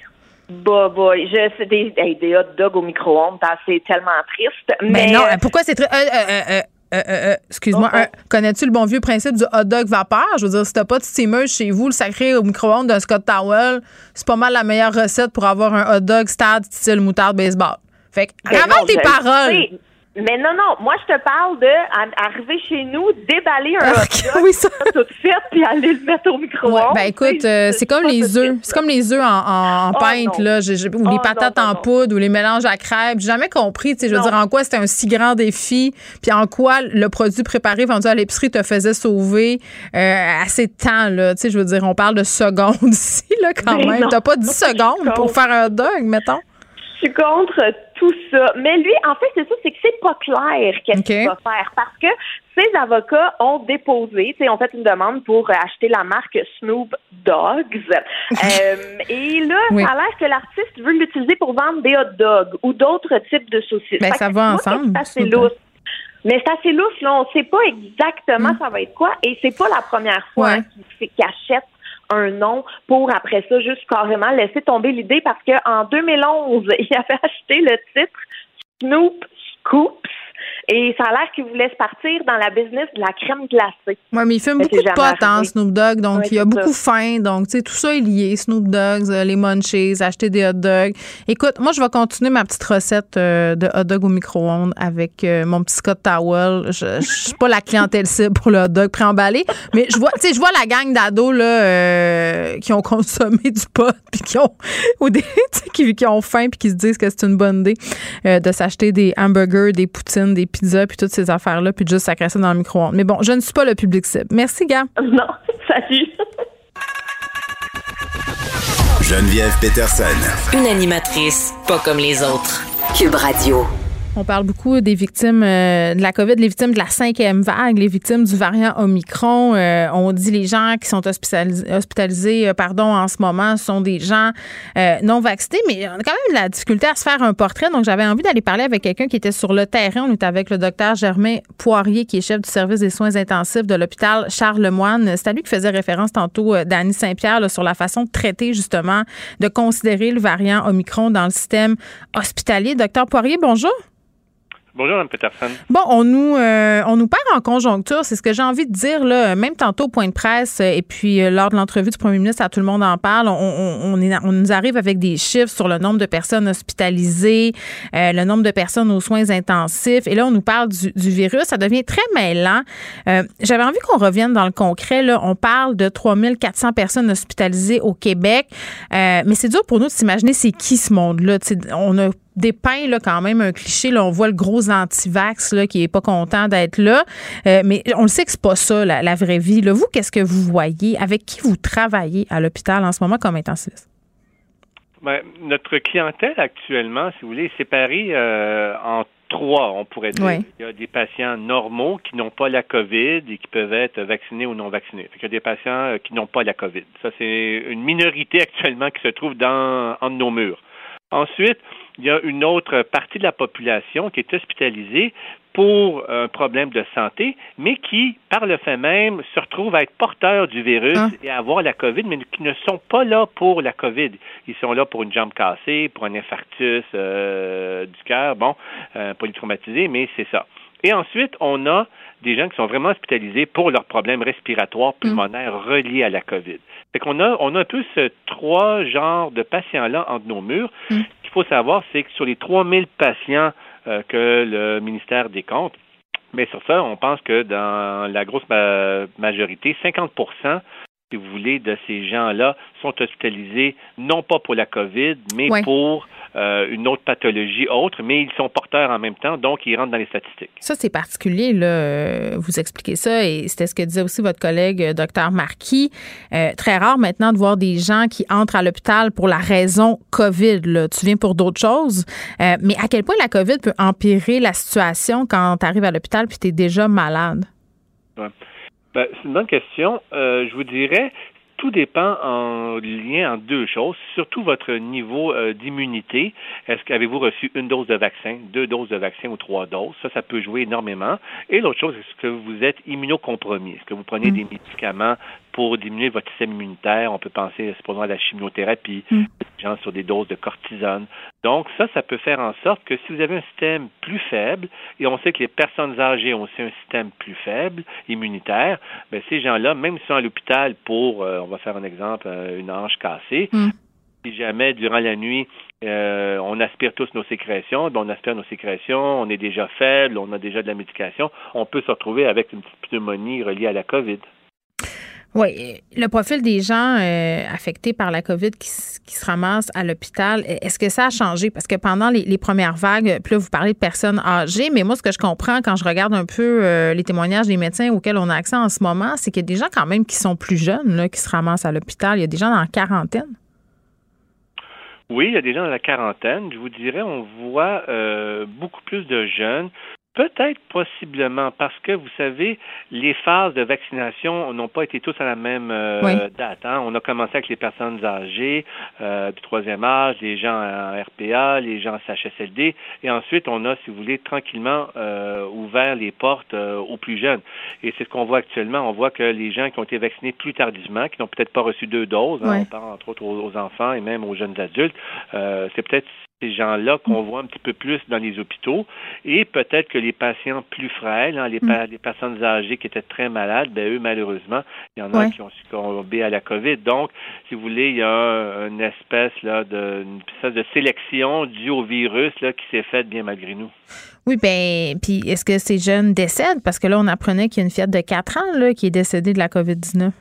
Bah, bah, je sais des, des hot dogs au micro-ondes, c'est tellement triste. Mais,
non, pourquoi c'est très. Euh, euh, excuse-moi, connais-tu le bon vieux principe du hot dog vapeur? Je veux dire, si t'as pas de steamer chez vous, le sacré au micro-ondes d'un Scott Towel, c'est pas mal la meilleure recette pour avoir un hot dog stade style moutarde baseball. Fait que, ben tes paroles.
Mais non, non, moi je te parle de arriver chez nous, déballer un hot
oui, ça.
tout fait, puis aller le mettre au micro-ondes.
ben écoute, euh, c'est comme les œufs. C'est comme les œufs en, en, oh, pinte, là, ou les oh, patates en poudre, ou les mélanges à crêpes. J'ai jamais compris, tu sais, je veux dire, en quoi c'était un si grand défi, puis en quoi le produit préparé vendu à l'épicerie te faisait sauver euh, assez de temps, là. Tu sais, je veux dire, on parle de secondes ici, là, quand même. T'as pas 10 secondes pour faire un dog, mettons?
Je suis contre tout ça. Mais lui, en fait, c'est ça, c'est que c'est pas clair qu'est-ce qu'il va faire parce que ses avocats ont déposé, ont fait une demande pour acheter la marque Snoop Dogs. Euh, et là, ça a l'air que l'artiste veut l'utiliser pour vendre des hot dogs ou d'autres types de saucisses.
Mais ben, ça va ensemble.
C'est lousse. Mais c'est assez lousse, là. On sait pas exactement mm. ça va être quoi. Et c'est pas la première fois qu'il achète un nom pour après ça juste carrément laisser tomber l'idée parce qu'en 2011, il avait acheté le titre Snoop Scoops et ça a l'air qu'il voulait se partir dans la business de la crème glacée.
Oui, mais il fume beaucoup de potes, hein, Snoop Dogg. Donc, il a beaucoup faim. Donc, tu sais, tout ça est lié. Snoop Dogs, euh, les munchies, acheter des hot dogs. Écoute, moi, je vais continuer ma petite recette euh, de hot dog au micro-ondes avec euh, mon petit Scott Towel. Je, ne suis pas la clientèle cible pour le hot dog préemballé. Mais je vois, tu sais, je vois la gang d'ados, là, qui ont consommé du pot puis qui ont, ou des, qui, qui ont faim puis qui se disent que c'est une bonne idée de s'acheter des hamburgers, des poutines, des pizza puis toutes ces affaires-là, puis juste sacrer ça dans le micro-ondes. Mais bon, je ne suis pas le public cible. Merci, gars.
Non, salut.
Geneviève Peterson.
Une animatrice pas comme les autres. Cube Radio.
On parle beaucoup des victimes euh, de la COVID, les victimes de la cinquième vague, les victimes du variant Omicron. Euh, on dit les gens qui sont hospitalisés, euh, pardon, en ce moment sont des gens non vaccinés, mais on a quand même de la difficulté à se faire un portrait. Donc, j'avais envie d'aller parler avec quelqu'un qui était sur le terrain. On est avec le docteur Germain Poirier, qui est chef du service des soins intensifs de l'hôpital Charles-Lemoine. C'est à lui qui faisait référence tantôt d'Annie Saint-Pierre sur la façon de traiter, justement, de considérer le variant Omicron dans le système hospitalier. Docteur Poirier, bonjour.
Bonjour, Mme Peterson.
Bon, on nous, euh, en conjoncture, c'est ce que j'ai envie de dire, là, même tantôt au point de presse, euh, et puis euh, lors de l'entrevue du premier ministre, à tout le monde en parle, on, nous arrive avec des chiffres sur le nombre de personnes hospitalisées, le nombre de personnes aux soins intensifs, et là, on nous parle du, virus, ça devient très mêlant. J'avais envie qu'on revienne dans le concret, on parle de 3400 personnes hospitalisées au Québec, mais c'est dur pour nous de s'imaginer c'est qui ce monde-là. On a dépeint là, quand même un cliché. Là, on voit le gros anti-vax là, qui est pas content d'être là. Euh, mais on le sait que c'est pas ça, la, vraie vie. Là. Vous, qu'est-ce que vous voyez? Avec qui vous travaillez à l'hôpital en ce moment comme intensiviste?
Ben, notre clientèle actuellement, si vous voulez, est séparée euh, en trois, on pourrait dire. Il y a des patients normaux qui n'ont pas la COVID et qui peuvent être vaccinés ou non vaccinés. Il y a des patients euh, qui n'ont pas la COVID. Ça, c'est une minorité actuellement qui se trouve dans, entre nos murs. Ensuite, il y a une autre partie de la population qui est hospitalisée pour un problème de santé, mais qui, par le fait même, se retrouvent à être porteurs du virus ah. et à avoir la COVID, mais qui ne sont pas là pour la COVID. Ils sont là pour une jambe cassée, pour un infarctus euh, du cœur, bon, euh, polytraumatisé, mais c'est ça. Et ensuite, on a des gens qui sont vraiment hospitalisés pour leurs problèmes respiratoires pulmonaires reliés à la COVID. Fait qu'on a, on a un peu ce trois genres de patients-là entre nos murs. Ce qu'il faut savoir, c'est que sur les 3000 patients euh, que le ministère décompte, mais sur ça, on pense que dans la grosse majorité, 50 si vous voulez, de ces gens-là sont hospitalisés non pas pour la COVID, mais pour euh, une autre pathologie autre, mais ils sont porteurs en même temps, donc ils rentrent dans les statistiques.
Ça, c'est particulier, là. Euh, vous expliquez ça, et c'était ce que disait aussi votre collègue, euh, docteur Marquis. très rare maintenant de voir des gens qui entrent à l'hôpital pour la raison COVID. Là. Tu viens pour d'autres choses, mais à quel point la COVID peut empirer la situation quand tu arrives à l'hôpital puis tu es déjà malade?
Ben, c'est une bonne question. je vous dirais, tout dépend en lien en deux choses, surtout votre niveau euh, d'immunité. Est-ce qu'avez-vous reçu une dose de vaccin, deux doses de vaccin ou trois doses? Ça, ça peut jouer énormément. Et l'autre chose, est-ce que vous êtes immunocompromis? Est-ce que vous prenez mm. des médicaments pour diminuer votre système immunitaire? On peut penser, cependant, à la chimiothérapie, mm. gens sur des doses de cortisone. Donc, ça, ça peut faire en sorte que si vous avez un système plus faible, et on sait que les personnes âgées ont aussi un système plus faible, immunitaire, bien, ces gens-là, même s'ils sont à l'hôpital pour, euh, on va faire un exemple, euh, une hanche cassée, mm. si jamais, durant la nuit, euh, on aspire tous nos sécrétions, bien, on aspire nos sécrétions, on est déjà faible, on a déjà de la médication, on peut se retrouver avec une petite pneumonie reliée à la COVID.
Oui, le profil des gens euh, affectés par la COVID qui, se ramassent à l'hôpital, est-ce que ça a changé? Parce que pendant les, premières vagues, puis là, vous parlez de personnes âgées, mais moi, ce que je comprends quand je regarde un peu euh, les témoignages des médecins auxquels on a accès en ce moment, c'est qu'il y a des gens quand même qui sont plus jeunes, qui se ramassent à l'hôpital. Il y a des gens dans la quarantaine.
Oui, il y a des gens dans la quarantaine. Je vous dirais, on voit euh, beaucoup plus de jeunes. Peut-être possiblement parce que vous savez, les phases de vaccination n'ont pas été tous à la même euh, date. Hein. On a commencé avec les personnes âgées euh, du troisième âge, les gens en RPA, les gens en CHSLD, et ensuite on a, si vous voulez, tranquillement euh, ouvert les portes aux plus jeunes. Et c'est ce qu'on voit actuellement. On voit que les gens qui ont été vaccinés plus tardivement, qui n'ont peut-être pas reçu deux doses, hein, on parle entre autres aux, enfants et même aux jeunes adultes, c'est peut-être ces gens-là qu'on voit un petit peu plus dans les hôpitaux et peut-être que les patients plus frêles, hein, les, mm. les, personnes âgées qui étaient très malades, ben eux malheureusement, il y en a qui ont succombé à la COVID. Donc, si vous voulez, il y a une espèce là de une espèce de sélection due au virus là qui s'est faite bien malgré nous.
Oui, ben puis est-ce que ces jeunes décèdent? Parce que là on apprenait qu'il y a une fillette de 4 ans là qui est décédée de la COVID-19.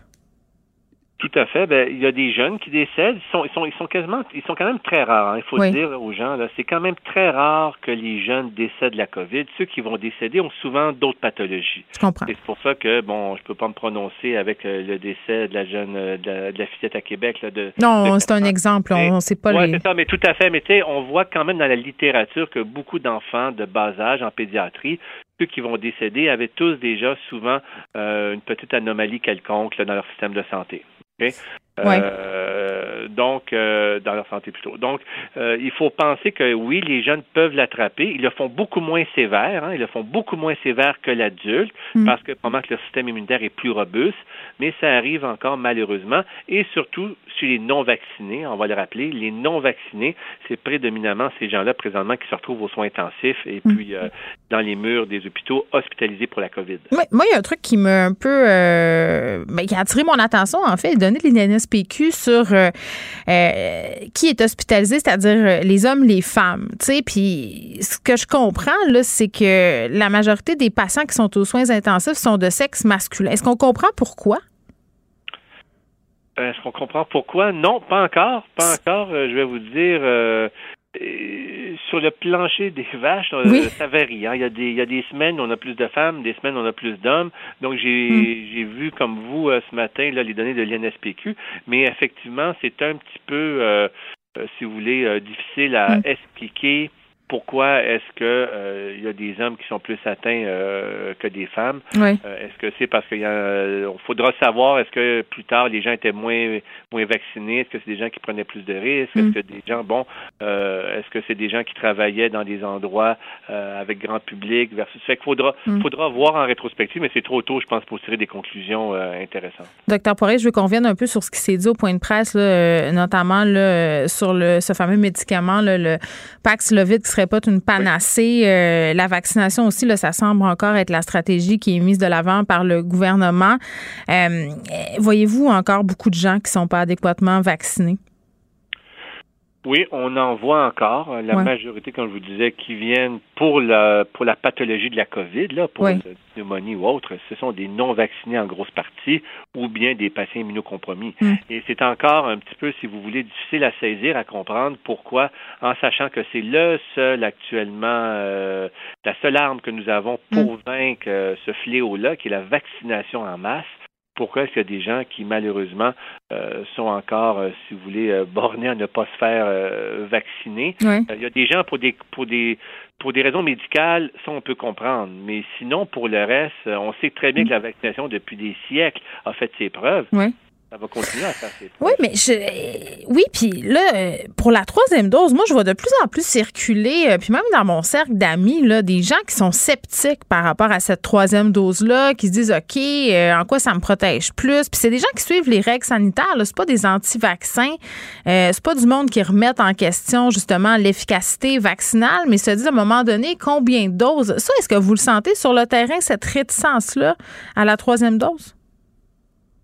Tout à fait. Ben, il y a des jeunes qui décèdent. Ils sont, ils sont, ils sont quasiment, ils sont quand même très rares. Hein. Il faut le dire aux gens. Là, c'est quand même très rare que les jeunes décèdent de la COVID. Ceux qui vont décéder ont souvent d'autres pathologies.
Je comprends.
c'est pour ça que bon, je peux pas me prononcer avec euh, le décès de la jeune, euh, de la, fillette à Québec là. De,
non, c'est un exemple. On ne sait pas.
Oui, c'est ça. Mais tout à fait. Mais tu sais, on voit quand même dans la littérature que beaucoup d'enfants de bas âge en pédiatrie ceux qui vont décéder avaient tous déjà souvent euh, une petite anomalie quelconque dans leur système de santé. Euh, donc dans leur santé plutôt. Donc, il faut penser que oui, les jeunes peuvent l'attraper. Ils le font beaucoup moins sévère. Hein, ils le font beaucoup moins sévère que l'adulte mm. parce que pendant que leur système immunitaire est plus robuste, mais ça arrive encore malheureusement et surtout chez les non vaccinés. On va le rappeler, les non vaccinés, c'est prédominamment ces gens-là présentement qui se retrouvent aux soins intensifs et mm. puis dans les murs des hôpitaux hospitalisés pour la COVID.
moi, il y a un truc qui m'a un peu ben, qui a attiré mon attention en fait, donner l'INSPQ sur qui est hospitalisé, c'est-à-dire les hommes, les femmes. Puis ce que je comprends là, c'est que la majorité des patients qui sont aux soins intensifs sont de sexe masculin. Est-ce qu'on comprend pourquoi?
Est-ce qu'on comprend pourquoi? Non, pas encore. Pas encore. Euh, je vais vous dire, euh, sur le plancher des vaches, euh, ça varie. Hein. Il, y a des, il y a des semaines, on a plus de femmes, des semaines, on a plus d'hommes. Donc, j'ai hmm. j'ai vu, comme vous, ce matin, là, les données de l'INSPQ. Mais effectivement, c'est un petit peu, si vous voulez, difficile à hmm. expliquer pourquoi est-ce que euh, il y a des hommes qui sont plus atteints euh, que des femmes?
Euh,
Est-ce que c'est parce qu'il faudra savoir est-ce que plus tard les gens étaient moins moins vaccinés? Est-ce que c'est des gens qui prenaient plus de risques? Est-ce mm. que des gens bon Est-ce que c'est des gens qui travaillaient dans des endroits avec grand public versus Fait qu'il faudra mm. faudra voir en rétrospective, mais c'est trop tôt, je pense, pour tirer des conclusions intéressantes.
Docteur Poiré, je veux qu'on vienne un peu sur ce qui s'est dit au point de presse, notamment là, sur le ce fameux médicament, le Paxlovid qui serait pas une panacée. Euh, la vaccination aussi, là, ça semble encore être la stratégie qui est mise de l'avant par le gouvernement. Euh, voyez-vous encore beaucoup de gens qui sont pas adéquatement vaccinés?
Oui, on en voit encore. La majorité, comme je vous disais, qui viennent pour la pour la pathologie de la COVID, là, pour la pneumonie ou autre, ce sont des non vaccinés en grosse partie ou bien des patients immunocompromis. Mm. Et c'est encore un petit peu, si vous voulez, difficile à saisir, à comprendre pourquoi, en sachant que c'est le seul actuellement, euh, la seule arme que nous avons pour mm. vaincre euh, ce fléau-là, qui est la vaccination en masse pourquoi est-ce qu'il y a des gens qui, malheureusement, euh, sont encore, euh, si vous voulez, euh, bornés à ne pas se faire vacciner. il y a des gens pour des pour des pour des raisons médicales, ça on peut comprendre. Mais sinon, pour le reste, on sait très bien que la vaccination depuis des siècles a fait ses preuves ça va continuer à faire
Oui, mais je, oui, puis là, pour la troisième dose, moi, je vois de plus en plus circuler, euh, puis même dans mon cercle d'amis, là, des gens qui sont sceptiques par rapport à cette troisième dose-là, qui se disent, OK, euh, en quoi ça me protège plus? Puis c'est des gens qui suivent les règles sanitaires, là, c'est pas des anti-vaccins, euh, c'est pas du monde qui remettent en question, justement, l'efficacité vaccinale, mais se disent à un moment donné, combien de doses? Ça, est-ce que vous le sentez sur le terrain, cette réticence-là à la troisième dose?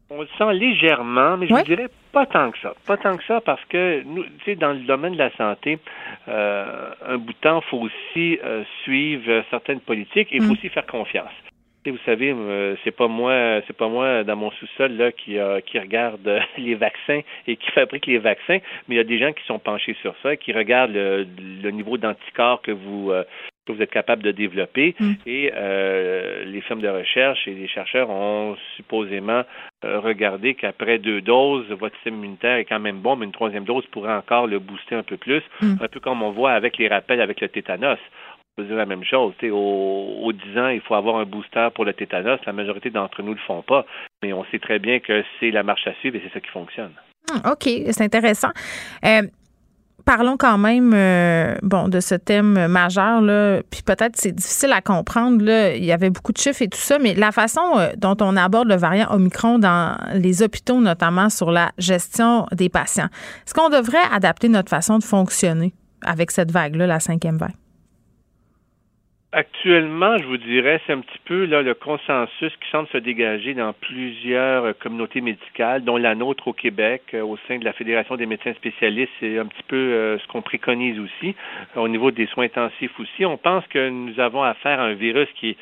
On le sent légèrement, mais je ne dirais pas tant que ça. Pas tant que ça parce que, nous, tu sais, dans le domaine de la santé, euh, un bout de temps, il faut aussi euh, suivre certaines politiques et il faut mm. aussi faire confiance. Vous savez, euh, c'est pas moi, c'est pas moi dans mon sous-sol là qui qui regarde les vaccins et qui fabrique les vaccins, mais il y a des gens qui sont penchés sur ça, qui regardent le, le niveau d'anticorps que vous que vous êtes capable de développer. Mm. Et euh, les firmes de recherche et les chercheurs ont supposément euh, regardé qu'après deux doses, votre système immunitaire est quand même bon, mais une troisième dose pourrait encore le booster un peu plus, mm. un peu comme on voit avec les rappels avec le tétanos. Peut dire la même chose. Au, aux 10 ans, il faut avoir un booster pour le tétanos. La majorité d'entre nous ne le font pas, mais on sait très bien que c'est la marche à suivre et c'est ça qui fonctionne.
Mm, OK, c'est intéressant. Euh, parlons quand même euh, bon de ce thème majeur là puis peut-être c'est difficile à comprendre là il y avait beaucoup de chiffres et tout ça mais la façon euh, dont on aborde le variant Omicron dans les hôpitaux notamment sur la gestion des patients est-ce qu'on devrait adapter notre façon de fonctionner avec cette vague là la cinquième vague?
Actuellement, je vous dirais, c'est un petit peu là le consensus qui semble se dégager dans plusieurs euh, communautés médicales, dont la nôtre au Québec, euh, au sein de la Fédération des médecins spécialistes. C'est un petit peu euh, ce qu'on préconise aussi au niveau des soins intensifs aussi. On pense que nous avons affaire à un virus qui est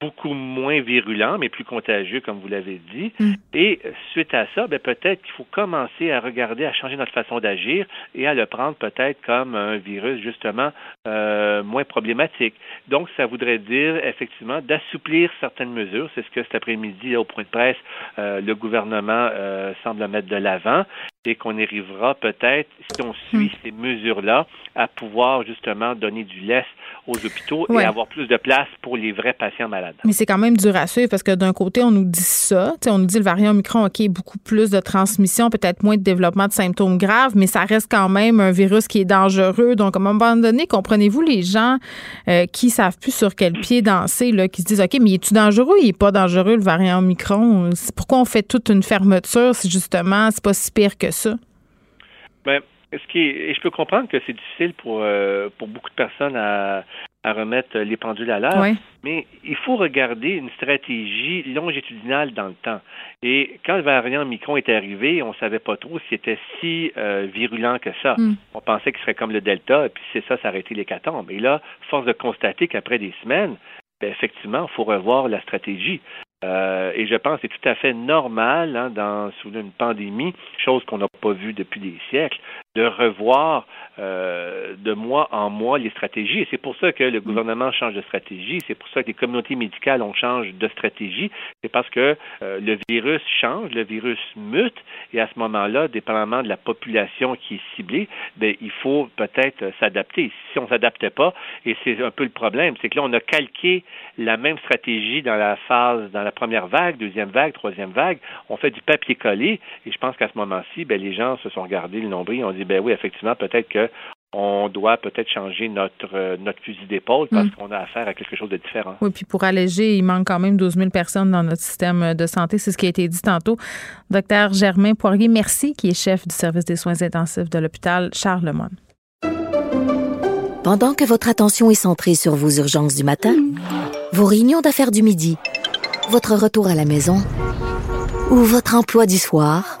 beaucoup moins virulent, mais plus contagieux, comme vous l'avez dit. Mm. Et suite à ça, ben, peut-être qu'il faut commencer à regarder, à changer notre façon d'agir et à le prendre peut-être comme un virus justement euh, moins problématique. Donc, ça voudrait dire effectivement d'assouplir certaines mesures. C'est ce que cet après-midi, au point de presse, euh, le gouvernement euh, semble mettre de l'avant. C'est qu'on arrivera peut-être, si on suit hmm. ces mesures-là, à pouvoir justement donner du laisse aux hôpitaux et avoir plus de place pour les vrais patients malades.
Mais c'est quand même dur à suivre parce que d'un côté, on nous dit ça, on nous dit le variant Omicron, OK, beaucoup plus de transmission, peut-être moins de développement de symptômes graves, mais ça reste quand même un virus qui est dangereux. Donc, à un moment donné, comprenez-vous les gens euh, qui savent plus sur quel pied danser, là, qui se disent, OK, mais est-tu dangereux? Il est pas dangereux, le variant Omicron? Pourquoi on fait toute une fermeture si justement, c'est pas si pire que ça?
Ben, ce qui et je peux comprendre que c'est difficile pour, euh, pour beaucoup de personnes à, à remettre les pendules à l'heure, mais il faut regarder une stratégie longitudinale dans le temps. Et quand le variant Micron est arrivé, on ne savait pas trop si c'était si euh, virulent que ça. Hmm. On pensait qu'il serait comme le Delta, et puis c'est ça, été l'hécatombe. Et là, force de constater qu'après des semaines, ben, effectivement, il faut revoir la stratégie. Euh, et je pense que c'est tout à fait normal hein, dans sous une pandémie, chose qu'on n'a pas vue depuis des siècles, de revoir euh, de mois en mois les stratégies. Et c'est pour ça que le gouvernement change de stratégie. C'est pour ça que les communautés médicales ont changé de stratégie. C'est parce que euh, le virus change, le virus mute, et à ce moment-là, dépendamment de la population qui est ciblée, ben, il faut peut-être s'adapter. Si on ne s'adaptait pas, et c'est un peu le problème, c'est que là, on a calqué la même stratégie dans la phase, dans la première vague, deuxième vague, troisième vague. On fait du papier collé, et je pense qu'à ce moment-ci, ben, les gens se sont gardés le nombril. On dit, ben oui, effectivement, peut-être que on doit peut-être changer notre, euh, notre fusil d'épaule parce mm. qu'on a affaire à quelque chose de différent.
Oui, puis pour alléger, il manque quand même 12 000 personnes dans notre système de santé. C'est ce qui a été dit tantôt. Docteur Germain Poirier, merci, qui est chef du service des soins intensifs de l'hôpital Charlemagne.
Pendant que votre attention est centrée sur vos urgences du matin, vos réunions d'affaires du midi, votre retour à la maison ou votre emploi du soir,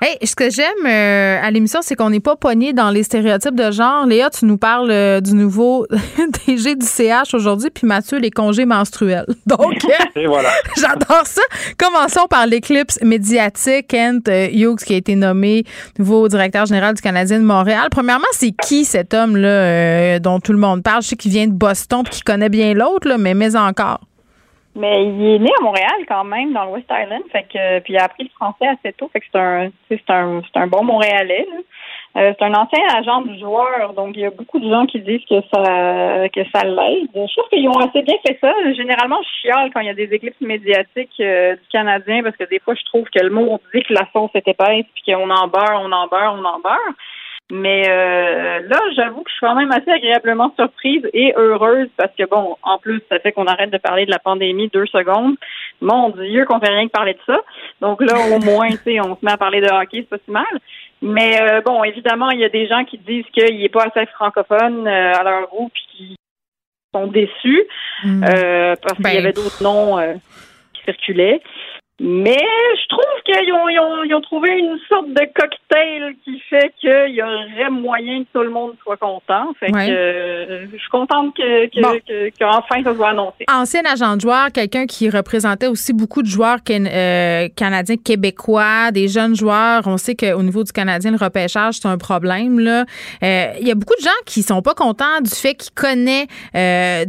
Hey, ce que j'aime euh, à l'émission, c'est qu'on n'est pas pogné dans les stéréotypes de genre. Léa, tu nous parles euh, du nouveau DG du CH aujourd'hui, puis Mathieu, les congés menstruels. Donc,
voilà.
j'adore ça. Commençons par l'éclipse médiatique. Kent euh, Hughes, qui a été nommé nouveau directeur général du Canadien de Montréal. Premièrement, c'est qui cet homme-là dont tout le monde parle? Je sais qu'il vient de Boston, puis qu'il connaît bien l'autre, mais mais encore.
Mais il est né à Montréal quand même, dans le West Island, fait que puis il a appris le français assez tôt, fait que c'est un c'est un c'est un bon Montréalais. Euh, c'est un ancien agent du joueur, donc il y a beaucoup de gens qui disent que ça que ça l'aide. Je trouve qu'ils ont assez bien fait ça. Généralement, je chiale quand il y a des éclipses médiatiques euh, du Canadien parce que des fois, je trouve que le mot on dit que la sauce est épaisse, puis qu'on en beurre, on en beurre, on en beurre. Mais euh, là, j'avoue que je suis quand même assez agréablement surprise et heureuse parce que bon, en plus, ça fait qu'on arrête de parler de la pandémie deux secondes. Mon Dieu, qu'on fait rien que parler de ça. Donc là, au moins, tu sais, on se met à parler de hockey, c'est pas si mal. Mais euh, bon, évidemment, il y a des gens qui disent qu'il n'est pas assez francophone euh, à leur goût puis qui sont déçus mm. parce qu'il y ben, avait d'autres noms qui circulaient. Mais je trouve qu'ils ont, ils ont, ils ont, trouvé une sorte de cocktail qui fait qu'il y aurait moyen que tout le monde soit content. Fait que euh, je suis contente que, que, qu'enfin ça soit annoncé.
Ancien agent de joueur, quelqu'un qui représentait aussi beaucoup de joueurs euh, canadiens, québécois, des jeunes joueurs. On sait qu'au niveau du Canadien, le repêchage, c'est un problème. Là. Euh, il y a beaucoup de gens qui sont pas contents du fait qu'ils connaissent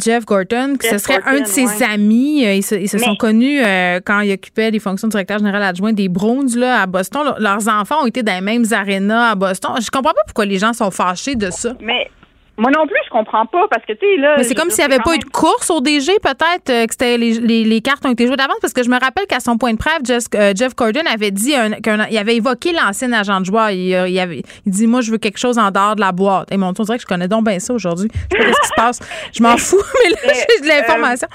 Jeff Gorton, que ce serait un de ses amis. Ils se, ils se sont connus quand il occupait des fonctions de directeur général adjoint des Browns là, à Boston. Leurs enfants ont été dans les mêmes arénas à Boston. Je comprends pas pourquoi les gens sont fâchés de ça.
Mais moi non plus, je comprends pas parce que tu sais là.
Mais c'est comme s'il n'y avait pas eu de course au DG, peut-être euh, que c'était les, cartes ont été jouées d'avance parce que je me rappelle qu'à son point de preuve, Jeff, euh, Jeff Gordon avait dit qu'il avait évoqué l'ancien agent de joueur. Il, euh, il, avait, il dit moi je veux quelque chose en dehors de la boîte. Et mon on dirait que je connais donc bien ça aujourd'hui. Je sais pas ce qui se passe. Je m'en fous, mais là j'ai de l'information.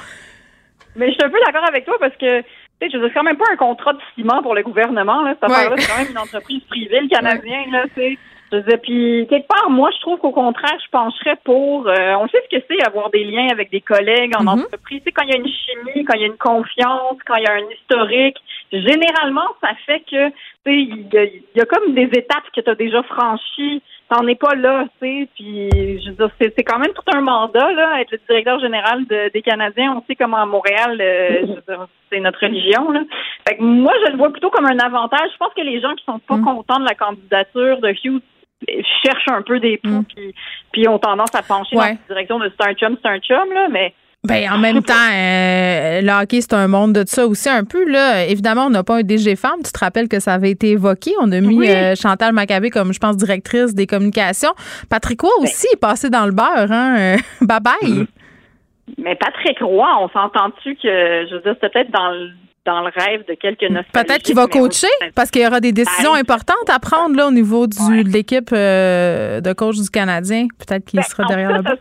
mais je suis un peu d'accord avec toi parce que Tu sais, dire, c'est quand même pas un contrat de ciment pour le gouvernement, là. Cette affaire-là, c'est quand même une entreprise privée, le Canadien, là, tu Je veux puis quelque part, moi, je trouve qu'au contraire, je pencherais pour. Euh, on sait ce que c'est avoir des liens avec des collègues en
Mhm.
entreprise. Tu sais, quand il y a une chimie, quand il y a une confiance, quand il y a un historique, généralement, ça fait que, il y, a- il y a comme des étapes que tu as déjà franchies. T'en es pas là, tu sais. Puis, je veux dire, c'est quand même tout un mandat, là, être le directeur général de- des Canadiens. On sait comment à Montréal, euh, je veux dire, c'est notre religion, là. Fait que moi, je le vois plutôt comme un avantage. Je pense que les gens qui sont pas contents de la candidature de Hughes euh, cherchent un peu des poux, puis, puis ont tendance à pencher dans la direction de c'est un chum, c'est un chum, là, mais
Ben, en même temps, euh, le hockey, c'est un monde de ça aussi un peu. Là. Évidemment, on n'a pas un DG femme. Tu te rappelles que ça avait été évoqué. On a mis
Oui.
euh, Chantal Maccabé comme, je pense, directrice des communications. Patrick Roy aussi est passé dans le beurre. Hein? Euh, bye bye.
Mais Patrick Roy, on s'entend-tu que, je veux dire, c'était peut-être dans le, dans le rêve de quelques.
Peut-être qu'il va coacher parce qu'il y aura des décisions importantes à prendre là, au niveau du, de l'équipe euh, de coach du Canadien. Peut-être qu'il sera
en
derrière le
cas,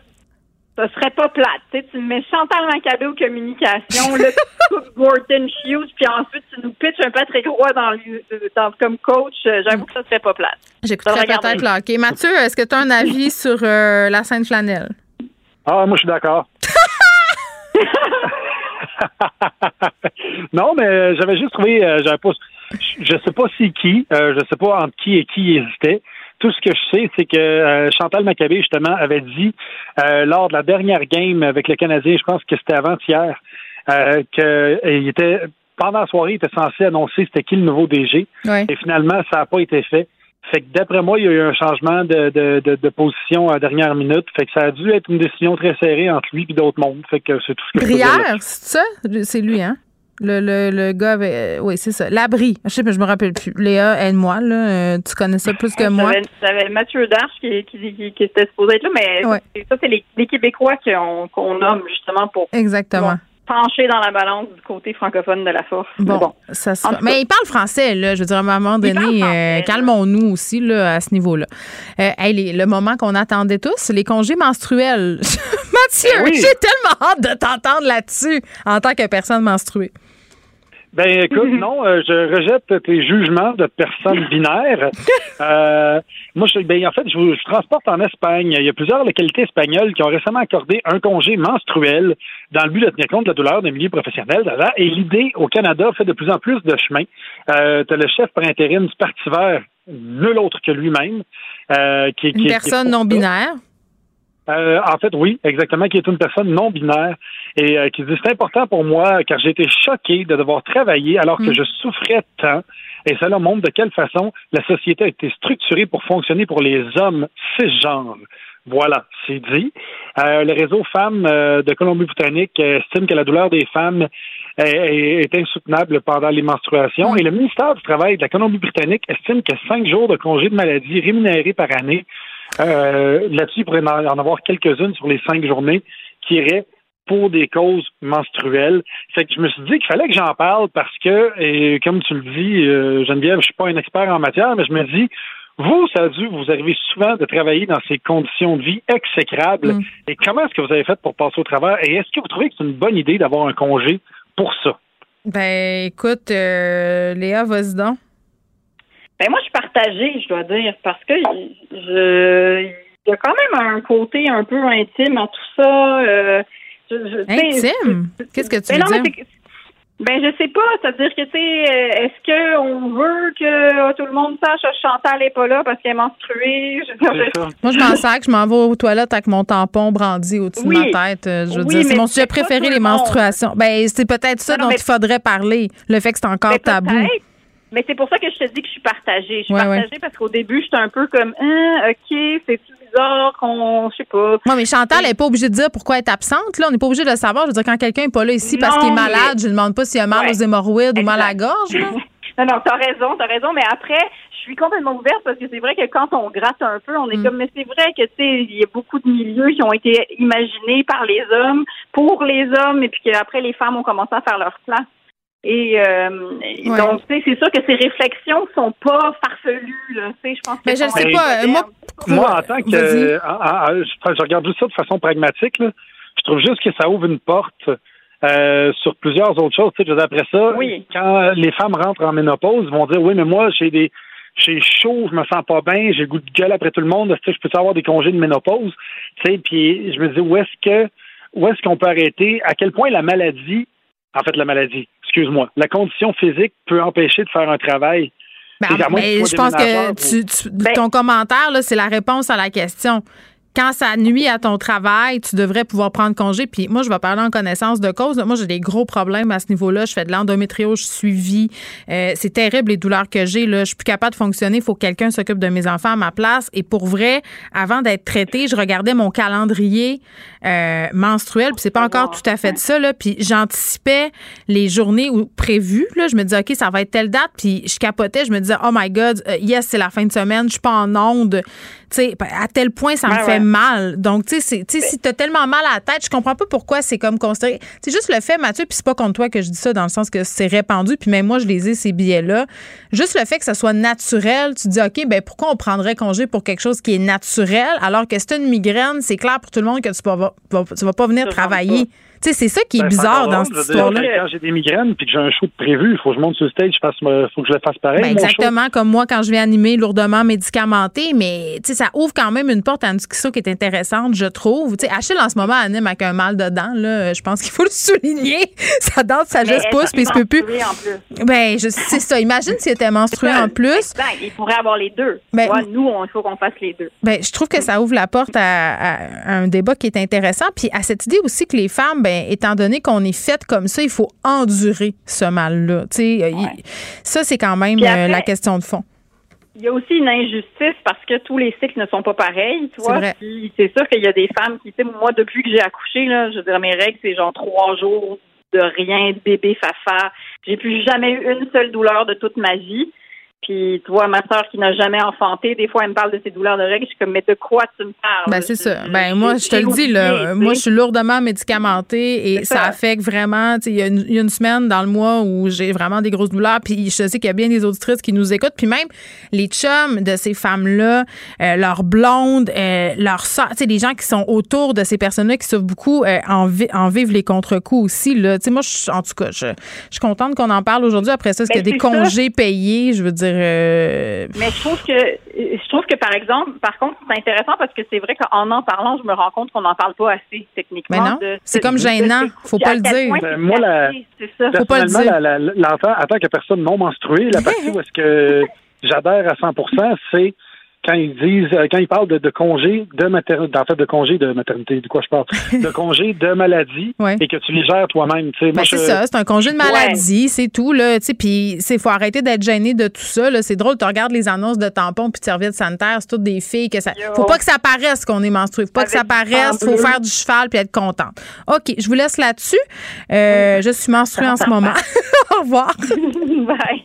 ça serait pas plate. Tu, sais, tu mets Chantal Maccabé aux communications, là, tu coupes Gordon Hughes, puis ensuite tu nous pitches un Patrick Roy dans, le- dans- comme coach. Euh, J'avoue que ça serait pas plate.
J'écouterai
Faudrait regarder.
peut-être le hockey. Mathieu, est-ce que tu as un avis sur euh, la Sainte Flanelle?
Ah, moi, je suis d'accord. non, mais euh, j'avais juste trouvé, euh, j'avais pas, je je sais pas c'est qui, euh, je sais pas entre qui et qui il hésitait. Tout ce que je sais, c'est que euh, Chantal Maccabé, justement, avait dit euh, lors de la dernière game avec le Canadien, je pense que c'était avant-hier, euh, qu'il était, pendant la soirée, il était censé annoncer c'était qui le nouveau DG.
Ouais.
Et finalement, ça n'a pas été fait. Fait que d'après moi, il y a eu un changement de, de, de, de position à la dernière minute. Fait que ça a dû être une décision très serrée entre lui et d'autres mondes. Fait que c'est tout ce que
Brière, c'est ça? C'est lui, hein? Le, le, le gars avait. euh, oui, c'est ça. L'abri. Je sais pas, je me rappelle plus. Léa, aide-moi, là. euh, tu connais ça plus que moi.
J'avais- Mathieu Darche qui, qui, qui, qui était supposé être là, mais
Ouais.
ça, c'est les, les Québécois qu'on nomme justement pour
Exactement.
pencher dans la balance du côté francophone de la force.
Bon,
Mais bon.
ça sera- Mais il parle français, là. Je veux dire, à un moment donné, euh, calmons-nous aussi, là, à ce niveau-là. Euh, hey, les- le moment qu'on attendait tous, les congés menstruels. Mathieu,
Ben oui.
j'ai tellement hâte de t'entendre là-dessus en tant que personne menstruée.
Ben écoute, non, euh, je rejette tes jugements de personnes binaires. Euh, moi, je, ben, en fait, je vous je transporte en Espagne. Il y a plusieurs localités espagnoles qui ont récemment accordé un congé menstruel dans le but de tenir compte de la douleur des milieux professionnels. Et l'idée au Canada fait de plus en plus de chemin. Euh, tu as le chef par intérim du Parti vert, nul autre que lui-même. euh, qui, qui-
Une personne
qui-
non binaire.
Euh, en fait, oui, exactement, qui est une personne non binaire et euh, qui dit c'est important pour moi car j'ai été choqué de devoir travailler alors que
Mm.
je souffrais tant. Et cela montre de quelle façon la société a été structurée pour fonctionner pour les hommes cisgenres. Voilà, c'est dit. Euh, le réseau Femmes euh, de Colombie-Britannique euh, estime que la douleur des femmes est, est- est insoutenable pendant les menstruations. Et le ministère du Travail de la Colombie-Britannique estime que cinq jours de congé de maladie rémunérés par année euh, Là-dessus, il pourrait en avoir quelques-unes sur les cinq journées qui iraient pour des causes menstruelles. Fait que je me suis dit qu'il fallait que j'en parle parce que, et comme tu le dis, euh, Geneviève, je suis pas un expert en matière, mais je me dis, vous, ça a dû vous arriver souvent de travailler dans ces conditions de vie exécrables. Et comment est-ce que vous avez fait pour passer au travers? Et est-ce que vous trouvez que c'est une bonne idée d'avoir un congé pour ça?
Ben, écoute, euh, Léa, vas-y donc.
Ben moi, je suis partagée, je dois dire, parce que je, il y a quand même un côté un peu intime à tout ça. euh, je- je-
Intime? Qu'est-ce que tu
Ben
veux
non, mais
dire?
que- Ben, je sais pas. C'est-à-dire que, tu sais, est-ce qu'on veut que tout le monde sache que Chantal n'est pas là parce qu'elle est menstruée? Je dire,
Moi, je m'en sac, je m'en vais aux toilettes avec mon tampon brandi au-dessus
Oui.
de ma tête. Euh, Je veux
Oui,
dire, c'est
mais
mon sujet préféré, les menstruations. Ben, c'est peut-être ça
Non,
dont
mais-
il faudrait parler. Le fait que c'est encore
Ben,
tabou.
Mais c'est pour ça que je te dis que je suis partagée. Je suis
Ouais,
partagée parce qu'au début, j'étais un peu comme, ah, OK, c'est bizarre qu'on, je sais pas.
Moi, mais Chantal n'est pas obligée de dire pourquoi elle est absente. Là. On n'est pas obligé de le savoir. Je veux dire, quand quelqu'un n'est pas là ici parce qu'il est
mais-
malade, je ne demande pas s'il a mal
Ouais.
aux hémorroïdes ou mal à la gorge. là.
Non, non, t'as raison, t'as raison, mais après, je suis complètement ouverte parce que c'est vrai que quand on gratte un peu, on est
Mm.
comme, mais c'est vrai que, tu sais, il y a beaucoup de milieux qui ont été imaginés par les hommes, pour les hommes, et puis qu'après, les femmes ont commencé à faire leur place. Et, euh, et
Ouais.
donc, tu sais, c'est sûr que ces réflexions sont pas farfelues, là, tu sais, je pense que...
Mais je ne sais pas. euh, Moi,
Moi, en tant que. Euh, je, je regarde juste ça de façon pragmatique. là. Je trouve juste que ça ouvre une porte euh, sur plusieurs autres choses. Tu sais, après ça, quand les femmes rentrent en ménopause, ils vont dire oui, mais moi, j'ai des j'ai chaud, je me sens pas bien, j'ai goût de gueule après tout le monde, je peux avoir des congés de ménopause? Tu sais, puis je me dis où est-ce que où est-ce qu'on peut arrêter, à quel point la maladie, en fait la maladie, excuse-moi, la condition physique peut empêcher de faire un travail.
Ben, mais je pense que ben ton commentaire, c'est la réponse à la question quand ça nuit à ton travail, tu devrais pouvoir prendre congé. Puis moi, je vais parler en connaissance de cause. Moi, j'ai des gros problèmes à ce niveau-là. Je fais de l'endométriose, je suis suivie. Euh, c'est terrible les douleurs que j'ai. Là. Je suis plus capable de fonctionner. Il faut que quelqu'un s'occupe de mes enfants à ma place. Et pour vrai, avant d'être traitée, je regardais mon calendrier euh, menstruel. Puis c'est pas encore tout à fait ça. Là. Puis j'anticipais les journées prévues. Là. Je me disais, OK, ça va être telle date. Puis je capotais. Je me disais, oh my God, euh, yes, c'est la fin de semaine. Je suis pas en onde. À tel point, ça me fait mal. Donc, tu sais, si tu as tellement mal à la tête, je comprends pas pourquoi c'est comme considéré. C'est juste le fait, Mathieu, puis c'est pas contre toi que je dis ça, dans le sens que c'est répandu, puis même moi, je les ai, ces billets-là. Juste le fait que ça soit naturel, tu dis, OK, ben pourquoi on prendrait congé pour quelque chose qui est naturel, alors que c'est une migraine, c'est clair pour tout le monde que tu vas, tu vas pas venir travailler c'est ça qui est ben, bizarre dans cette histoire-là.
Quand j'ai des migraines puis que j'ai un show prévu, il faut que je monte sur le stage, il faut que je le fasse pareil.
Ben, exactement comme moi quand je vais animer lourdement médicamenté, mais ça ouvre quand même une porte à une discussion qui est intéressante, je trouve. sais, Achille, en ce moment, anime avec un mal dedans. Là, je pense qu'il faut le souligner. sa dent sa sagesse pousse puis il se peut plus. Ben, c'est ça. Imagine s'il était menstrué en plus.
il pourrait avoir les deux. Ben, nous, il faut qu'on fasse les deux.
Ben, je trouve que ça ouvre la porte à, un débat qui est intéressant. Puis à cette idée aussi que les femmes, ben, ben, étant donné qu'on est fait comme ça, il faut endurer ce mal-là. Ça, c'est quand même euh, la question de fond.
Il y a aussi une injustice parce que tous les cycles ne sont pas pareils, tu vois. C'est sûr qu'il y a des femmes qui, tu moi, depuis que j'ai accouché, là, je veux dire, mes règles, c'est genre trois jours de rien, bébé fafa. J'ai plus jamais eu une seule douleur de toute ma vie. Puis, tu vois, ma soeur qui n'a jamais enfanté, des fois, elle me parle de ses douleurs de règles. Je suis comme, mais de quoi tu me parles?
Ben, c'est ça. Ben, moi, je te le dis, là. Moi, je suis lourdement médicamentée et ça, affecte vraiment. Il y, a une semaine dans le mois où j'ai vraiment des grosses douleurs. Puis, je sais qu'il y a bien des auditrices qui nous écoutent. Puis, même les chums de ces femmes-là, euh, leurs blondes, euh, leurs soeurs, tu sais, les gens qui sont autour de ces personnes-là qui souffrent beaucoup, euh, en, en, vivent les contre-coups aussi, là. Tu sais, moi, en tout cas, je, suis contente qu'on en parle aujourd'hui. Après ça, est-ce qu'il y a ben, des congés payés? Je veux dire,
euh, Mais je trouve que je trouve que par exemple, par contre, c'est intéressant parce que c'est vrai qu'en en parlant, je me rends compte qu'on n'en parle pas assez techniquement.
Mais non, c'est comme gênant, faut pas le dire.
Ben, moi, la, faut pas le dire. L'enfant, en tant que personne non menstruée, la partie où est-ce que j'adhère à 100 c'est quand ils disent, euh, quand ils parlent de, de congé de maternité, en fait, de congé de maternité, de quoi je parle, de congé de maladie, et que tu les gères toi-même.
Ben, c'est ça, c'est un congé de maladie, c'est tout là. Puis il faut arrêter d'être gêné de tout ça. C'est drôle, tu regardes les annonces de tampons puis de serviettes sanitaires, c'est toutes des filles que ça. Faut pas que ça paraisse qu'on est menstrué, faut pas que ça paraisse, faut faire du cheval puis être contente. Ok, je vous laisse là-dessus. Euh, je suis menstruée en ce moment. Au revoir. Bye.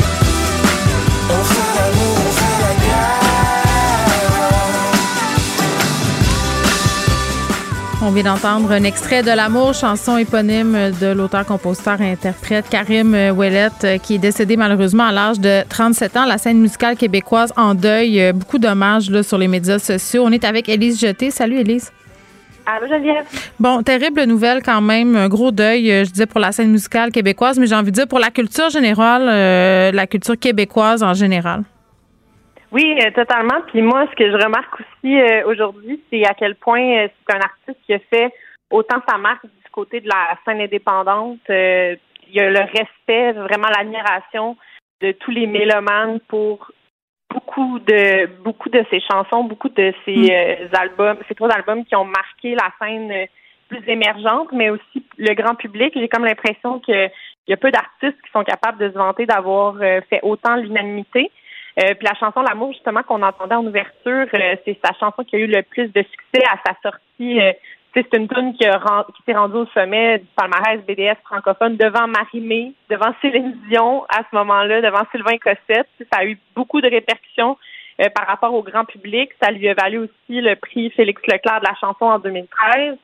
On vient d'entendre un extrait de L'amour, chanson éponyme de l'auteur, compositeur et interprète Karim Ouellette, euh, qui est décédé malheureusement à l'âge de 37 ans. La scène musicale québécoise en deuil. Euh, beaucoup d'hommages sur les médias sociaux. On est avec Élise Jeté. Salut Élise.
Allô Geneviève.
Bon, terrible nouvelle quand même, un gros deuil, euh, je disais pour la scène musicale québécoise, mais j'ai envie de dire pour la culture générale, la culture québécoise en général.
Oui, euh, totalement. Puis moi, ce que je remarque aussi euh, aujourd'hui, c'est à quel point euh, c'est un artiste qui a fait autant sa marque du côté de la scène indépendante. il y a le respect, vraiment l'admiration de tous les mélomanes pour beaucoup de beaucoup de ses chansons, beaucoup de ses mm. albums, ces trois albums qui ont marqué la scène plus émergentes, mais aussi le grand public. J'ai comme l'impression qu'il y a peu d'artistes qui sont capables de se vanter d'avoir fait autant l'unanimité. Puis la chanson L'amour, justement, qu'on entendait en ouverture, c'est sa chanson qui a eu le plus de succès à sa sortie c'est une tune qui, qui s'est rendue au sommet du palmarès BDS francophone devant Marie-Mé, devant Céline Dion à ce moment-là, devant Sylvain Cossette. Ça a eu beaucoup de répercussions euh, par rapport au grand public. Ça lui a valu aussi le prix Félix Leclerc de la chanson en 2013.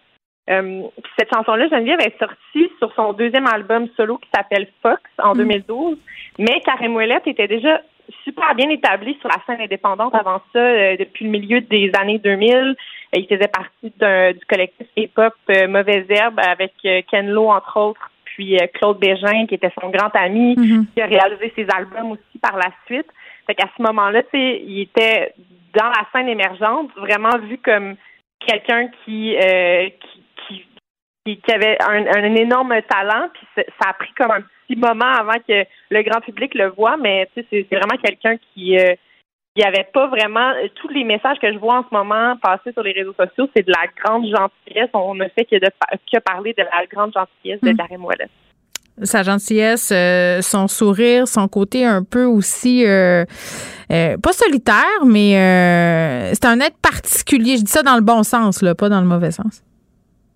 Euh, cette chanson-là, Geneviève, est sortie sur son deuxième album solo qui s'appelle Fox en 2012. Mm. Mais Karim Ouellette était déjà super bien établi sur la scène indépendante avant ça, euh, depuis le milieu des années 2000. Il faisait partie du collectif hip-hop euh, Mauvaise Herbe avec euh, Ken Lo, entre autres, puis euh, Claude Bégin, qui était son grand ami, mm-hmm. qui a réalisé ses albums aussi par la suite. Fait qu'à ce moment-là, tu sais, il était dans la scène émergente, vraiment vu comme quelqu'un qui, qui, qui, qui, avait un, un, énorme talent, puis ça a pris comme un petit moment avant que le grand public le voit, mais tu sais, c'est vraiment quelqu'un qui il n'y avait pas vraiment tous les messages que je vois en ce moment passer sur les réseaux sociaux, c'est de la grande gentillesse. On ne fait que de que parler de la grande gentillesse de Karim hmm.
sa gentillesse, euh, son sourire, son côté un peu aussi euh, euh, pas solitaire, mais c'est un être particulier. Je dis ça dans le bon sens, là, pas dans le mauvais sens.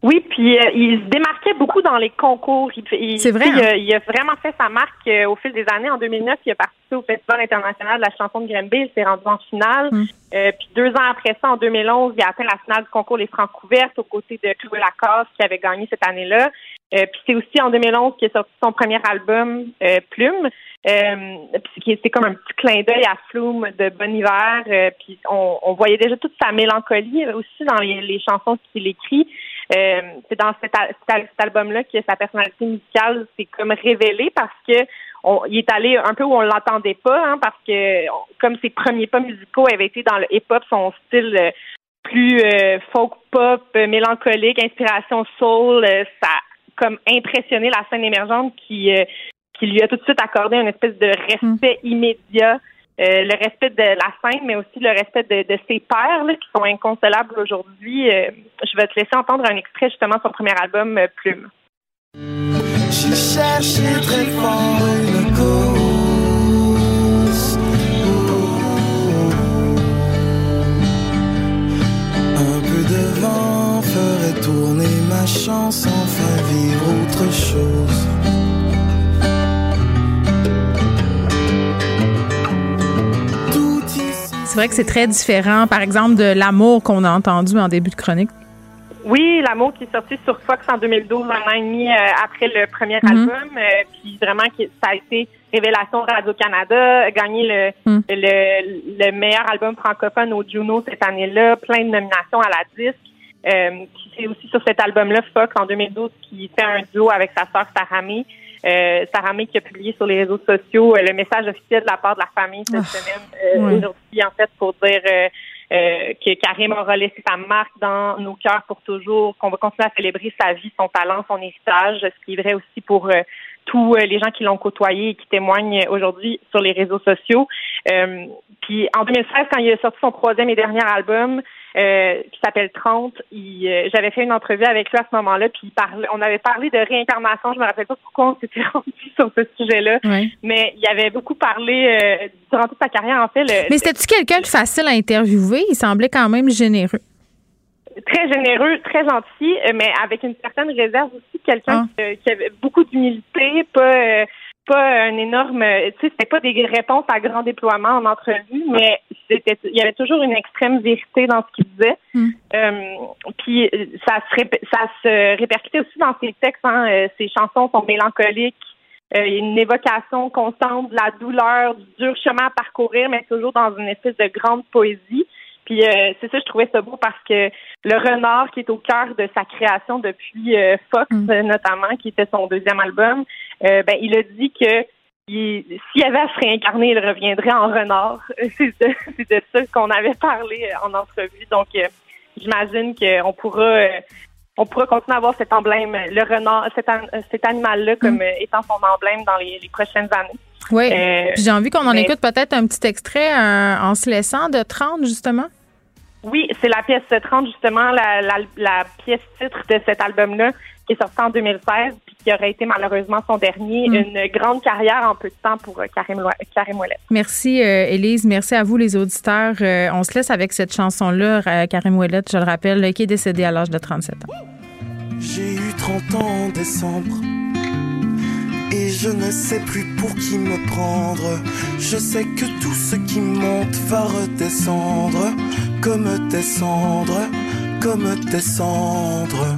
Oui, puis euh, il se démarquait beaucoup dans les concours.
C'est vrai.
Hein? Il, a, vraiment fait sa marque euh, au fil des années. En 2009, il a participé au Festival international de la chanson de Granby. Il s'est rendu en finale. Mm. Euh, puis deux ans après ça, en 2011, il a atteint la finale du concours Les Francs couvertes aux côtés de Chloé Lacasse qui avait gagné cette année-là. puis c'est aussi en 2011 qu'il a sorti son premier album Plume. puis c'est comme un petit clin d'œil à Flume de Bon Hiver. puis on, voyait déjà toute sa mélancolie aussi dans les, les chansons qu'il écrit. Euh, c'est dans cet, album-là que sa personnalité musicale s'est comme révélée parce que il est allé un peu où on l'entendait pas, hein, parce que comme ses premiers pas musicaux avaient été dans le hip-hop, son style euh, plus euh, folk pop, mélancolique, inspiration soul, ça a comme impressionné la scène émergente qui qui lui a tout de suite accordé une espèce de respect mm. immédiat euh, le respect de la scène, mais aussi le respect de, ses pères qui sont inconsolables aujourd'hui. Euh, je vais te laisser entendre un extrait justement de son premier album, euh, Plume. très fort
Un peu de vent ferait tourner ma chance, enfin vivre autre chose.
C'est vrai que c'est très différent, par exemple, de l'amour qu'on a entendu en début de chronique.
Oui, l'amour qui est sorti sur Fox en 2012, un an et demi euh, après le premier mhm. album. Euh, puis vraiment, ça a été révélation Radio-Canada, gagné le, mhm. le, le, meilleur album francophone au Juno cette année-là, plein de nominations à la disque. Euh, c'est aussi sur cet album-là, Fox, en 2012, qui fait un duo avec sa sœur Sarah May. Euh, Sarah May qui a publié sur les réseaux sociaux euh, le message officiel de la part de la famille cette ah, semaine euh, aujourd'hui, en fait, pour dire que Karim aura laissé sa marque dans nos cœurs pour toujours, qu'on va continuer à célébrer sa vie, son talent, son héritage, ce qui est vrai aussi pour tous les gens qui l'ont côtoyé et qui témoignent aujourd'hui sur les réseaux sociaux. puis en 2016, quand il a sorti son troisième et dernier album, euh, qui s'appelle 30. Euh, j'avais fait une entrevue avec lui à ce moment-là, puis on avait parlé de réincarnation. Je me rappelle pas pourquoi on s'était rendu sur ce sujet-là, mais il avait beaucoup parlé euh, durant toute sa carrière, en fait.
mais c'était-tu quelqu'un de facile à interviewer? Il semblait quand même généreux.
Très généreux, très gentil, mais avec une certaine réserve aussi. Quelqu'un ah. qui, avait beaucoup d'humilité, pas pas un énorme, tu sais, c'était pas des réponses à grand déploiement en entrevue, mais c'était, il y avait toujours une extrême vérité dans ce qu'il disait. Hmm. Euh, puis ça se, ça se répercutait aussi dans ses textes. Hein, euh, ses chansons sont mélancoliques. Euh, il y a une évocation constante de la douleur, du dur chemin à parcourir, mais toujours dans une espèce de grande poésie. Puis c'est ça, je trouvais ça beau parce que le renard qui est au cœur de sa création depuis Fox, hmm. notamment, qui était son deuxième album, euh, ben, il a dit que s'il avait à se réincarner, il reviendrait en renard. C'est de, ça qu'on avait parlé euh, en entrevue. Donc, euh, j'imagine qu'on pourra, on pourra continuer à avoir cet emblème, le renard, cet, animal-là, comme mm. étant son emblème dans les, prochaines années.
Oui. j'ai envie qu'on en écoute peut-être un petit extrait en se laissant de 30, justement.
Oui, c'est la pièce 30, justement, la, la, pièce titre de cet album-là, qui est sorti en 2016, puis qui aurait été malheureusement son dernier. Mm. Une grande carrière en peu de temps pour euh, Karim, Karim Ouellet.
Merci, euh, Élise. Merci à vous, les auditeurs. Euh, on se laisse avec cette chanson-là, Karim Ouellet, je le rappelle, qui est décédé à l'âge de 37 ans.
J'ai eu 30 ans en décembre et je ne sais plus pour qui me prendre. Je sais que tout ce qui monte va redescendre, comme descendre, comme descendre.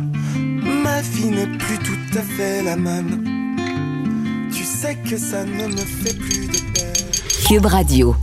Ma vie n'est plus tout à fait la même. Tu sais que ça ne me fait plus de peine.
Cube Radio.